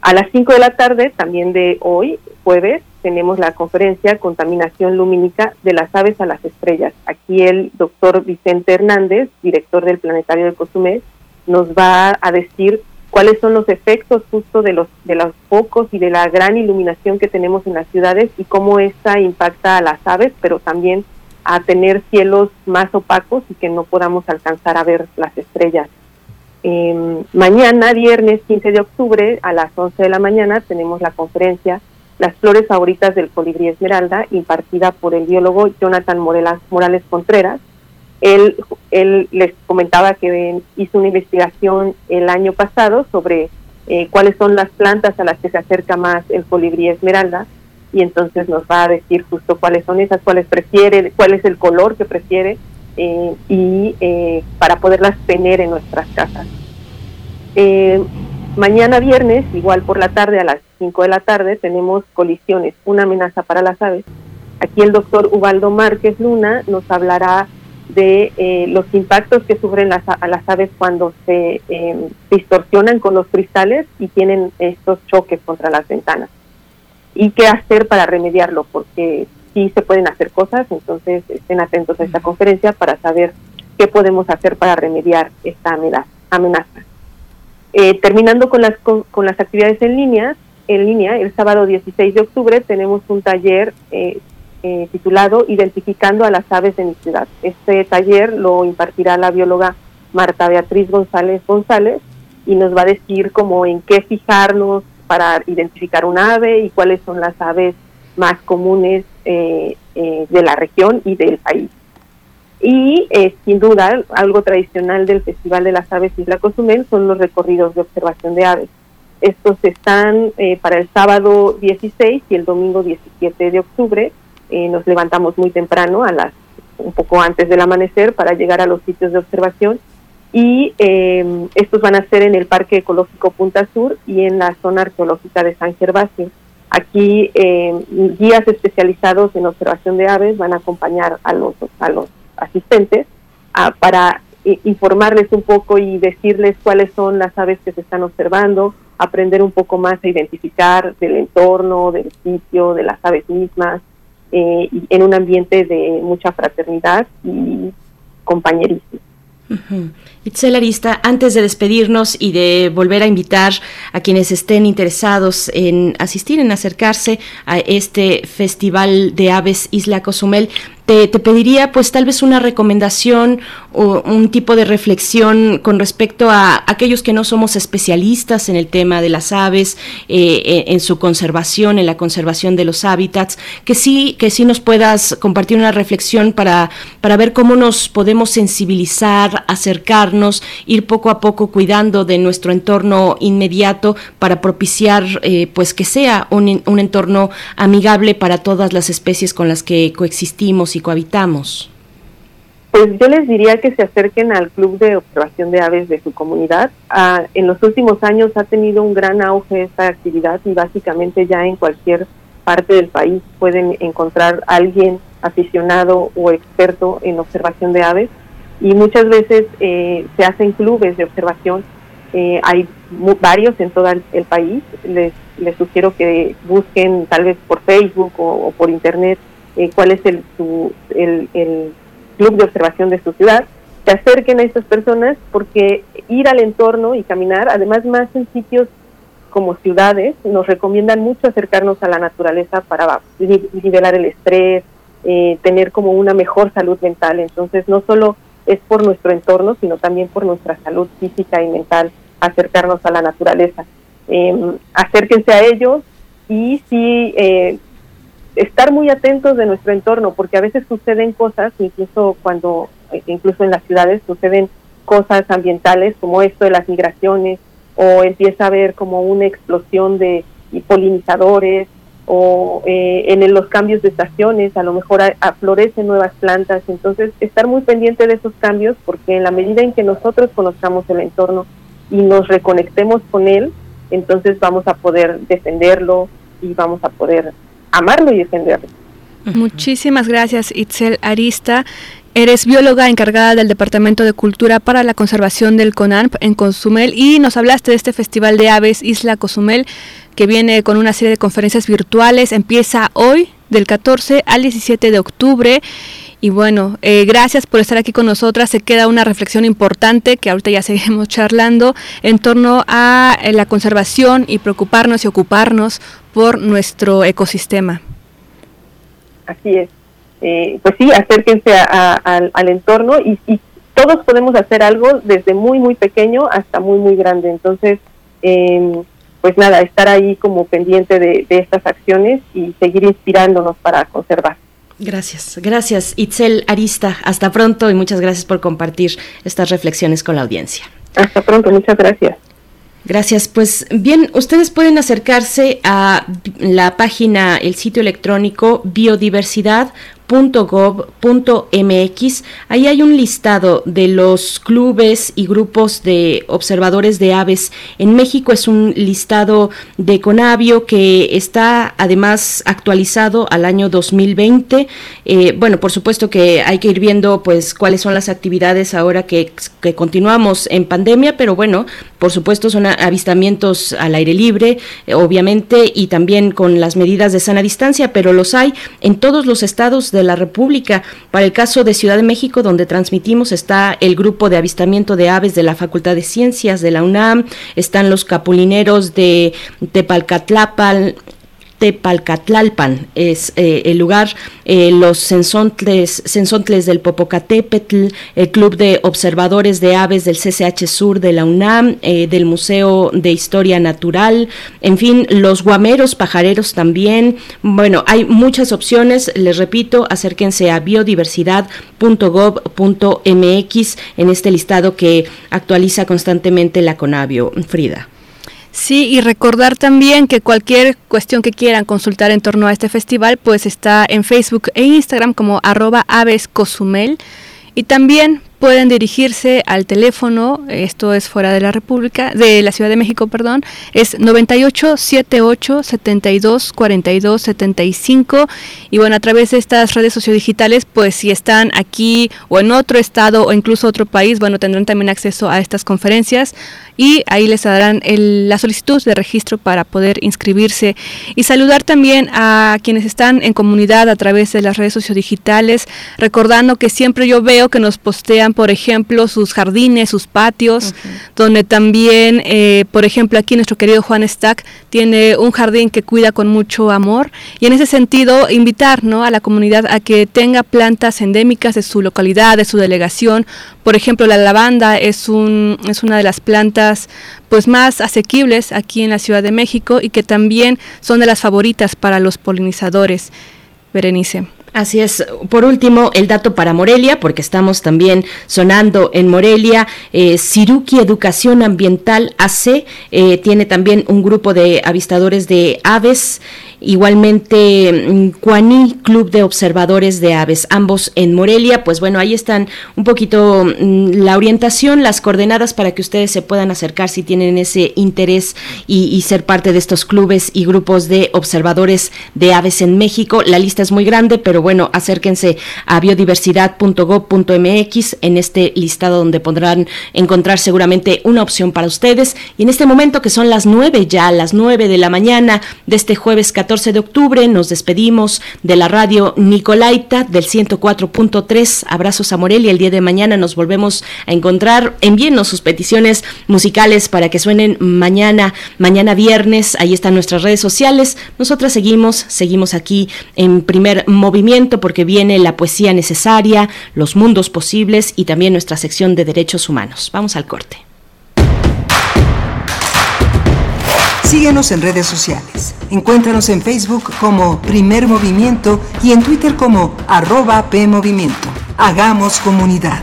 A las 5 de la tarde, también de hoy, jueves, tenemos la conferencia Contaminación Lumínica de las aves a las estrellas. Aquí el doctor Vicente Hernández, director del Planetario de Cozumel, nos va a decir cuáles son los efectos justo de los de los focos y de la gran iluminación que tenemos en las ciudades y cómo esta impacta a las aves, pero también a tener cielos más opacos y que no podamos alcanzar a ver las estrellas. Em, mañana, viernes 15 de octubre, a las 11 de la mañana, tenemos la conferencia las flores favoritas del colibrí esmeralda, impartida por el biólogo Jonathan Morales Contreras. Él, él les comentaba que hizo una investigación el año pasado sobre eh, cuáles son las plantas a las que se acerca más el colibrí esmeralda y entonces nos va a decir justo cuáles son esas, cuáles prefiere, cuál es el color que prefiere eh, y eh, para poderlas tener en nuestras casas. Mañana viernes, igual por la tarde a las 5 de la tarde tenemos colisiones, una amenaza para las aves. Aquí el doctor Ubaldo Márquez Luna nos hablará de eh, los impactos que sufren las, a las aves cuando se em, distorsionan con los cristales y tienen estos choques contra las ventanas. Y qué hacer para remediarlo, porque sí se pueden hacer cosas, entonces estén atentos a esta conferencia para saber qué podemos hacer para remediar esta amenaza. Eh, terminando con las, con, las actividades en línea, en línea, el sábado 16 de octubre tenemos un taller eh, eh, titulado Identificando a las aves de mi ciudad. Este taller lo impartirá la bióloga Marta Beatriz González González y nos va a decir cómo en qué fijarnos para identificar un ave y cuáles son las aves más comunes de la región y del país. Y eh, sin duda, algo tradicional del Festival de las Aves Isla Cozumel son los recorridos de observación de aves. Estos están eh, para el sábado 16 y el domingo 17 de octubre. Eh, nos levantamos muy temprano, a las un poco antes del amanecer, para llegar a los sitios de observación. Y estos van a ser en el Parque Ecológico Punta Sur y en la zona arqueológica de San Gervasio. Aquí guías especializados en observación de aves van a acompañar a los, a los asistentes para informarles un poco y decirles cuáles son las aves que se están observando, aprender un poco más a identificar del entorno, del sitio, de las aves mismas, eh, en un ambiente de mucha fraternidad y compañerismo. Itzel Arista, antes de despedirnos y de volver a invitar a quienes estén interesados en asistir, en acercarse a este Festival de Aves Isla Cozumel, te, pediría pues tal vez una recomendación o un tipo de reflexión con respecto a aquellos que no somos especialistas en el tema de las aves, eh, en, su conservación, en la conservación de los hábitats, que sí, que sí nos puedas compartir una reflexión para, para ver cómo nos podemos sensibilizar, acercarnos, ir poco a poco cuidando de nuestro entorno inmediato para propiciar eh, pues que sea un, un entorno amigable para todas las especies con las que coexistimos Pues yo les diría que se acerquen al Club de Observación de Aves de su comunidad. Ah, en los últimos años ha tenido un gran auge esta actividad y básicamente ya en cualquier parte del país pueden encontrar a alguien aficionado o experto en observación de aves y muchas veces eh, se hacen clubes de observación. Eh, hay varios en todo el, país. Les, les sugiero que busquen tal vez por Facebook o por internet eh, cuál es el, el, club de observación de su ciudad, se acerquen a estas personas porque ir al entorno y caminar, además más en sitios como ciudades, nos recomiendan mucho acercarnos a la naturaleza para nivelar el estrés, eh, tener como una mejor salud mental. Entonces, no solo es por nuestro entorno, sino también por nuestra salud física y mental acercarnos a la naturaleza. Em, acérquense a ellos y si eh, estar muy atentos de nuestro entorno, porque a veces suceden cosas, incluso cuando, eh, incluso en las ciudades suceden cosas ambientales como esto de las migraciones, o empieza a haber como una explosión de polinizadores, o eh, en los cambios de estaciones, a lo mejor aflorecen nuevas plantas, entonces estar muy pendiente de esos cambios, porque en la medida en que nosotros conozcamos el entorno y nos reconectemos con él, entonces vamos a poder defenderlo y vamos a poder amarlo y defenderlo. Muchísimas gracias, Itzel Arista. Eres bióloga encargada del Departamento de Cultura para la Conservación del CONANP en Cozumel y nos hablaste de este Festival de Aves Isla Cozumel que viene con una serie de conferencias virtuales. Empieza hoy del 14 al 17 de octubre. Y bueno, eh, gracias por estar aquí con nosotras. Se queda una reflexión importante que ahorita ya *laughs* seguimos charlando en torno a eh, la conservación y preocuparnos y ocuparnos por nuestro ecosistema. Así es. Eh, pues sí, acérquense al entorno y, todos podemos hacer algo desde muy, muy pequeño hasta muy, muy grande. Entonces, em, pues nada, estar ahí como pendiente de estas acciones y seguir inspirándonos para conservar. Gracias, gracias Itzel Arista. Hasta pronto y muchas gracias por compartir estas reflexiones con la audiencia. Hasta pronto, muchas gracias. Gracias. Pues bien, ustedes pueden acercarse a la página, el sitio electrónico biodiversidad .gov.mx. Ahí hay un listado de los clubes y grupos de observadores de aves. En México es un listado de Conavio que está además actualizado al año 2020. Eh, bueno, por supuesto que hay que ir viendo pues cuáles son las actividades ahora que, que continuamos en pandemia, pero bueno, por supuesto son avistamientos al aire libre, eh, obviamente, y también con las medidas de sana distancia, pero los hay en todos los estados de la República. Para el caso de Ciudad de México, donde transmitimos, está el grupo de avistamiento de aves de la Facultad de Ciencias de la UNAM, están los capulineros de Tepalcatlapal, Tepalcatlalpan es eh, el lugar, eh, los sensontles, del Popocatépetl, el Club de Observadores de Aves del CCH Sur de la UNAM, eh, del Museo de Historia Natural, en fin, los guameros pajareros también. Bueno, hay muchas opciones, les repito, acérquense a biodiversidad.gov.mx en este listado que actualiza constantemente la Conavio. Frida. Sí, y recordar también que cualquier cuestión que quieran consultar en torno a este festival, pues está en Facebook e Instagram como arroba avescosumel. Y también pueden dirigirse al teléfono, esto es fuera de la República, de la Ciudad de México, perdón, es 98 78 72 42 75 y bueno, a través de estas redes sociodigitales, pues si están aquí o en otro estado o incluso otro país, bueno, tendrán también acceso a estas conferencias y ahí les darán la solicitud de registro para poder inscribirse. Y saludar también a quienes están en comunidad a través de las redes sociodigitales, recordando que siempre yo veo que nos postean por ejemplo, sus jardines, sus patios, donde también, eh, por ejemplo, aquí nuestro querido Juan Stack tiene un jardín que cuida con mucho amor y en ese sentido invitar ¿no? a la comunidad a que tenga plantas endémicas de su localidad, de su delegación. Por ejemplo, la lavanda es, un, es una de las plantas pues más asequibles aquí en la Ciudad de México y que también son de las favoritas para los polinizadores. Berenice. Así es. Por último, el dato para Morelia, porque estamos también sonando en Morelia. Eh, Educación Ambiental AC eh, tiene también un grupo de avistadores de aves Igualmente, Cuaní, mm, Club de Observadores de Aves, ambos en Morelia. Pues bueno, ahí están un poquito mm, la orientación, las coordenadas para que ustedes se puedan acercar si tienen ese interés y, ser parte de estos clubes y grupos de observadores de aves en México. La lista es muy grande, pero bueno, acérquense a biodiversidad.gov.mx en este listado donde podrán encontrar seguramente una opción para ustedes. Y en este momento que son las nueve ya, las nueve de la mañana de este jueves 14 de octubre. Nos despedimos de la radio Nicolaita del 104.3. Abrazos a Morelia. El día de mañana nos volvemos a encontrar. Envíenos sus peticiones musicales para que suenen mañana, mañana viernes. Ahí están nuestras redes sociales. Nosotras seguimos, seguimos aquí en primer movimiento porque viene la poesía necesaria, los mundos posibles y también nuestra sección de derechos humanos. Vamos al corte. Síguenos en redes sociales. Encuéntranos en Facebook como Primer Movimiento y en Twitter como arroba PMovimiento. Hagamos comunidad.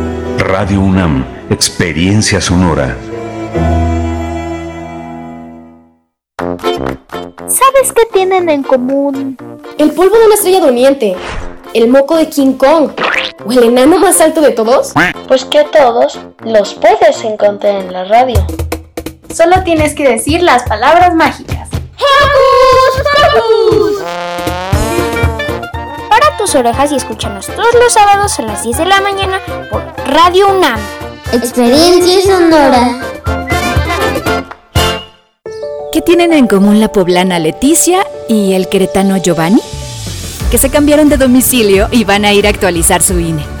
Radio UNAM, experiencia sonora. ¿Sabes qué tienen en común? El polvo de una estrella durmiente, el moco de King Kong o el enano más alto de todos. Pues que a todos los puedes encontrar en la radio. Solo tienes que decir las palabras mágicas. Tus orejas y escúchanos todos los sábados a las 10 de la mañana por Radio UNAM. Experiencia sonora. ¿Qué tienen en común la poblana Leticia y el queretano Giovanni? Que se cambiaron de domicilio y van a ir a actualizar su INE.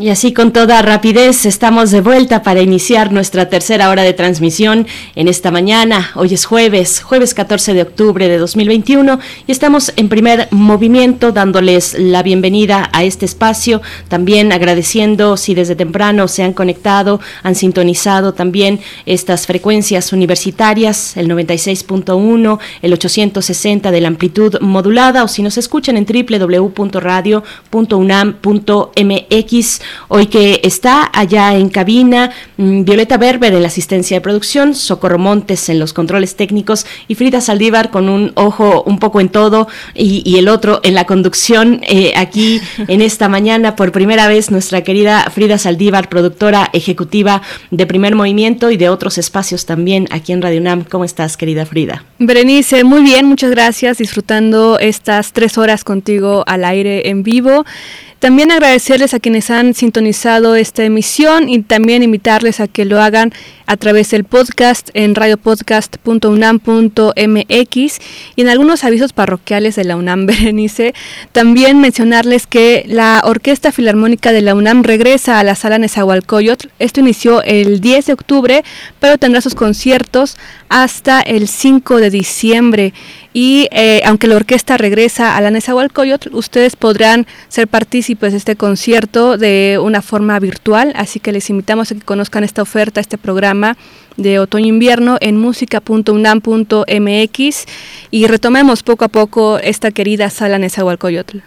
Y así con toda rapidez estamos de vuelta para iniciar nuestra tercera hora de transmisión en esta mañana. Hoy es jueves, jueves 14 de octubre de 2021 y estamos en primer movimiento dándoles la bienvenida a este espacio, también agradeciendo si desde temprano se han conectado, han sintonizado también estas frecuencias universitarias, el 96.1, el 860 de la amplitud modulada o si nos escuchan en www.radio.unam.mx Hoy que está allá en cabina mm, Violeta Berber en la asistencia de producción, Socorro Montes en los controles técnicos y Frida Saldívar con un ojo un poco en todo y, el otro en la conducción eh, aquí en esta mañana por primera vez nuestra querida Frida Saldívar, productora ejecutiva de Primer Movimiento y de otros espacios también aquí en Radio UNAM. ¿Cómo estás, querida Frida? Berenice, muy bien, muchas gracias. Disfrutando estas tres horas contigo al aire en vivo. También agradecerles a quienes han sintonizado esta emisión y también invitarles a que lo hagan a través del podcast en radiopodcast.unam.mx y en algunos avisos parroquiales de la UNAM *laughs* Berenice. También mencionarles que la Orquesta Filarmónica de la UNAM regresa a la sala Nezahualcóyotl. Esto inició el 10 de octubre, pero tendrá sus conciertos hasta el 5 de diciembre. Y eh, aunque la orquesta regresa a la Nezahualcóyotl, ustedes podrán ser partícipes de este concierto de una forma virtual, así que les invitamos a que conozcan esta oferta, este programa de otoño-invierno en música.unam.mx y retomemos poco a poco esta querida sala Nezahualcóyotl.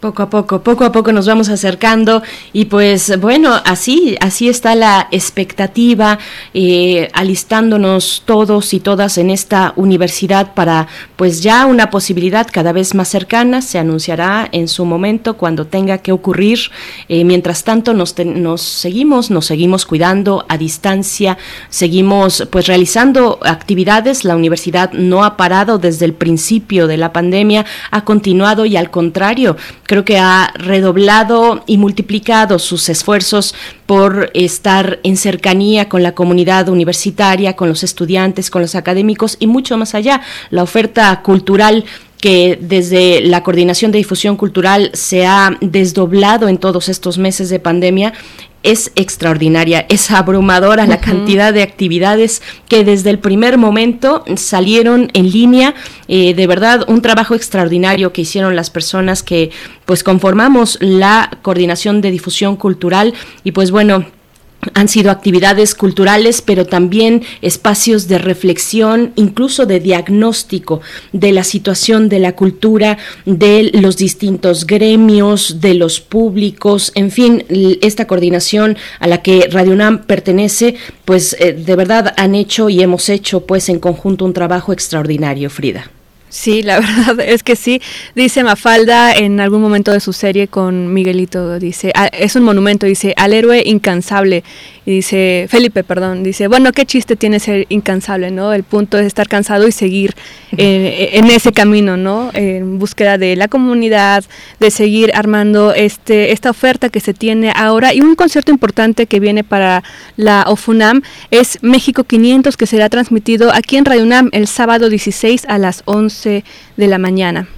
Poco a poco, poco a poco nos vamos acercando y pues bueno, así, así está la expectativa, eh, alistándonos todos y todas en esta universidad para pues ya una posibilidad cada vez más cercana, se anunciará en su momento cuando tenga que ocurrir. Eh, mientras tanto nos, nos seguimos, nos seguimos cuidando a distancia, seguimos pues realizando actividades, la universidad no ha parado desde el principio de la pandemia, ha continuado y al contrario, creo que ha redoblado y multiplicado sus esfuerzos por estar en cercanía con la comunidad universitaria, con los estudiantes, con los académicos y mucho más allá. La oferta cultural que desde la Coordinación de Difusión Cultural se ha desdoblado en todos estos meses de pandemia es extraordinaria, es abrumadora la cantidad de actividades que desde el primer momento salieron en línea. Eh, de verdad, un trabajo extraordinario que hicieron las personas que pues conformamos la coordinación de difusión cultural y pues bueno, han sido actividades culturales, pero también espacios de reflexión, incluso de diagnóstico de la situación de la cultura, de los distintos gremios, de los públicos, en fin, esta coordinación a la que Radio UNAM pertenece, pues eh, de verdad han hecho y hemos hecho pues en conjunto un trabajo extraordinario, Frida. Sí, la *laughs* verdad es que sí. Dice Mafalda en algún momento de su serie con Miguelito, dice, ah, es un monumento, dice, al héroe incansable. Y dice, Felipe, perdón, dice, bueno, qué chiste tiene ser incansable, ¿no? El punto es estar cansado y seguir eh, *laughs* en ese camino, ¿no? En búsqueda de la comunidad, de seguir armando este esta oferta que se tiene ahora. Y un concierto importante que viene para la OFUNAM es México 500, que será transmitido aquí en Radio UNAM el sábado 16 a las 11 de la mañana.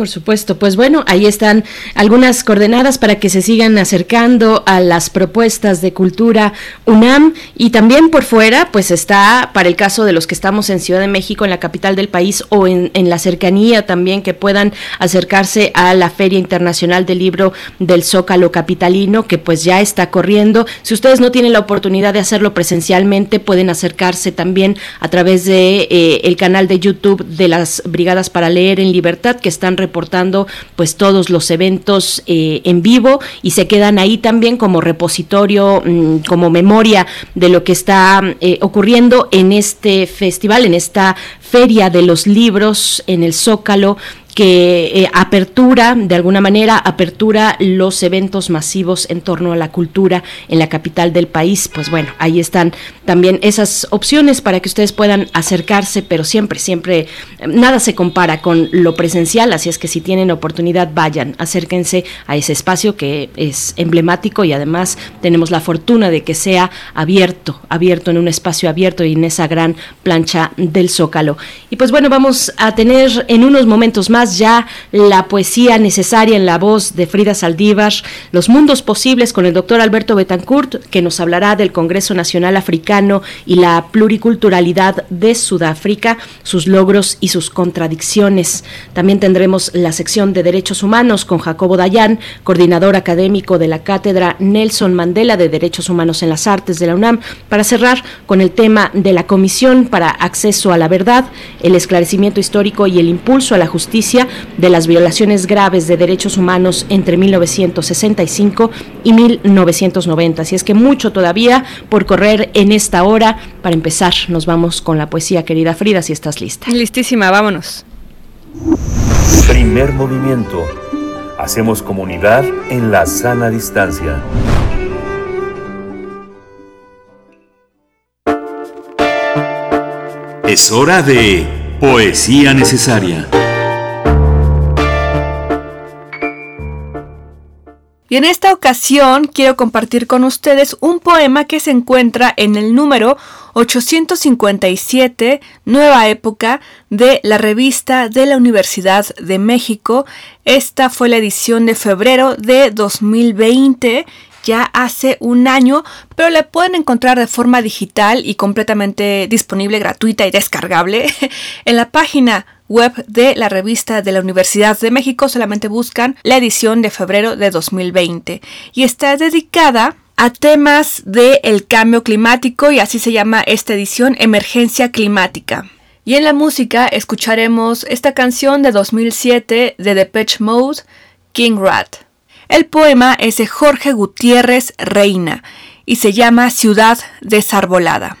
Por supuesto, pues bueno, ahí están algunas coordenadas para que se sigan acercando a las propuestas de cultura UNAM y también por fuera, pues está para el caso de los que estamos en Ciudad de México, en la capital del país o en, la cercanía también que puedan acercarse a la Feria Internacional del Libro del Zócalo Capitalino, que pues ya está corriendo. Si ustedes no tienen la oportunidad de hacerlo presencialmente, pueden acercarse también a través de eh, el canal de YouTube de las Brigadas para Leer en Libertad que están reportando pues todos los eventos eh, en vivo y se quedan ahí también como repositorio, mm, como memoria de lo que está eh, ocurriendo en este festival, en esta feria de los libros en el Zócalo que eh, apertura, de alguna manera, apertura los eventos masivos en torno a la cultura en la capital del país. Pues bueno, ahí están también esas opciones para que ustedes puedan acercarse, pero siempre, siempre, nada se compara con lo presencial, así es que si tienen oportunidad, vayan, acérquense a ese espacio que es emblemático y además tenemos la fortuna de que sea abierto, abierto en un espacio abierto y en esa gran plancha del Zócalo. Y pues bueno, vamos a tener en unos momentos más ya la poesía necesaria en la voz de Frida Saldívar, Los mundos posibles con el doctor Alberto Betancourt, que nos hablará del Congreso Nacional Africano y la pluriculturalidad de Sudáfrica, sus logros y sus contradicciones. También tendremos la sección de Derechos Humanos con Jacobo Dayan, coordinador académico de la Cátedra Nelson Mandela de Derechos Humanos en las Artes de la UNAM, para cerrar con el tema de la Comisión para Acceso a la Verdad, el esclarecimiento histórico y el impulso a la justicia de las violaciones graves de derechos humanos entre 1965 y 1990. Así es que mucho todavía por correr en esta hora. Para empezar, nos vamos con la poesía, querida Frida, si estás lista. Listísima, vámonos. Primer movimiento. Hacemos comunidad en la sana distancia. Es hora de Poesía Necesaria. Y en esta ocasión quiero compartir con ustedes un poema que se encuentra en el número 857, Nueva Época, de la revista de la Universidad de México. Esta fue la edición de febrero de 2020 ya hace un año, pero la pueden encontrar de forma digital y completamente disponible, gratuita y descargable *laughs* en la página web de la revista de la Universidad de México. Solamente buscan la edición de febrero de 2020 y está dedicada a temas del cambio climático y así se llama esta edición Emergencia Climática. Y en la música escucharemos esta canción de 2007 de Depeche Mode, King Rat. El poema es de Jorge Gutiérrez Reina y se llama Ciudad desarbolada.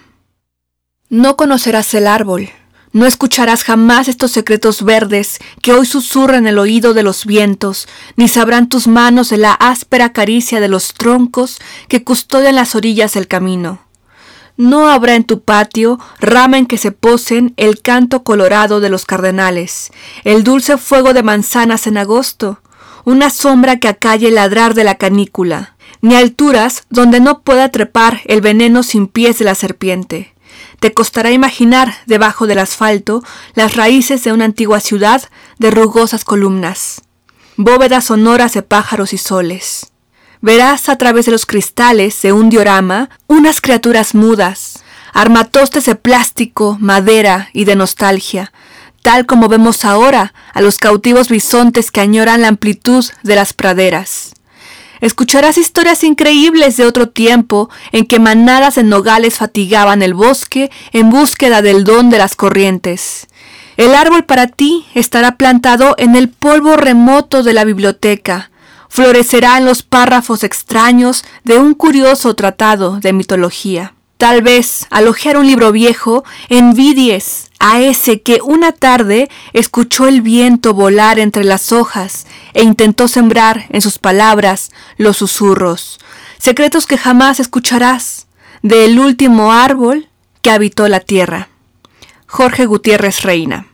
No conocerás el árbol, no escucharás jamás estos secretos verdes que hoy susurran el oído de los vientos, ni sabrán tus manos la áspera caricia de los troncos que custodian las orillas del camino. No habrá en tu patio rama en que se posen el canto colorado de los cardenales, el dulce fuego de manzanas en agosto, una sombra que acalle el ladrar de la canícula, ni alturas donde no pueda trepar el veneno sin pies de la serpiente. Te costará imaginar debajo del asfalto las raíces de una antigua ciudad de rugosas columnas, bóvedas sonoras de pájaros y soles. Verás a través de los cristales de un diorama unas criaturas mudas, armatostes de plástico, madera y de nostalgia, tal como vemos ahora a los cautivos bisontes que añoran la amplitud de las praderas. Escucharás historias increíbles de otro tiempo en que manadas de nogales fatigaban el bosque en búsqueda del don de las corrientes. El árbol para ti estará plantado en el polvo remoto de la biblioteca, florecerá en los párrafos extraños de un curioso tratado de mitología. Tal vez, al hojear un libro viejo, envidies a ese que una tarde escuchó el viento volar entre las hojas e intentó sembrar en sus palabras los susurros, secretos que jamás escucharás, del último árbol que habitó la tierra. Jorge Gutiérrez Reina.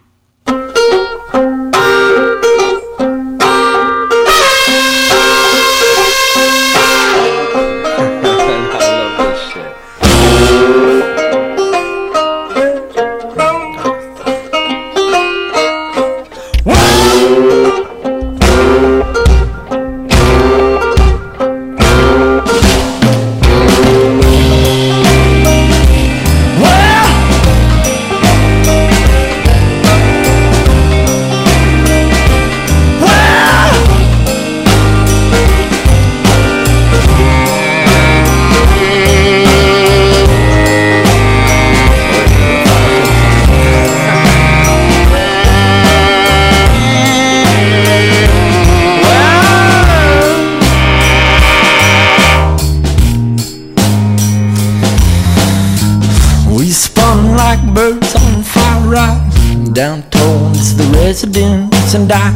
Residence. And I,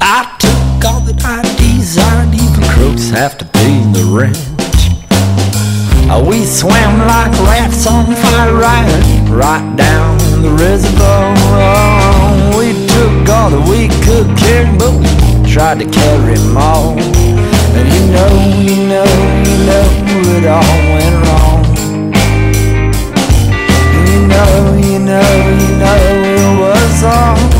I took all that I desired. Even crooks have to pay the rent. Uh, we swam like rats on fire right, right down the reservoir. We took all that we could carry, but we tried to carry all. And you know, you know, you know, it all went wrong. You know, you know, you know, it was all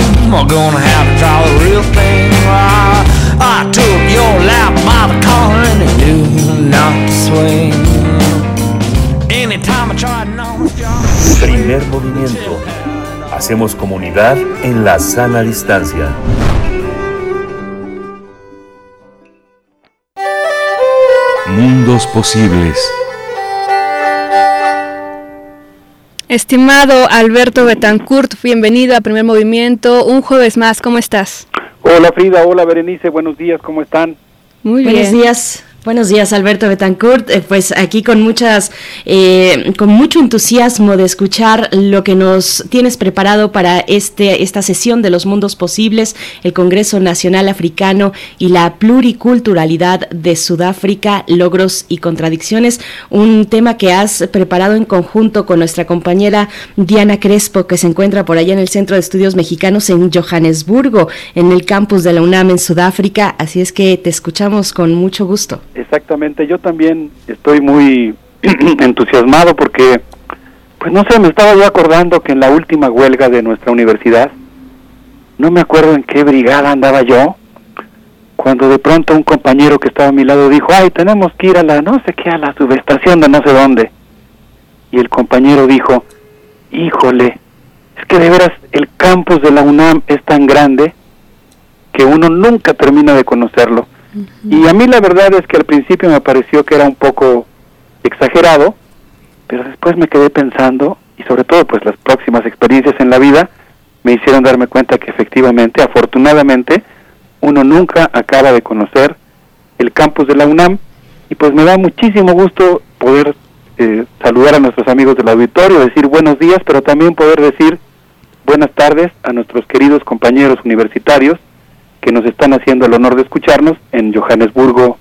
gonna have to try the real thing. Primer movimiento. Hacemos comunidad en la sana distancia. Mundos posibles. Estimado Alberto Betancourt, bienvenido a Primer Movimiento. Un jueves más, ¿cómo estás? Hola Frida, hola Berenice, buenos días, ¿cómo están? Muy Buenos días. Buenos días, Alberto Betancourt. Eh, pues aquí con muchas, eh, con mucho entusiasmo de escuchar lo que nos tienes preparado para este esta sesión de los mundos posibles, el Congreso Nacional Africano y la pluriculturalidad de Sudáfrica, logros y contradicciones. Un tema que has preparado en conjunto con nuestra compañera Diana Crespo, que se encuentra por allá en el Centro de Estudios Mexicanos en Johannesburgo, en el campus de la UNAM en Sudáfrica. Así es que te escuchamos con mucho gusto. Exactamente, yo también estoy muy *clears throat* entusiasmado porque, pues no sé, me estaba yo acordando que en la última huelga de nuestra universidad, no me acuerdo en qué brigada andaba yo, cuando de pronto un compañero que estaba a mi lado dijo, ay, tenemos que ir a la, no sé qué, a la subestación de no sé dónde. Y el compañero dijo, híjole, es que de veras el campus de la UNAM es tan grande que uno nunca termina de conocerlo. Y a mí la verdad es que al principio me pareció que era un poco exagerado, pero después me quedé pensando, y sobre todo pues las próximas experiencias en la vida me hicieron darme cuenta que efectivamente, afortunadamente, uno nunca acaba de conocer el campus de la UNAM, y pues me da muchísimo gusto poder eh, saludar a nuestros amigos del auditorio, decir buenos días, pero también poder decir buenas tardes a nuestros queridos compañeros universitarios que nos están haciendo el honor de escucharnos en Johannesburgo,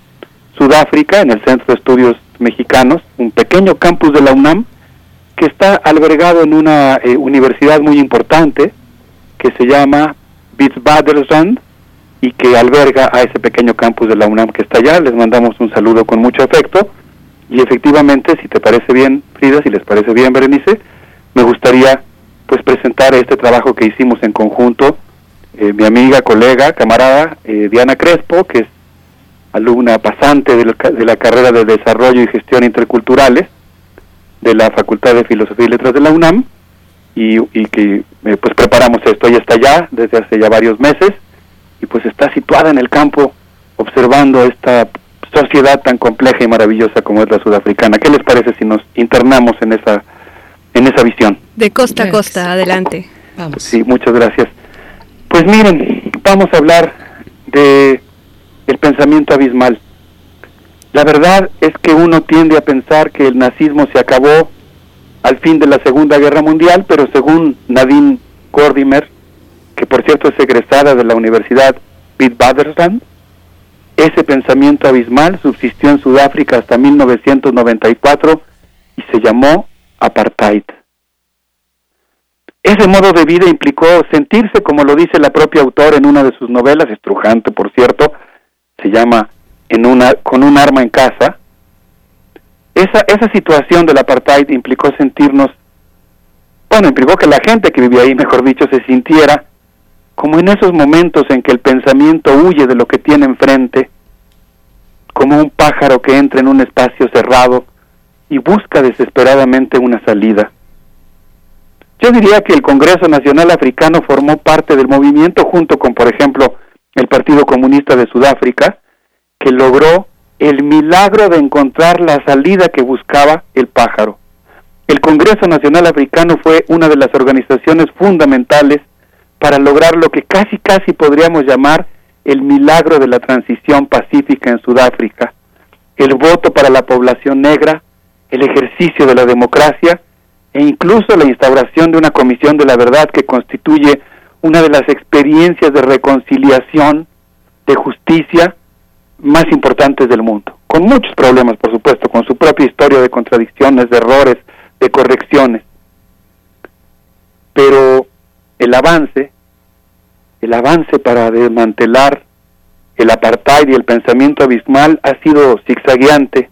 Sudáfrica, en el Centro de Estudios Mexicanos, un pequeño campus de la UNAM que está albergado en una eh, universidad muy importante que se llama Witwatersrand y que alberga a ese pequeño campus de la UNAM que está allá. Les mandamos un saludo con mucho afecto y efectivamente, si te parece bien, Frida, si les parece bien, Berenice, me gustaría pues presentar este trabajo que hicimos en conjunto eh, mi amiga, colega, camarada eh, Diana Crespo, que es alumna pasante de la, de la, carrera de Desarrollo y Gestión Interculturales de la Facultad de Filosofía y Letras de la UNAM, y, y que eh, pues preparamos esto. Ella está allá desde hace ya varios meses y pues está situada en el campo observando esta sociedad tan compleja y maravillosa como es la sudafricana. ¿Qué les parece si nos internamos en esa en esa visión? De costa a costa, adelante. Vamos. Sí, muchas gracias. Pues miren, vamos a hablar de el pensamiento abismal. La verdad es que uno tiende a pensar que el nazismo se acabó al fin de la Segunda Guerra Mundial, pero según Nadine Gordimer, que por cierto es egresada de la Universidad Witwatersrand, ese pensamiento abismal subsistió en Sudáfrica hasta 1994 y se llamó apartheid. Ese modo de vida implicó sentirse, como lo dice la propia autor en una de sus novelas, estrujante por cierto, se llama en Con un arma en casa. Esa, esa situación del apartheid implicó sentirnos, bueno, implicó que la gente que vivía ahí, mejor dicho, se sintiera como en esos momentos en que el pensamiento huye de lo que tiene enfrente, como un pájaro que entra en un espacio cerrado y busca desesperadamente una salida Yo diría que el Congreso Nacional Africano formó parte del movimiento junto con, por ejemplo, el Partido Comunista de Sudáfrica, que logró el milagro de encontrar la salida que buscaba el pájaro. El Congreso Nacional Africano fue una de las organizaciones fundamentales para lograr lo que casi casi podríamos llamar el milagro de la transición pacífica en Sudáfrica, el voto para la población negra, el ejercicio de la democracia e incluso la instauración de una comisión de la verdad que constituye una de las experiencias de reconciliación, de justicia más importantes del mundo, con muchos problemas, por supuesto, con su propia historia de contradicciones, de errores, de correcciones. Pero el avance, el avance para desmantelar el apartheid y el pensamiento abismal ha sido zigzagueante.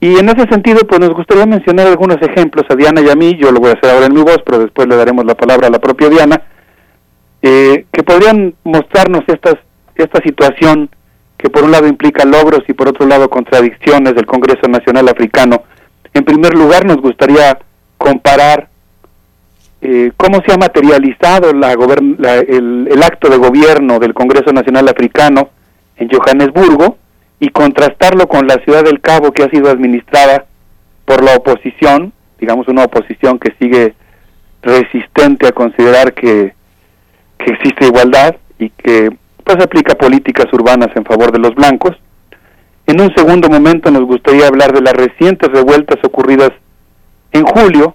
Y en ese sentido, pues nos gustaría mencionar algunos ejemplos a Diana y a mí, yo lo voy a hacer ahora en mi voz, pero después le daremos la palabra a la propia Diana, eh, que podrían mostrarnos estas, esta situación que por un lado implica logros y por otro lado contradicciones del Congreso Nacional Africano. En primer lugar, nos gustaría comparar eh, cómo se ha materializado la el, el, acto de gobierno del Congreso Nacional Africano en Johannesburgo y contrastarlo con la ciudad del Cabo que ha sido administrada por la oposición, digamos una oposición que sigue resistente a considerar que, que existe igualdad y que pues aplica políticas urbanas en favor de los blancos. En un segundo momento nos gustaría hablar de las recientes revueltas ocurridas en julio,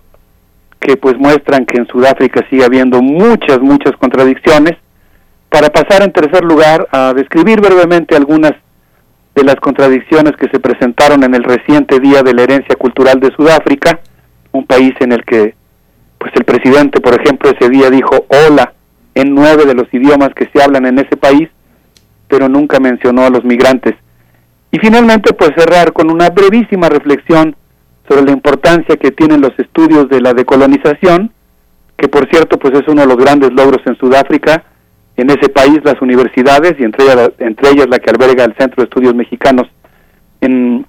que pues muestran que en Sudáfrica sigue habiendo muchas, muchas contradicciones, para pasar en tercer lugar a describir brevemente algunas de las contradicciones que se presentaron en el reciente Día de la Herencia Cultural de Sudáfrica, un país en el que pues el presidente, por ejemplo, ese día dijo hola en nueve de los idiomas que se hablan en ese país, pero nunca mencionó a los migrantes. Y finalmente, pues cerrar con una brevísima reflexión sobre la importancia que tienen los estudios de la decolonización, que por cierto, pues es uno de los grandes logros en Sudáfrica. En ese país las universidades, y entre ellas, entre ellas la que alberga el Centro de Estudios Mexicanos en,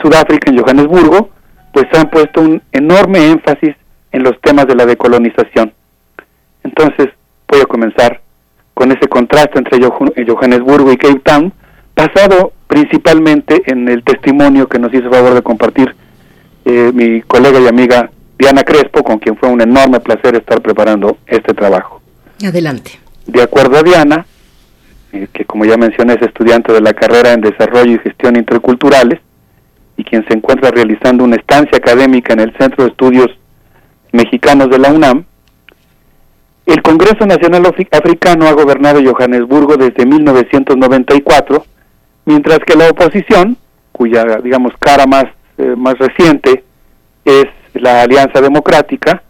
Sudáfrica, en Johannesburgo, pues han puesto un enorme énfasis en los temas de la decolonización. Entonces, voy a comenzar con ese contraste entre eh, Johannesburgo y Cape Town, basado principalmente en el testimonio que nos hizo favor de compartir eh, mi colega y amiga Diana Crespo, con quien fue un enorme placer estar preparando este trabajo. Adelante. De acuerdo a Diana, eh, que como ya mencioné es estudiante de la carrera en Desarrollo y Gestión Interculturales, y quien se encuentra realizando una estancia académica en el Centro de Estudios Mexicanos de la UNAM, el Congreso Nacional Africano ha gobernado Johannesburgo desde 1994, mientras que la oposición, cuya digamos cara más eh, más reciente es la Alianza Democrática,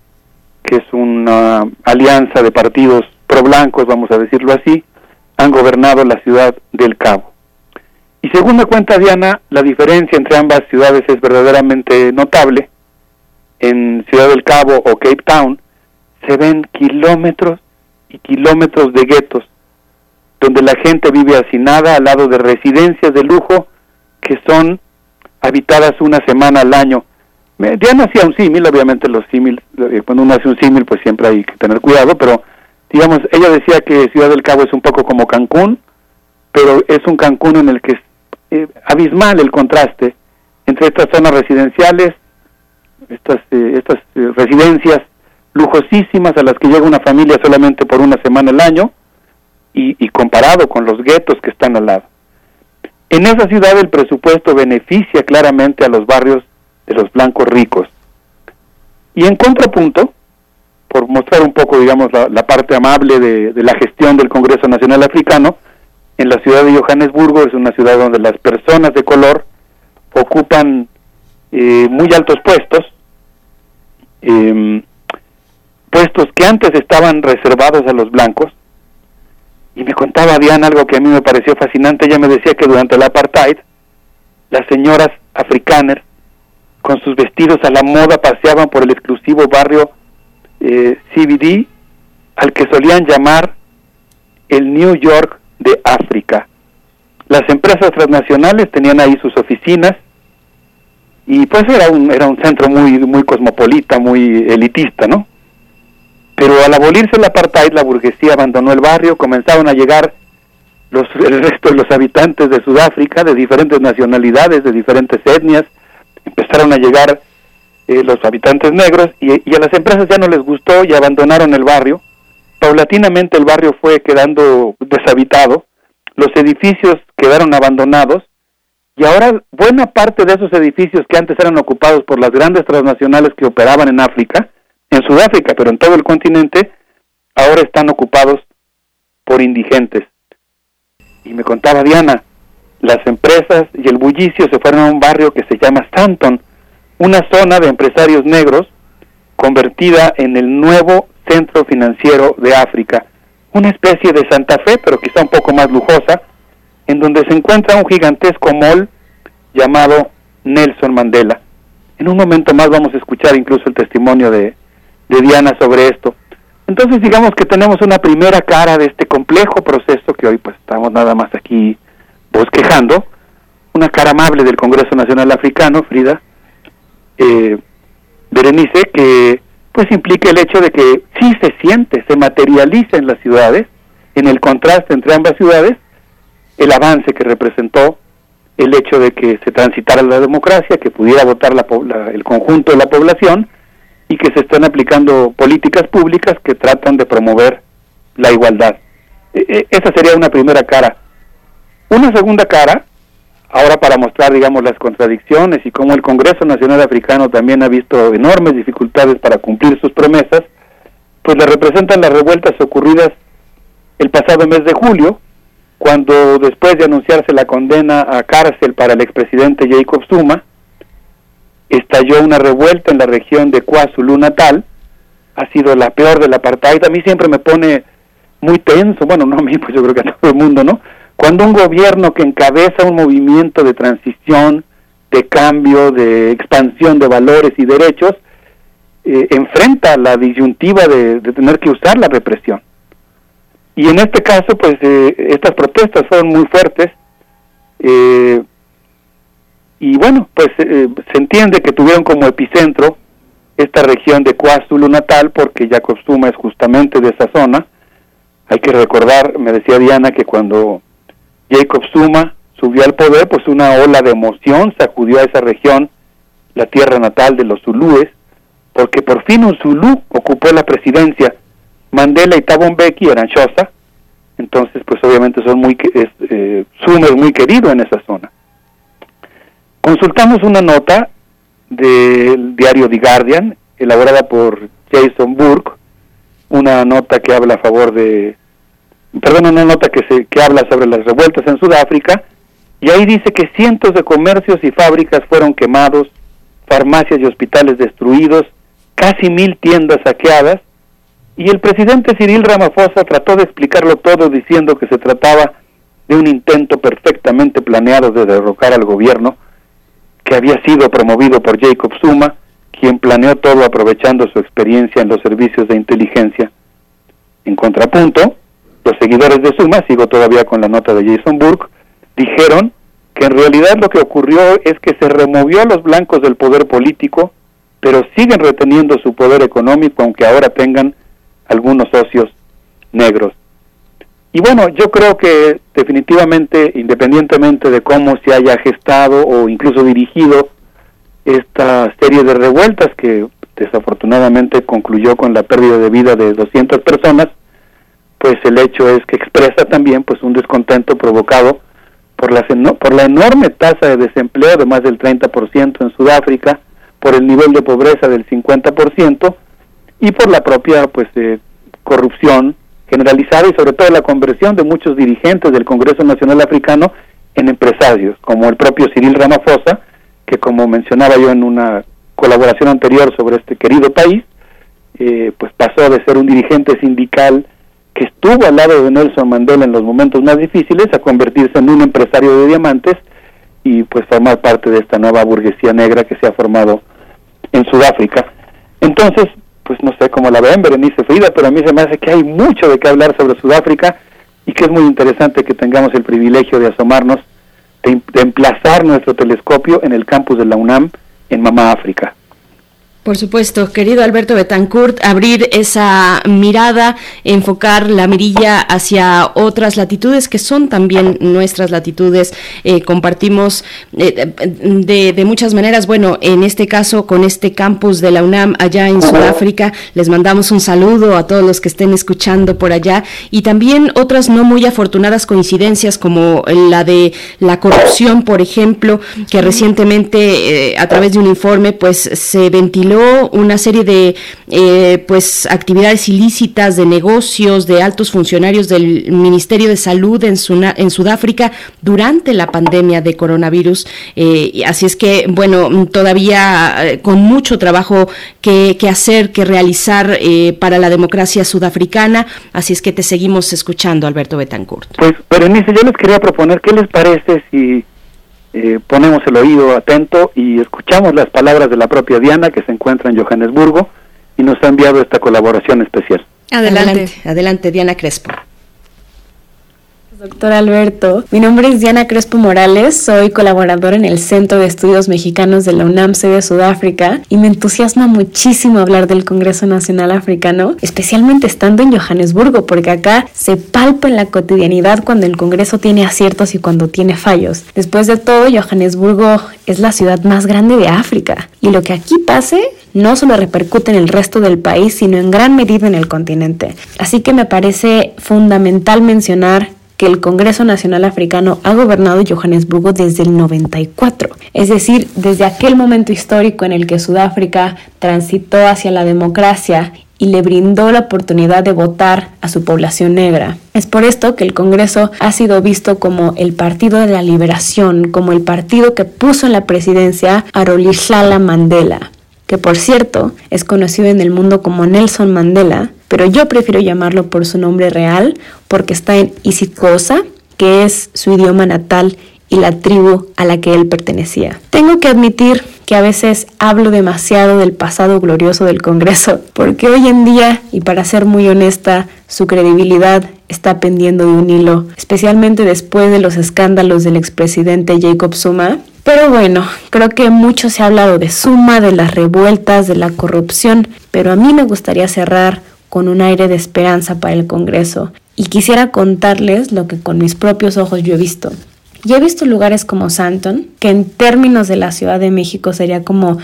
que es una alianza de partidos pro blancos, vamos a decirlo así, han gobernado la ciudad del Cabo. Y según me cuenta Diana, la diferencia entre ambas ciudades es verdaderamente notable. En Ciudad del Cabo o Cape Town, se ven kilómetros y kilómetros de guetos, donde la gente vive hacinada al lado de residencias de lujo que son habitadas una semana al año. Diana hacía un símil, obviamente los símiles, eh, cuando uno hace un símil pues siempre hay que tener cuidado, pero digamos, ella decía que Ciudad del Cabo es un poco como Cancún, pero es un Cancún en el que es eh, abismal el contraste entre estas zonas residenciales, estas, eh, estas residencias lujosísimas a las que llega una familia solamente por una semana al año y, comparado con los guetos que están al lado. En esa ciudad el presupuesto beneficia claramente a los barrios de los blancos ricos. Y en contrapunto, por mostrar un poco, digamos, la, parte amable de, la gestión del Congreso Nacional Africano, en la ciudad de Johannesburgo es una ciudad donde las personas de color ocupan eh, muy altos puestos, eh, puestos que antes estaban reservados a los blancos. Y me contaba Diana algo que a mí me pareció fascinante. Ella me decía que durante el apartheid, las señoras africanas, con sus vestidos a la moda, paseaban por el exclusivo barrio eh, CBD, al que solían llamar el New York de África. Las empresas transnacionales tenían ahí sus oficinas y pues era un era un centro muy muy cosmopolita, muy elitista, ¿no? Pero al abolirse el apartheid, la burguesía abandonó el barrio, comenzaron a llegar los, el resto de los habitantes de Sudáfrica, de diferentes nacionalidades, de diferentes etnias, empezaron a llegar eh, los habitantes negros y, y a las empresas ya no les gustó y abandonaron el barrio. Paulatinamente el barrio fue quedando deshabitado, los edificios quedaron abandonados y ahora buena parte de esos edificios que antes eran ocupados por las grandes transnacionales que operaban en África, en Sudáfrica, pero en todo el continente, ahora están ocupados por indigentes. Y me contaba Diana, las empresas y el bullicio se fueron a un barrio que se llama Stanton, una zona de empresarios negros convertida en el nuevo centro financiero de África, una especie de Santa Fe, pero quizá un poco más lujosa, en donde se encuentra un gigantesco mall llamado Nelson Mandela. En un momento más vamos a escuchar incluso el testimonio de, de Diana sobre esto. Entonces digamos que tenemos una primera cara de este complejo proceso que hoy pues estamos nada más aquí bosquejando, una cara amable del Congreso Nacional Africano, Frida, eh, Berenice, que pues implica el hecho de que sí se siente, se materializa en las ciudades, en el contraste entre ambas ciudades, el avance que representó el hecho de que se transitara la democracia, que pudiera votar la, el conjunto de la población y que se están aplicando políticas públicas que tratan de promover la igualdad. E, e, esa sería una primera cara. Una segunda cara, ahora para mostrar, digamos, las contradicciones y cómo el Congreso Nacional Africano también ha visto enormes dificultades para cumplir sus promesas, pues le representan las revueltas ocurridas el pasado mes de julio, cuando después de anunciarse la condena a cárcel para el expresidente Jacob Zuma, estalló una revuelta en la región de KwaZulu Natal, ha sido la peor del apartheid, a mí siempre me pone muy tenso, bueno, no a mí, pues yo creo que a todo el mundo, ¿no? Cuando un gobierno que encabeza un movimiento de transición, de cambio, de expansión de valores y derechos, eh, enfrenta la disyuntiva de tener que usar la represión. Y en este caso, pues eh, estas protestas fueron muy fuertes. Eh, y bueno, pues eh, se entiende que tuvieron como epicentro esta región de KwaZulu Natal, porque Jacob Zuma es justamente de esa zona. Hay que recordar, me decía Diana, que cuando Jacob Zuma subió al poder, pues una ola de emoción sacudió a esa región, la tierra natal de los Zulúes, porque por fin un Zulú ocupó la presidencia Mandela y Thabo Mbeki eran Xhosa, entonces pues obviamente son muy es, eh, muy querido en esa zona. Consultamos una nota del diario The Guardian, elaborada por Jason Burke, una nota que habla a favor de, perdón, una nota que, se, que habla sobre las revueltas en Sudáfrica, y ahí dice que cientos de comercios y fábricas fueron quemados, farmacias y hospitales destruidos, casi mil tiendas saqueadas, y el presidente Cyril Ramaphosa trató de explicarlo todo diciendo que se trataba de un intento perfectamente planeado de derrocar al gobierno que había sido promovido por Jacob Zuma, quien planeó todo aprovechando su experiencia en los servicios de inteligencia. En contrapunto, los seguidores de Zuma, sigo todavía con la nota de Jason Burke, dijeron que en realidad lo que ocurrió es que se removió a los blancos del poder político, pero siguen reteniendo su poder económico aunque ahora tengan algunos socios negros. Y bueno, yo creo que definitivamente, independientemente de cómo se haya gestado o incluso dirigido esta serie de revueltas que desafortunadamente concluyó con la pérdida de vida de 200 personas, pues el hecho es que expresa también pues un descontento provocado por, las por la enorme tasa de desempleo de más del 30% en Sudáfrica, por el nivel de pobreza del 50%, y por la propia pues eh, corrupción generalizada y sobre todo la conversión de muchos dirigentes del Congreso Nacional Africano en empresarios, como el propio Cyril Ramaphosa, que como mencionaba yo en una colaboración anterior sobre este querido país, eh, pues pasó de ser un dirigente sindical que estuvo al lado de Nelson Mandela en los momentos más difíciles a convertirse en un empresario de diamantes y pues formar parte de esta nueva burguesía negra que se ha formado en Sudáfrica. Entonces, pues no sé cómo la ven, Berenice Frida, pero a mí se me hace que hay mucho de qué hablar sobre Sudáfrica y que es muy interesante que tengamos el privilegio de asomarnos, de, emplazar nuestro telescopio en el campus de la UNAM en Mamá África. Por supuesto, querido Alberto Betancourt, abrir esa mirada, enfocar la mirilla hacia otras latitudes que son también nuestras latitudes. Eh, compartimos eh, de, muchas maneras, bueno, en este caso con este campus de la UNAM allá en Sudáfrica, les mandamos un saludo a todos los que estén escuchando por allá y también otras no muy afortunadas coincidencias como la de la corrupción, por ejemplo, que recientemente eh, a través de un informe pues se ventiló una serie de eh, pues actividades ilícitas de negocios de altos funcionarios del Ministerio de Salud en, en Sudáfrica durante la pandemia de coronavirus. Eh, así es que, bueno, todavía eh, con mucho trabajo que, hacer, que realizar para la democracia sudafricana. Así es que te seguimos escuchando, Alberto Betancourt. Pues, Berenice, yo les quería proponer, ¿qué les parece si eh, ponemos el oído atento y escuchamos las palabras de la propia Diana que se encuentra en Johannesburgo y nos ha enviado esta colaboración especial. adelante, adelante Diana Crespo. Doctor Alberto, mi nombre es Diana Crespo Morales, soy colaboradora en el Centro de Estudios Mexicanos de la UNAM sede de Sudáfrica y me entusiasma muchísimo hablar del Congreso Nacional Africano, especialmente estando en Johannesburgo, porque acá se palpa en la cotidianidad cuando el Congreso tiene aciertos y cuando tiene fallos. Después de todo, Johannesburgo es la ciudad más grande de África y lo que aquí pase no solo repercute en el resto del país, sino en gran medida en el continente. Así que me parece fundamental mencionar que el Congreso Nacional Africano ha gobernado Johannesburgo desde el 94, es decir, desde aquel momento histórico en el que Sudáfrica transitó hacia la democracia y le brindó la oportunidad de votar a su población negra. Es por esto que el Congreso ha sido visto como el Partido de la Liberación, como el partido que puso en la presidencia a Rolihlahla Mandela, que por cierto es conocido en el mundo como Nelson Mandela, pero yo prefiero llamarlo por su nombre real porque está en isicosa, que es su idioma natal y la tribu a la que él pertenecía. Tengo que admitir que a veces hablo demasiado del pasado glorioso del Congreso, porque hoy en día, y para ser muy honesta, su credibilidad está pendiendo de un hilo, especialmente después de los escándalos del expresidente Jacob Zuma. Pero bueno, creo que mucho se ha hablado de Zuma, de las revueltas, de la corrupción, pero a mí me gustaría cerrar con un aire de esperanza para el Congreso y quisiera contarles lo que con mis propios ojos yo he visto. Ya he visto lugares como Santon, que en términos de la Ciudad de México sería como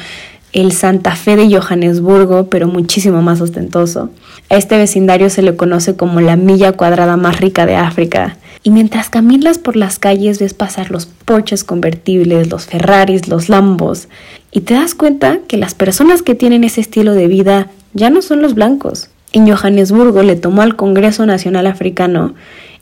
el Santa Fe de Johannesburgo, pero muchísimo más ostentoso. A este vecindario se le conoce como la milla cuadrada más rica de África. Y mientras caminas por las calles ves pasar los porches convertibles, los Ferraris, los Lambos, y te das cuenta que las personas que tienen ese estilo de vida ya no son los blancos, en Johannesburgo le tomó al Congreso Nacional Africano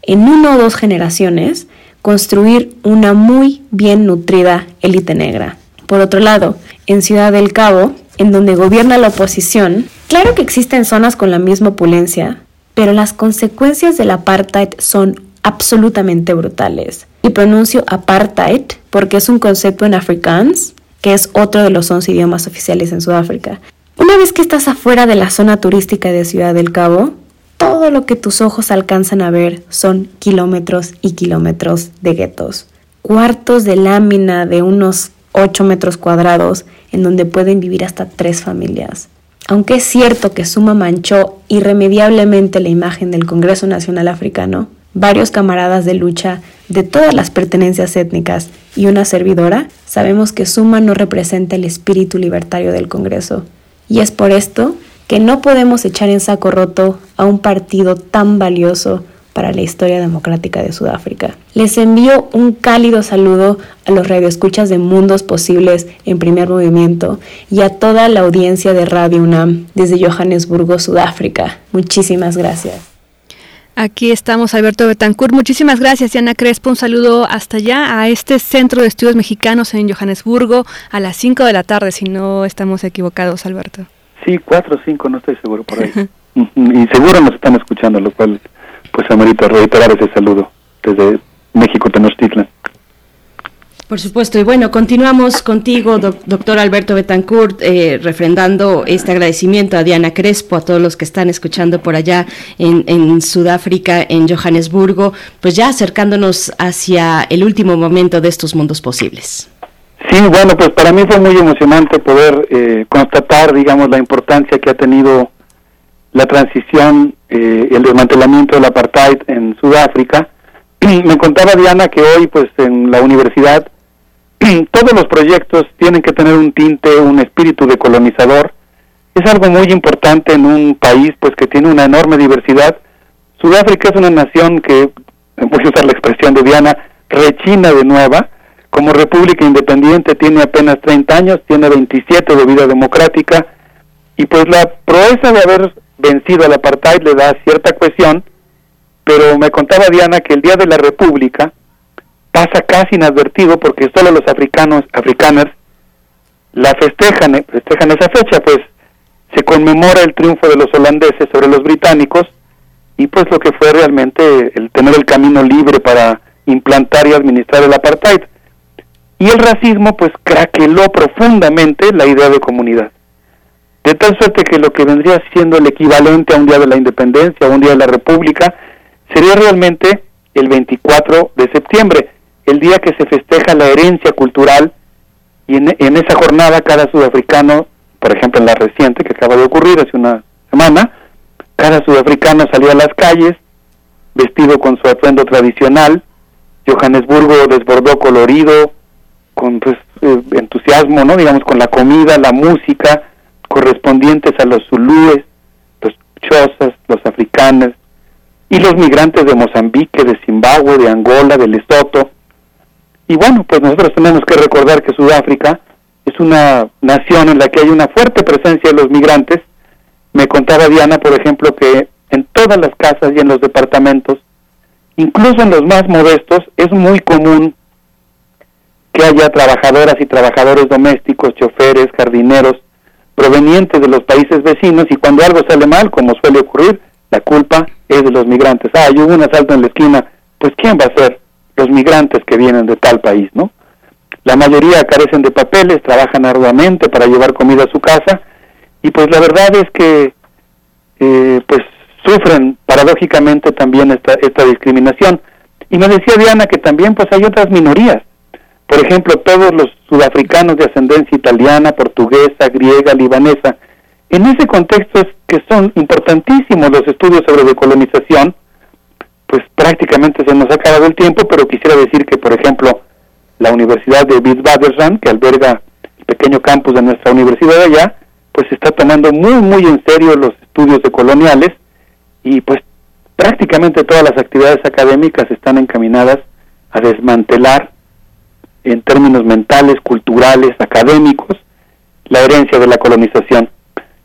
en una o dos generaciones construir una muy bien nutrida élite negra. Por otro lado, en Ciudad del Cabo, en donde gobierna la oposición, claro que existen zonas con la misma opulencia, pero las consecuencias del apartheid son absolutamente brutales. Y pronuncio apartheid porque es un concepto en afrikaans, que es otro de los 11 idiomas oficiales en Sudáfrica, una vez que estás afuera de la zona turística de Ciudad del Cabo, todo lo que tus ojos alcanzan a ver son kilómetros y kilómetros de guetos. Cuartos de lámina de unos 8 metros cuadrados en donde pueden vivir hasta tres familias. Aunque es cierto que Suma manchó irremediablemente la imagen del Congreso Nacional Africano, varios camaradas de lucha de todas las pertenencias étnicas y una servidora sabemos que Suma no representa el espíritu libertario del Congreso y es por esto que no podemos echar en saco roto a un partido tan valioso para la historia democrática de Sudáfrica. Les envío un cálido saludo a los radioescuchas de Mundos Posibles en primer movimiento y a toda la audiencia de Radio UNAM desde Johannesburgo, Sudáfrica. Muchísimas gracias. Aquí estamos, Alberto Betancourt. Muchísimas gracias, Diana Crespo. Un saludo hasta allá, a este Centro de Estudios Mexicanos en Johannesburgo, a las 5 de la tarde, si no estamos equivocados, Alberto. Sí, 4 o 5, no estoy seguro por ahí. *laughs* y seguro nos están escuchando, lo cual, pues, amerita reiterar ese saludo desde México, Tenochtitlan. Por supuesto, y bueno, continuamos contigo, doctor Alberto Betancourt, eh, refrendando este agradecimiento a Diana Crespo, a todos los que están escuchando por allá en, en, Sudáfrica, en Johannesburgo, pues ya acercándonos hacia el último momento de estos mundos posibles. Sí, bueno, pues para mí fue muy emocionante poder eh, constatar, digamos, la importancia que ha tenido la transición, eh, el desmantelamiento del apartheid en Sudáfrica. *clears throat* Me contaba Diana que hoy, pues en la universidad, *clears throat* todos los proyectos tienen que tener un tinte, un espíritu de colonizador. Es algo muy importante en un país, pues que tiene una enorme diversidad. Sudáfrica es una nación que, voy a usar la expresión de Diana, rechina de nueva como república independiente tiene apenas 30 años, tiene 27 de vida democrática y pues la proeza de haber vencido al apartheid le da cierta cohesión, pero me contaba Diana que el Día de la República pasa casi inadvertido porque solo los africanos, africaners la festejan, festejan esa fecha, pues se conmemora el triunfo de los holandeses sobre los británicos y pues lo que fue realmente el tener el camino libre para implantar y administrar el apartheid. Y el racismo pues craqueló profundamente la idea de comunidad. De tal suerte que lo que vendría siendo el equivalente a un día de la independencia, a un día de la república, sería realmente el 24 de septiembre, el día que se festeja la herencia cultural y en, esa jornada cada sudafricano, por ejemplo en la reciente que acaba de ocurrir hace una semana, cada sudafricano salía a las calles vestido con su atuendo tradicional, Johannesburgo desbordó colorido, con pues, eh, entusiasmo, ¿no? Digamos, con la comida, la música, correspondientes a los zulúes, los chozas, los africanos, y los migrantes de Mozambique, de Zimbabue, de Angola, de Lesoto. Y bueno, pues nosotros tenemos que recordar que Sudáfrica es una nación en la que hay una fuerte presencia de los migrantes. Me contaba Diana, por ejemplo, que en todas las casas y en los departamentos, incluso en los más modestos, es muy común que haya trabajadoras y trabajadores domésticos, choferes, jardineros, provenientes de los países vecinos y cuando algo sale mal, como suele ocurrir, la culpa es de los migrantes. Ah, hubo un asalto en la esquina, pues ¿quién va a ser? Los migrantes que vienen de tal país, ¿no? La mayoría carecen de papeles, trabajan arduamente para llevar comida a su casa y pues la verdad es que eh, pues sufren paradójicamente también esta, esta discriminación. Y me decía Diana que también pues hay otras minorías por ejemplo, todos los sudafricanos de ascendencia italiana, portuguesa, griega, libanesa. En ese contexto es que son importantísimos los estudios sobre decolonización, pues prácticamente se nos ha acabado el tiempo, pero quisiera decir que, por ejemplo, la Universidad de Witwatersrand, que alberga el pequeño campus de nuestra universidad allá, pues está tomando muy, muy en serio los estudios decoloniales y pues prácticamente todas las actividades académicas están encaminadas a desmantelar en términos mentales, culturales, académicos, la herencia de la colonización.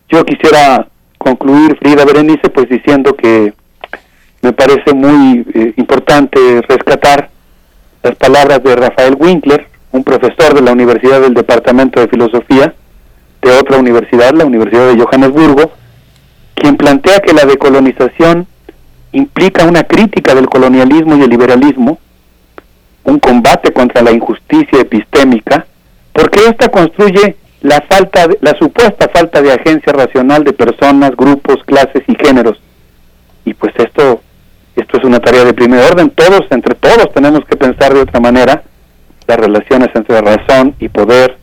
Yo quisiera concluir, Frida Berenice, pues diciendo que me parece muy eh, importante rescatar las palabras de Rafael Winkler, un profesor de la Universidad del Departamento de Filosofía de otra universidad, la Universidad de Johannesburgo, quien plantea que la decolonización implica una crítica del colonialismo y el liberalismo, un combate contra la injusticia epistémica, porque ésta construye la falta, la supuesta falta de agencia racional de personas, grupos, clases y géneros. Y pues esto, esto es una tarea de primer orden. Todos, entre todos, tenemos que pensar de otra manera las relaciones entre razón y poder,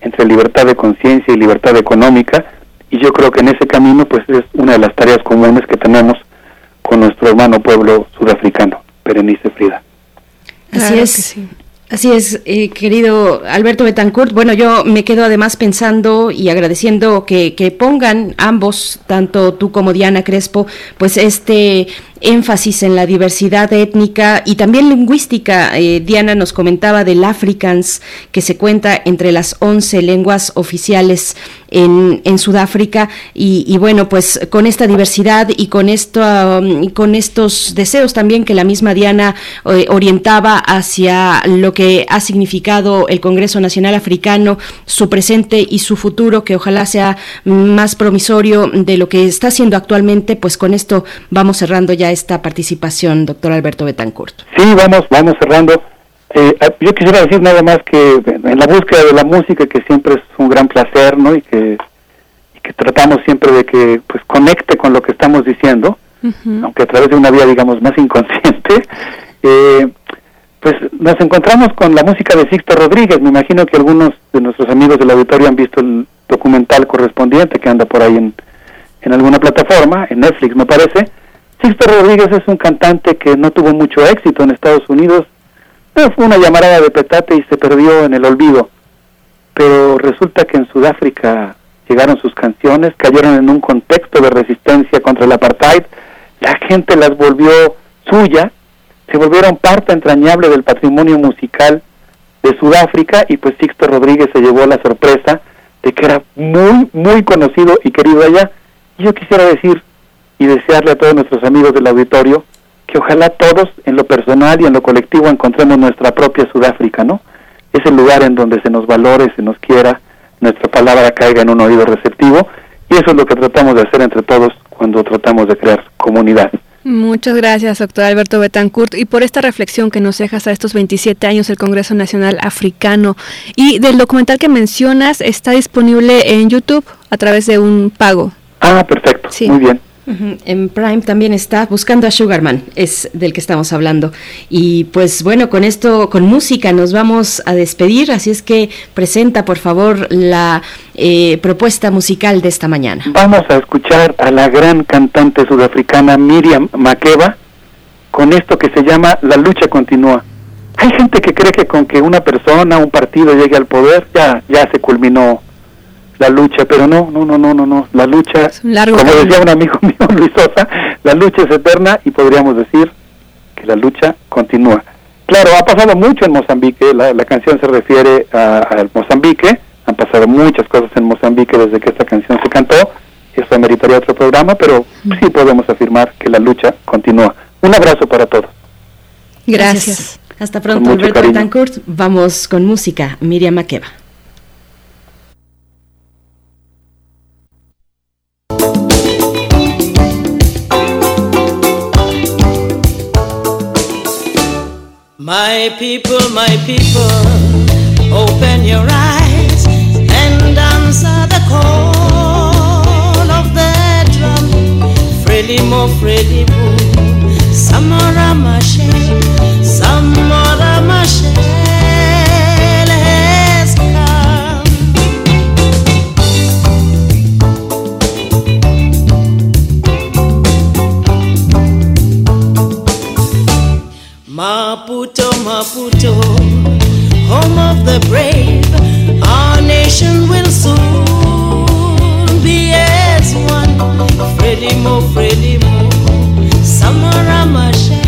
entre libertad de conciencia y libertad económica. Y yo creo que en ese camino, pues es una de las tareas comunes que tenemos con nuestro hermano pueblo sudafricano. Berenice Frida. Así es. Así es, eh, querido Alberto Betancourt. Bueno, yo me quedo además pensando y agradeciendo que, pongan ambos, tanto tú como Diana Crespo, pues este énfasis en la diversidad étnica y también lingüística. Eh, Diana nos comentaba del Afrikaans, que se cuenta entre las 11 lenguas oficiales en, en Sudáfrica. Y, bueno, pues con esta diversidad y con, esto, um, con estos deseos también que la misma Diana eh, orientaba hacia lo que ha significado el Congreso Nacional Africano, su presente y su futuro, que ojalá sea más promisorio de lo que está haciendo actualmente, pues con esto vamos cerrando ya esta participación, doctor Alberto Betancourt. Sí, vamos, vamos cerrando. Eh, ah, yo quisiera decir nada más que en la búsqueda de la música, que siempre es un gran placer, ¿no? Y que, que tratamos siempre de que pues conecte con lo que estamos diciendo, aunque a través de una vía, digamos, más inconsciente. *laughs* Eh, pues nos encontramos con la música de Sixto Rodríguez. Me imagino que algunos de nuestros amigos del auditorio han visto el documental correspondiente que anda por ahí en, en alguna plataforma, en Netflix me parece. Sixto Rodríguez es un cantante que no tuvo mucho éxito en Estados Unidos. Eh, fue una llamarada de petate y se perdió en el olvido. Pero resulta que en Sudáfrica llegaron sus canciones, cayeron en un contexto de resistencia contra el apartheid, la gente las volvió suya, se volvieron parte entrañable del patrimonio musical de Sudáfrica y pues Sixto Rodríguez se llevó la sorpresa de que era muy, muy conocido y querido allá. Y yo quisiera decir y desearle a todos nuestros amigos del auditorio que ojalá todos en lo personal y en lo colectivo encontremos nuestra propia Sudáfrica, ¿no? Es el lugar en donde se nos valore, se nos quiera, nuestra palabra caiga en un oído receptivo y eso es lo que tratamos de hacer entre todos cuando tratamos de crear comunidad. Muchas gracias, doctor Alberto Betancourt, y por esta reflexión que nos dejas a estos 27 años del Congreso Nacional Africano. Y del documental que mencionas está disponible en YouTube a través de un pago. Ah, perfecto. Muy bien. En Prime también está Buscando a Sugarman, es del que estamos hablando. Y pues bueno, con esto, con música nos vamos a despedir, así es que presenta por favor la eh, propuesta musical de esta mañana. Vamos a escuchar a la gran cantante sudafricana Miriam Makeba con esto que se llama La lucha continúa. Hay gente que cree que con que una persona, un partido llegue al poder, ya, ya se culminó la lucha, pero no, no, no, no, no, no, la lucha, como decía un amigo *laughs* mío, Luis Sosa, la lucha es eterna y podríamos decir que la lucha continúa. Claro, ha pasado mucho en Mozambique, la, canción se refiere a, Mozambique, han pasado muchas cosas en Mozambique desde que esta canción se cantó, eso ameritaría otro programa, pero sí podemos afirmar que la lucha continúa. Un abrazo para todos. Gracias. Hasta pronto, Alberto Betancourt. Vamos con música, Miriam Makeba. My people, my people, open your eyes and answer the call of the drum. Frelimo, Frelimo, Samora Mashe, Samora Maputo, Maputo, home of the brave, our nation will soon be as one. Frelimo, Frelimo, Samora Machel,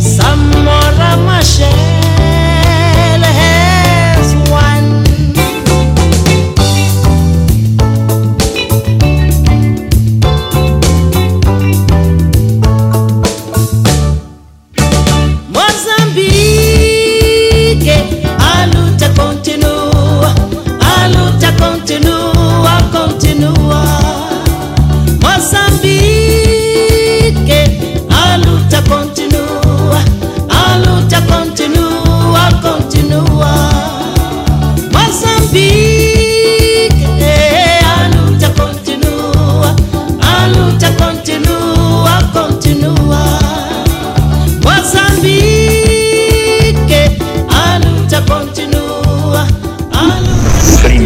Samora Machel.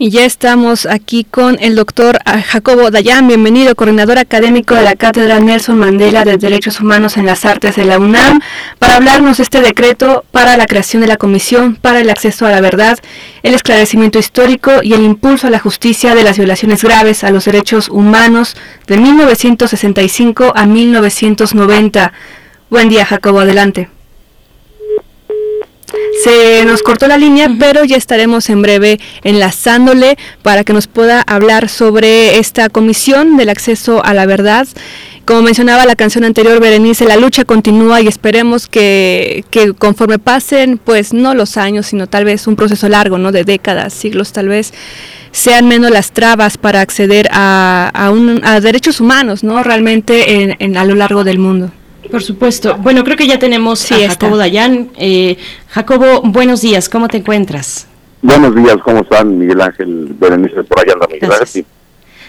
Y ya estamos aquí con el doctor ah, Jacobo Dayan, bienvenido, coordinador académico de la Cátedra Nelson Mandela de Derechos Humanos en las Artes de la UNAM, para hablarnos de este decreto para la creación de la Comisión para el Acceso a la Verdad, el esclarecimiento histórico y el impulso a la justicia de las violaciones graves a los derechos humanos de 1965 a 1990. Buen día, Jacobo, adelante. Se nos cortó la línea, pero ya estaremos en breve enlazándole para que nos pueda hablar sobre esta comisión del acceso a la verdad como mencionaba la canción anterior, Berenice, la lucha continúa y esperemos que, que conforme pasen, pues no los años, sino tal vez un proceso largo, ¿no? De décadas, siglos tal vez, sean menos las trabas para acceder a, a, un, a derechos humanos, ¿no? Realmente en, en, a lo largo del mundo. Por supuesto. Bueno, creo que ya tenemos sí, a Jacobo Dayan. Eh, Jacobo, buenos días, ¿cómo te encuentras? Buenos días, ¿cómo están? Miguel Ángel Berenice, por allá anda Miguel Ángel.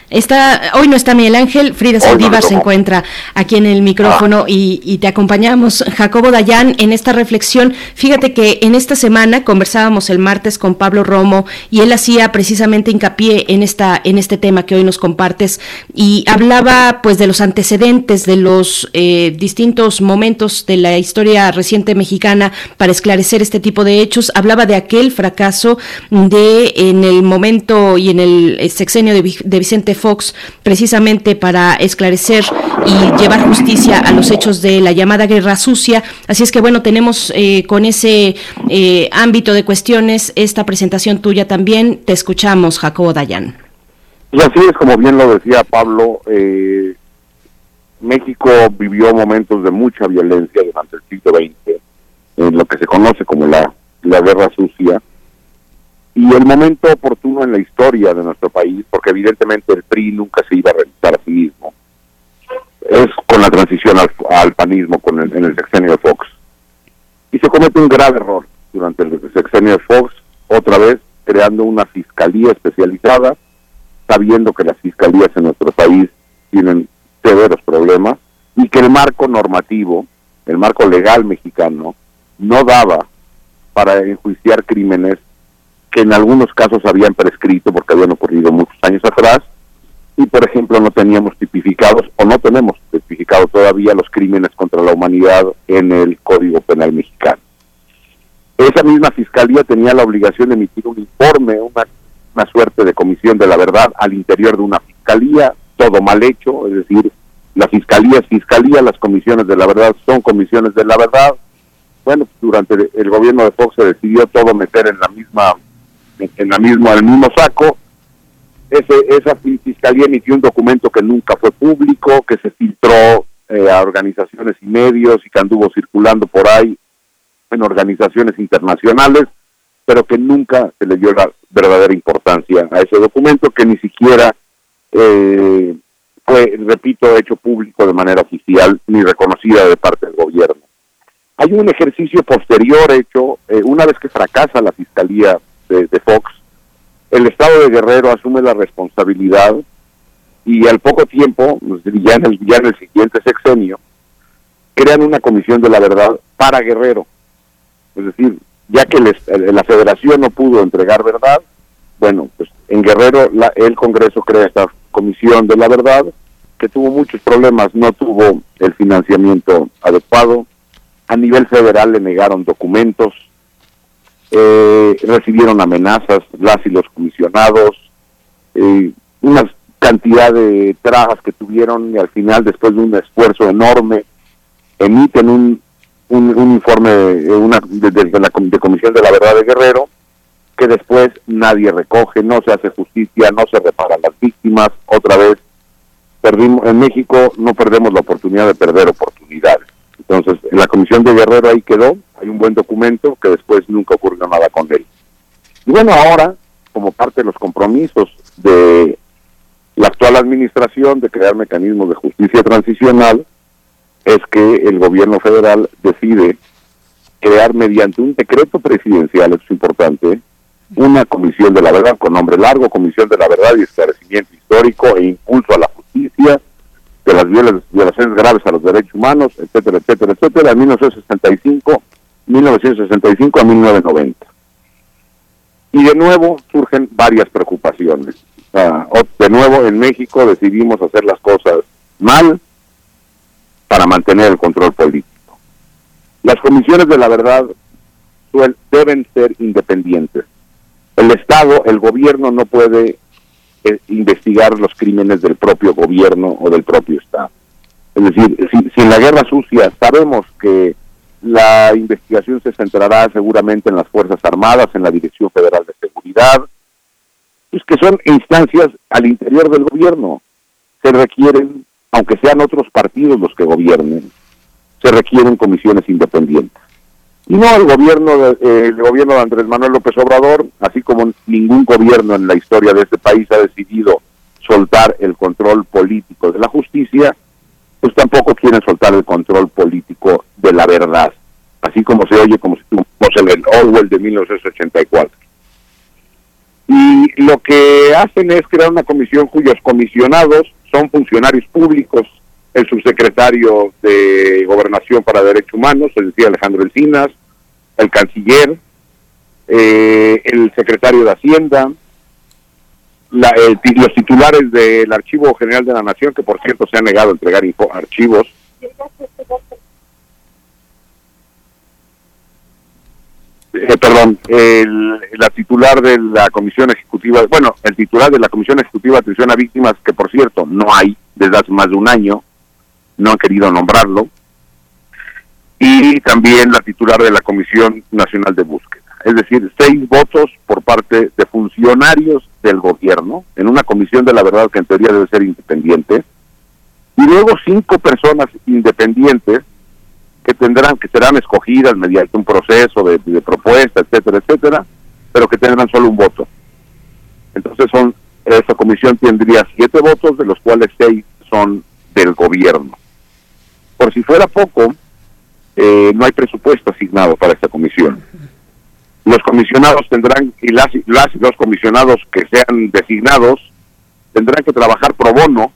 Está, hoy no está Miguel Ángel, Frida Saldívar se encuentra aquí en el micrófono ah. y, y, te acompañamos. Jacobo Dayan, en esta reflexión, fíjate que en esta semana conversábamos el martes con Pablo Romo y él hacía precisamente hincapié en, esta, en este tema que hoy nos compartes y hablaba pues de los antecedentes, de los eh, distintos momentos de la historia reciente mexicana para esclarecer este tipo de hechos. Hablaba de aquel fracaso de en el momento y en el sexenio de, de Vicente Fox precisamente para esclarecer y llevar justicia a los hechos de la llamada guerra sucia. Así es que bueno, tenemos eh, con ese eh, ámbito de cuestiones esta presentación tuya también. Te escuchamos, Jacobo Dayan. Y así es, como bien lo decía Pablo, eh, México vivió momentos de mucha violencia durante el siglo XX, en lo que se conoce como la, la guerra sucia y el momento oportuno en la historia de nuestro país, porque evidentemente el PRI nunca se iba a realizar a sí mismo, es con la transición al, panismo con el, en el sexenio de Fox. Y se comete un grave error durante el sexenio de Fox, otra vez creando una fiscalía especializada, sabiendo que las fiscalías en nuestro país tienen severos problemas y que el marco normativo, el marco legal mexicano, no daba para enjuiciar crímenes que en algunos casos habían prescrito porque habían ocurrido muchos años atrás y por ejemplo no teníamos tipificados o no tenemos tipificado todavía los crímenes contra la humanidad en el Código Penal mexicano. Esa misma fiscalía tenía la obligación de emitir un informe, una, una suerte de comisión de la verdad al interior de una fiscalía, todo mal hecho, es decir, la fiscalía es fiscalía, las comisiones de la verdad son comisiones de la verdad. Bueno, durante el gobierno de Fox se decidió todo meter en la misma en la misma, el mismo saco. Ese, esa fiscalía emitió un documento que nunca fue público, que se filtró eh, a organizaciones y medios y que anduvo circulando por ahí en organizaciones internacionales, pero que nunca se le dio la verdadera importancia a ese documento, que ni siquiera eh, fue, repito, hecho público de manera oficial ni reconocida de parte del gobierno. Hay un ejercicio posterior hecho, eh, una vez que fracasa la Fiscalía de, Fox, el Estado de Guerrero asume la responsabilidad y al poco tiempo, ya en el, ya en el siguiente sexenio, crean una comisión de la verdad para Guerrero. Es decir, ya que la federación no pudo entregar verdad, bueno, pues en Guerrero el Congreso crea esta comisión de la verdad que tuvo muchos problemas, no tuvo el financiamiento adecuado, a nivel federal le negaron documentos, eh, recibieron amenazas las y los comisionados, eh, una cantidad de trabas que tuvieron y al final, después de un esfuerzo enorme, emiten un, un, informe de, una, de, la Comisión de la Verdad de Guerrero, que después nadie recoge, no se hace justicia, no se reparan las víctimas, otra vez perdimos en México no perdemos la oportunidad de perder oportunidades. Entonces, en la Comisión de Guerrero ahí quedó, hay un buen documento que después nunca ocurrió nada con él. Y bueno, ahora, como parte de los compromisos de la actual administración de crear mecanismos de justicia transicional, es que el gobierno federal decide crear mediante un decreto presidencial, eso es importante, una comisión de la verdad con nombre largo, comisión de la verdad y esclarecimiento histórico e impulso a la justicia de las violaciones graves a los derechos humanos, etcétera, etcétera, etcétera, de 1965, 1965 a 1990. Y de nuevo surgen varias preocupaciones. de nuevo, en México decidimos hacer las cosas mal para mantener el control político. Las comisiones de la verdad deben ser independientes. El Estado, el gobierno no puede eh, investigar los crímenes del propio gobierno o del propio Estado. Es decir, si, en la guerra sucia sabemos que la investigación se centrará seguramente en las Fuerzas Armadas, en la Dirección Federal de Seguridad, pues que son instancias al interior del gobierno. Se requieren aunque sean otros partidos los que gobiernen, se requieren comisiones independientes. Y no el gobierno de, eh, el gobierno de Andrés Manuel López Obrador, así como ningún gobierno en la historia de este país ha decidido soltar el control político de la justicia, pues tampoco quieren soltar el control político de la verdad, así como se oye como si estuviéramos en el Orwell de 1984. Y lo que hacen es crear una comisión cuyos comisionados son funcionarios públicos, el subsecretario de Gobernación para Derechos Humanos, el decía Alejandro Encinas, el canciller, eh, el secretario de Hacienda, la, el- los titulares del Archivo General de la Nación, que por cierto se han negado a entregar archivos, eh, perdón, el- la titular de la Comisión Ejecutiva, bueno, el titular de la Comisión Ejecutiva de Atención a Víctimas, que por cierto no hay desde hace más de un año, no han querido nombrarlo, y también la titular de la Comisión Nacional de Búsqueda. Es decir, seis votos por parte de funcionarios del gobierno en una comisión de la verdad que en teoría debe ser independiente, y luego cinco personas independientes que tendrán que serán escogidas mediante un proceso de, propuesta, etcétera, etcétera, pero que tendrán solo un voto. Entonces son esa comisión tendría siete votos, de los cuales seis son del gobierno. Por si fuera poco, eh, no hay presupuesto asignado para esta comisión. Los comisionados tendrán, y las, las los comisionados que sean designados, tendrán que trabajar pro bono.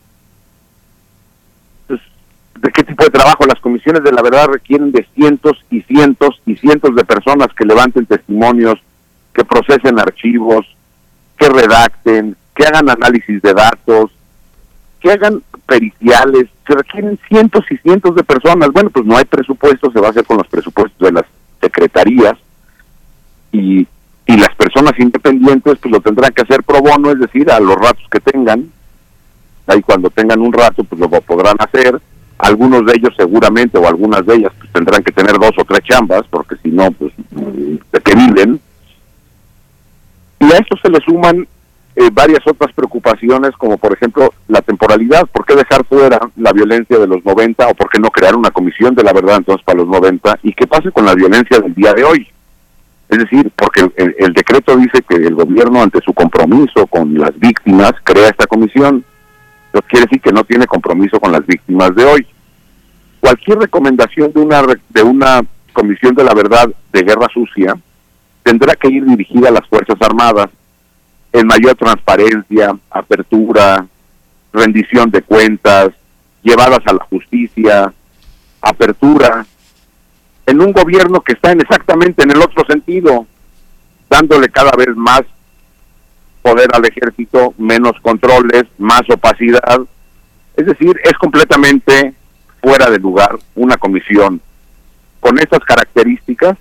¿De qué tipo de trabajo? Las comisiones de la verdad requieren de cientos y cientos y cientos de personas que levanten testimonios, que procesen archivos, que redacten, que hagan análisis de datos, que hagan periciales, se requieren cientos y cientos de personas. Bueno, pues no hay presupuesto, se va a hacer con los presupuestos de las secretarías y, y las personas independientes pues lo tendrán que hacer pro bono, es decir, a los ratos que tengan. Ahí cuando tengan un rato pues lo podrán hacer. Algunos de ellos seguramente o algunas de ellas pues tendrán que tener dos o tres chambas porque si no pues de qué viven. Y a esto se le suman eh, varias otras preocupaciones, como por ejemplo la temporalidad. ¿Por qué dejar fuera la violencia de los 90 o por qué no crear una comisión de la verdad entonces para los 90? ¿Y qué pasa con la violencia del día de hoy? Es decir, porque el, decreto dice que el gobierno, ante su compromiso con las víctimas, crea esta comisión. Eso quiere decir que no tiene compromiso con las víctimas de hoy. Cualquier recomendación de una, de una comisión de la verdad de guerra sucia tendrá que ir dirigida a las Fuerzas Armadas en mayor transparencia, apertura, rendición de cuentas, llevadas a la justicia, apertura, en un gobierno que está en exactamente en el otro sentido, dándole cada vez más poder al ejército, menos controles, más opacidad. Es decir, es completamente fuera de lugar una comisión con estas características,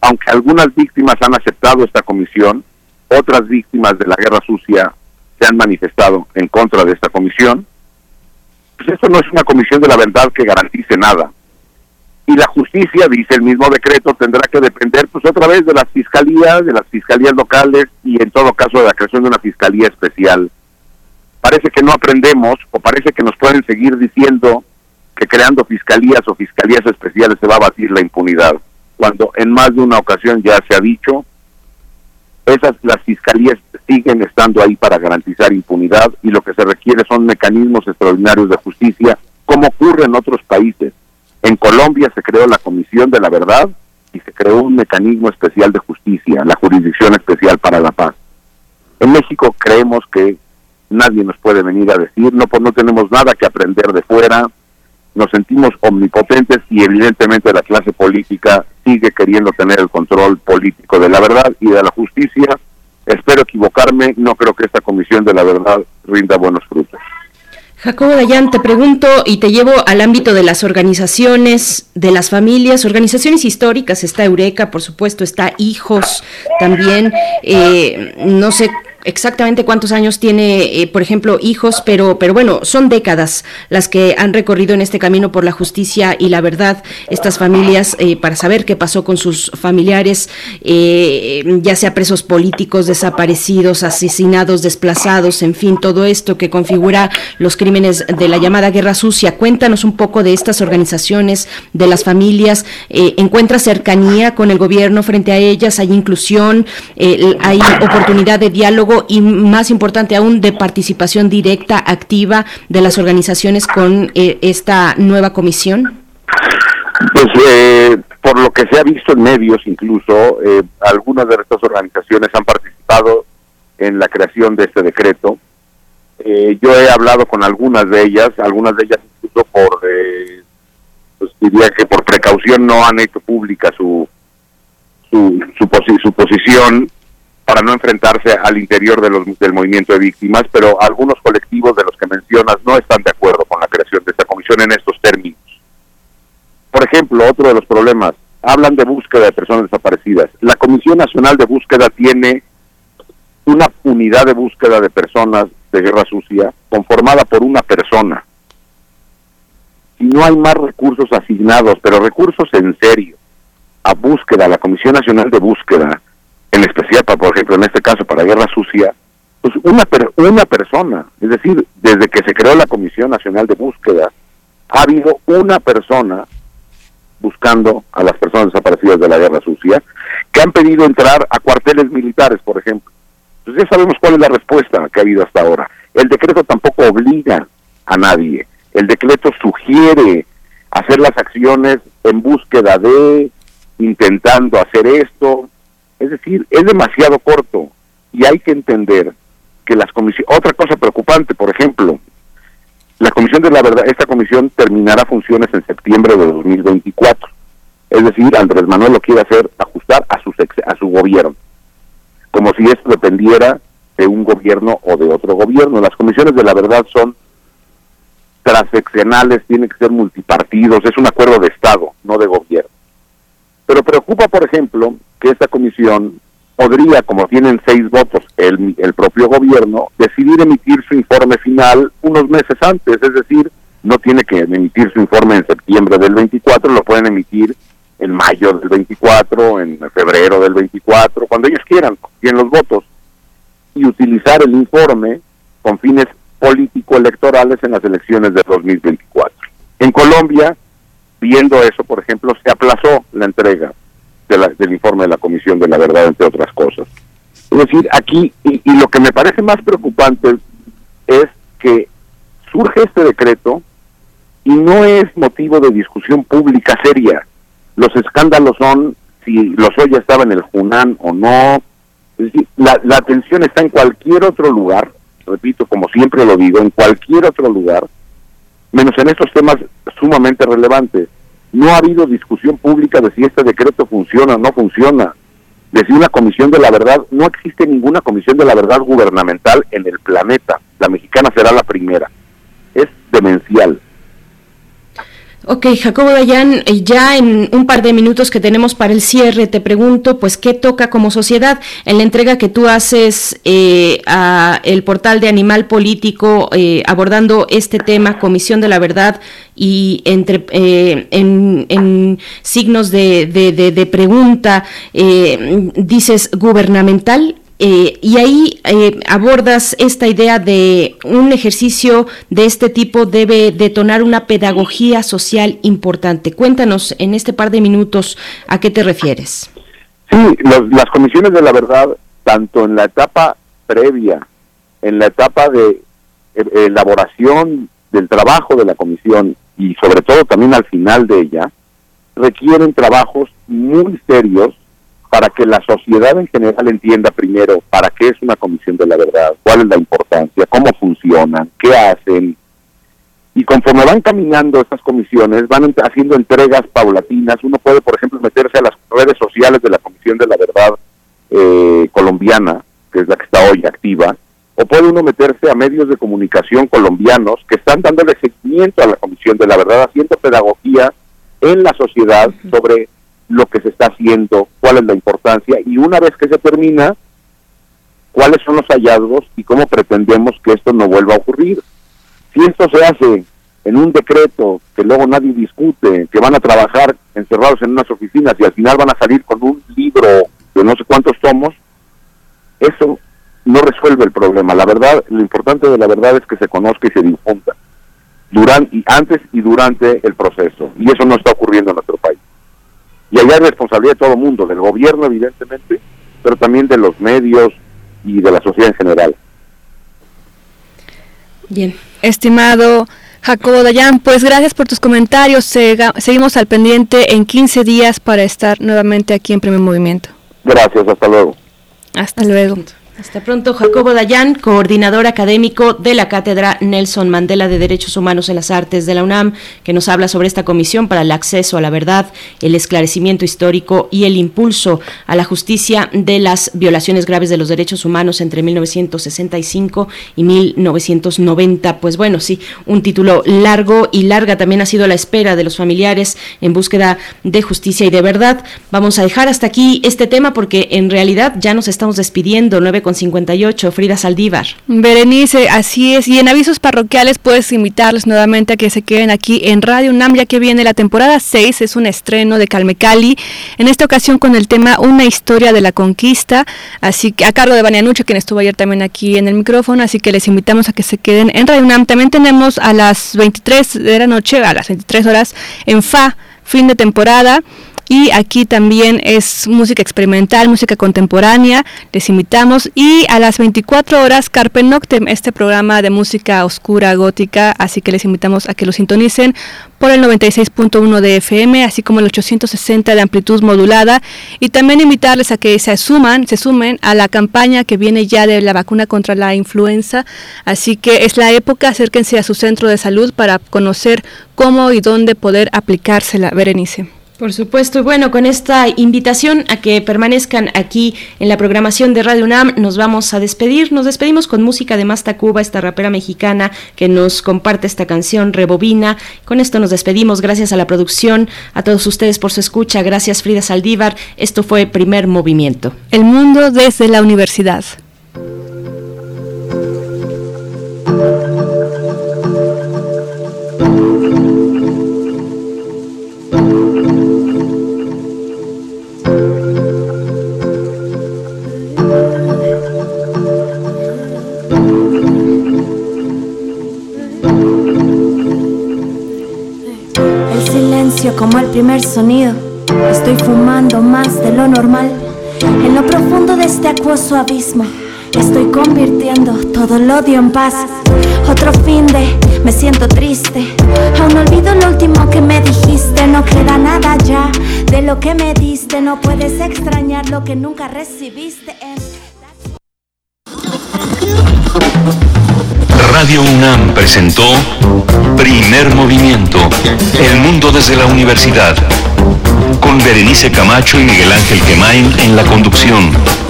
aunque algunas víctimas han aceptado esta comisión, otras víctimas de la guerra sucia se han manifestado en contra de esta comisión, pues esto no es una comisión de la verdad que garantice nada. Y la justicia, dice el mismo decreto, tendrá que depender pues otra vez de las fiscalías, de las fiscalías locales y en todo caso de la creación de una fiscalía especial. Parece que no aprendemos o parece que nos pueden seguir diciendo que creando fiscalías o fiscalías especiales se va a batir la impunidad, cuando en más de una ocasión ya se ha dicho esas las fiscalías siguen estando ahí para garantizar impunidad y lo que se requiere son mecanismos extraordinarios de justicia como ocurre en otros países. En Colombia se creó la Comisión de la Verdad y se creó un mecanismo especial de justicia, la Jurisdicción Especial para la Paz. En México creemos que nadie nos puede venir a decir, no, pues no tenemos nada que aprender de fuera, nos sentimos omnipotentes y evidentemente la clase política sigue queriendo tener el control político de la verdad y de la justicia. Espero equivocarme, no creo que esta comisión de la verdad rinda buenos frutos. Jacobo Dayan, te pregunto y te llevo al ámbito de las organizaciones, de las familias, organizaciones históricas. Está Eureka, por supuesto, está Hijos también. Eh, no sé exactamente cuántos años tiene, eh, por ejemplo, hijos, pero, pero bueno, son décadas las que han recorrido en este camino por la justicia y la verdad estas familias eh, para saber qué pasó con sus familiares, eh, ya sea presos políticos, desaparecidos, asesinados, desplazados, en fin, todo esto que configura los crímenes de la llamada guerra sucia. Cuéntanos un poco de estas organizaciones, de las familias. ¿Encuentra cercanía con el gobierno frente a ellas? ¿Hay inclusión? ¿Hay oportunidad de diálogo? Y más importante aún de participación directa, activa de las organizaciones con eh, esta nueva comisión? Pues eh, por lo que se ha visto en medios incluso, eh, algunas de estas organizaciones han participado en la creación de este decreto. yo he hablado con algunas de ellas, algunas de ellas incluso por, pues diría que por precaución no han hecho pública su, su, su, su posición para no enfrentarse al interior de los, del movimiento de víctimas, pero algunos colectivos de los que mencionas no están de acuerdo con la creación de esta comisión en estos términos. Por ejemplo, otro de los problemas, hablan de búsqueda de personas desaparecidas. La Comisión Nacional de Búsqueda tiene una unidad de búsqueda de personas de guerra sucia conformada por una persona. Si no hay más recursos asignados, pero recursos en serio, a búsqueda, la Comisión Nacional de Búsqueda, en especial, para, por ejemplo, en este caso, para guerra sucia, pues una, una persona, es decir, desde que se creó la Comisión Nacional de Búsqueda, ha habido una persona buscando a las personas desaparecidas de la guerra sucia, que han pedido entrar a cuarteles militares, por ejemplo. Entonces ya sabemos cuál es la respuesta que ha habido hasta ahora. El decreto tampoco obliga a nadie. El decreto sugiere hacer las acciones en búsqueda de, intentando hacer esto, es decir, es demasiado corto y hay que entender que las comisiones... Otra cosa preocupante, por ejemplo, la Comisión de la Verdad, esta comisión terminará funciones en septiembre de 2024. Es decir, Andrés Manuel lo quiere hacer ajustar a su, a su gobierno, como si esto dependiera de un gobierno o de otro gobierno. Las comisiones de la verdad son transeccionales, tienen que ser multipartidos, es un acuerdo de Estado, no de gobierno. Pero preocupa, por ejemplo, que esta comisión podría, como tienen seis votos el, el propio gobierno, decidir emitir su informe final unos meses antes, es decir, no tiene que emitir su informe en septiembre del 24, lo pueden emitir en mayo del 24, en febrero del 24, cuando ellos quieran, tienen los votos, y utilizar el informe con fines político-electorales en las elecciones de 2024. En Colombia, viendo eso, por ejemplo, se aplazó la entrega del informe de la Comisión de la Verdad, entre otras cosas. Es decir, aquí, y, lo que me parece más preocupante es que surge este decreto y no es motivo de discusión pública seria. Los escándalos son si los ya estaba en el Junán o no. Es decir, la, la atención está en cualquier otro lugar, repito, como siempre lo digo, en cualquier otro lugar, menos en estos temas sumamente relevantes. No ha habido discusión pública de si este decreto funciona o no funciona, de si una comisión de la verdad, no existe ninguna comisión de la verdad gubernamental en el planeta, la mexicana será la primera, es demencial. Ok, Jacobo Dayan, eh, ya en un par de minutos que tenemos para el cierre, te pregunto, pues, ¿qué toca como sociedad en la entrega que tú haces eh, a el portal de Animal Político eh, abordando este tema, Comisión de la Verdad y entre en, signos de, de pregunta, dices gubernamental? Eh, y ahí eh, abordas esta idea de un ejercicio de este tipo debe detonar una pedagogía social importante. Cuéntanos en este par de minutos a qué te refieres. Sí, las comisiones de la verdad, tanto en la etapa previa, en la etapa de e, elaboración del trabajo de la comisión y sobre todo también al final de ella, requieren trabajos muy serios para que la sociedad en general entienda primero para qué es una comisión de la verdad, cuál es la importancia, cómo funcionan, qué hacen. Y conforme van caminando estas comisiones, van haciendo entregas paulatinas. Uno puede, por ejemplo, meterse a las redes sociales de la Comisión de la Verdad eh, colombiana, que es la que está hoy activa, o puede uno meterse a medios de comunicación colombianos que están dándole seguimiento a la Comisión de la Verdad, haciendo pedagogía en la sociedad sobre lo que se está haciendo, cuál es la importancia, y una vez que se termina, cuáles son los hallazgos y cómo pretendemos que esto no vuelva a ocurrir. Si esto se hace en un decreto que luego nadie discute, que van a trabajar encerrados en unas oficinas y al final van a salir con un libro de no sé cuántos tomos, eso no resuelve el problema. La verdad, lo importante de la verdad es que se conozca y se difunda durante, antes y durante el proceso. Y eso no está ocurriendo en nuestro país. Y allá hay responsabilidad de todo el mundo, del gobierno evidentemente, pero también de los medios y de la sociedad en general. Bien, estimado Jacobo Dayan, pues gracias por tus comentarios. seguimos al pendiente en 15 días para estar nuevamente aquí en Primer Movimiento. Gracias, hasta luego. Hasta luego. Hasta pronto, Jacobo Dayan, coordinador académico de la Cátedra Nelson Mandela de Derechos Humanos en las Artes de la UNAM, que nos habla sobre esta comisión para el acceso a la verdad, el esclarecimiento histórico y el impulso a la justicia de las violaciones graves de los derechos humanos entre 1965 y 1990. Pues bueno, sí, un título largo y larga también ha sido la espera de los familiares en búsqueda de justicia y de verdad. Vamos a dejar hasta aquí este tema porque en realidad ya nos estamos despidiendo. 9 con 58, Frida Saldívar. Berenice, así es. Y en avisos parroquiales puedes invitarles nuevamente a que se queden aquí en Radio UNAM, ya que viene la temporada 6, es un estreno de Calmecali. En esta ocasión con el tema Una historia de la conquista, así que a cargo de Vania Nuche, quien estuvo ayer también aquí en el micrófono, así que les invitamos a que se queden en Radio UNAM. También tenemos a las 23 de la noche, a las 23 horas, en FA, fin de temporada. Y aquí también es música experimental, música contemporánea. Les invitamos. Y a las 24 horas, Carpe Noctem, este programa de música oscura, gótica. Así que les invitamos a que lo sintonicen por el 96.1 de FM, así como el 860 de amplitud modulada. Y también invitarles a que se suman, se sumen a la campaña que viene ya de la vacuna contra la influenza. Así que es la época, acérquense a su centro de salud para conocer cómo y dónde poder aplicársela. Berenice. Por supuesto, y bueno, con esta invitación a que permanezcan aquí en la programación de Radio UNAM, nos vamos a despedir. Nos despedimos con música de Masta Cuba, esta rapera mexicana que nos comparte esta canción Rebobina. Con esto nos despedimos. Gracias a la producción, a todos ustedes por su escucha. Gracias, Frida Saldívar. Esto fue Primer Movimiento. El mundo desde la universidad. Como el primer sonido. Estoy fumando más de lo normal. En lo profundo de este acuoso abismo, estoy convirtiendo todo el odio en paz. Otro fin de, me siento triste. Aún olvido lo último que me dijiste. No queda nada ya de lo que me diste. No puedes extrañar lo que nunca recibiste. Radio UNAM presentó Primer Movimiento, El Mundo desde la Universidad, con Berenice Camacho y Miguel Ángel Quemain en la conducción.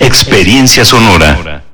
Experiencia sonora.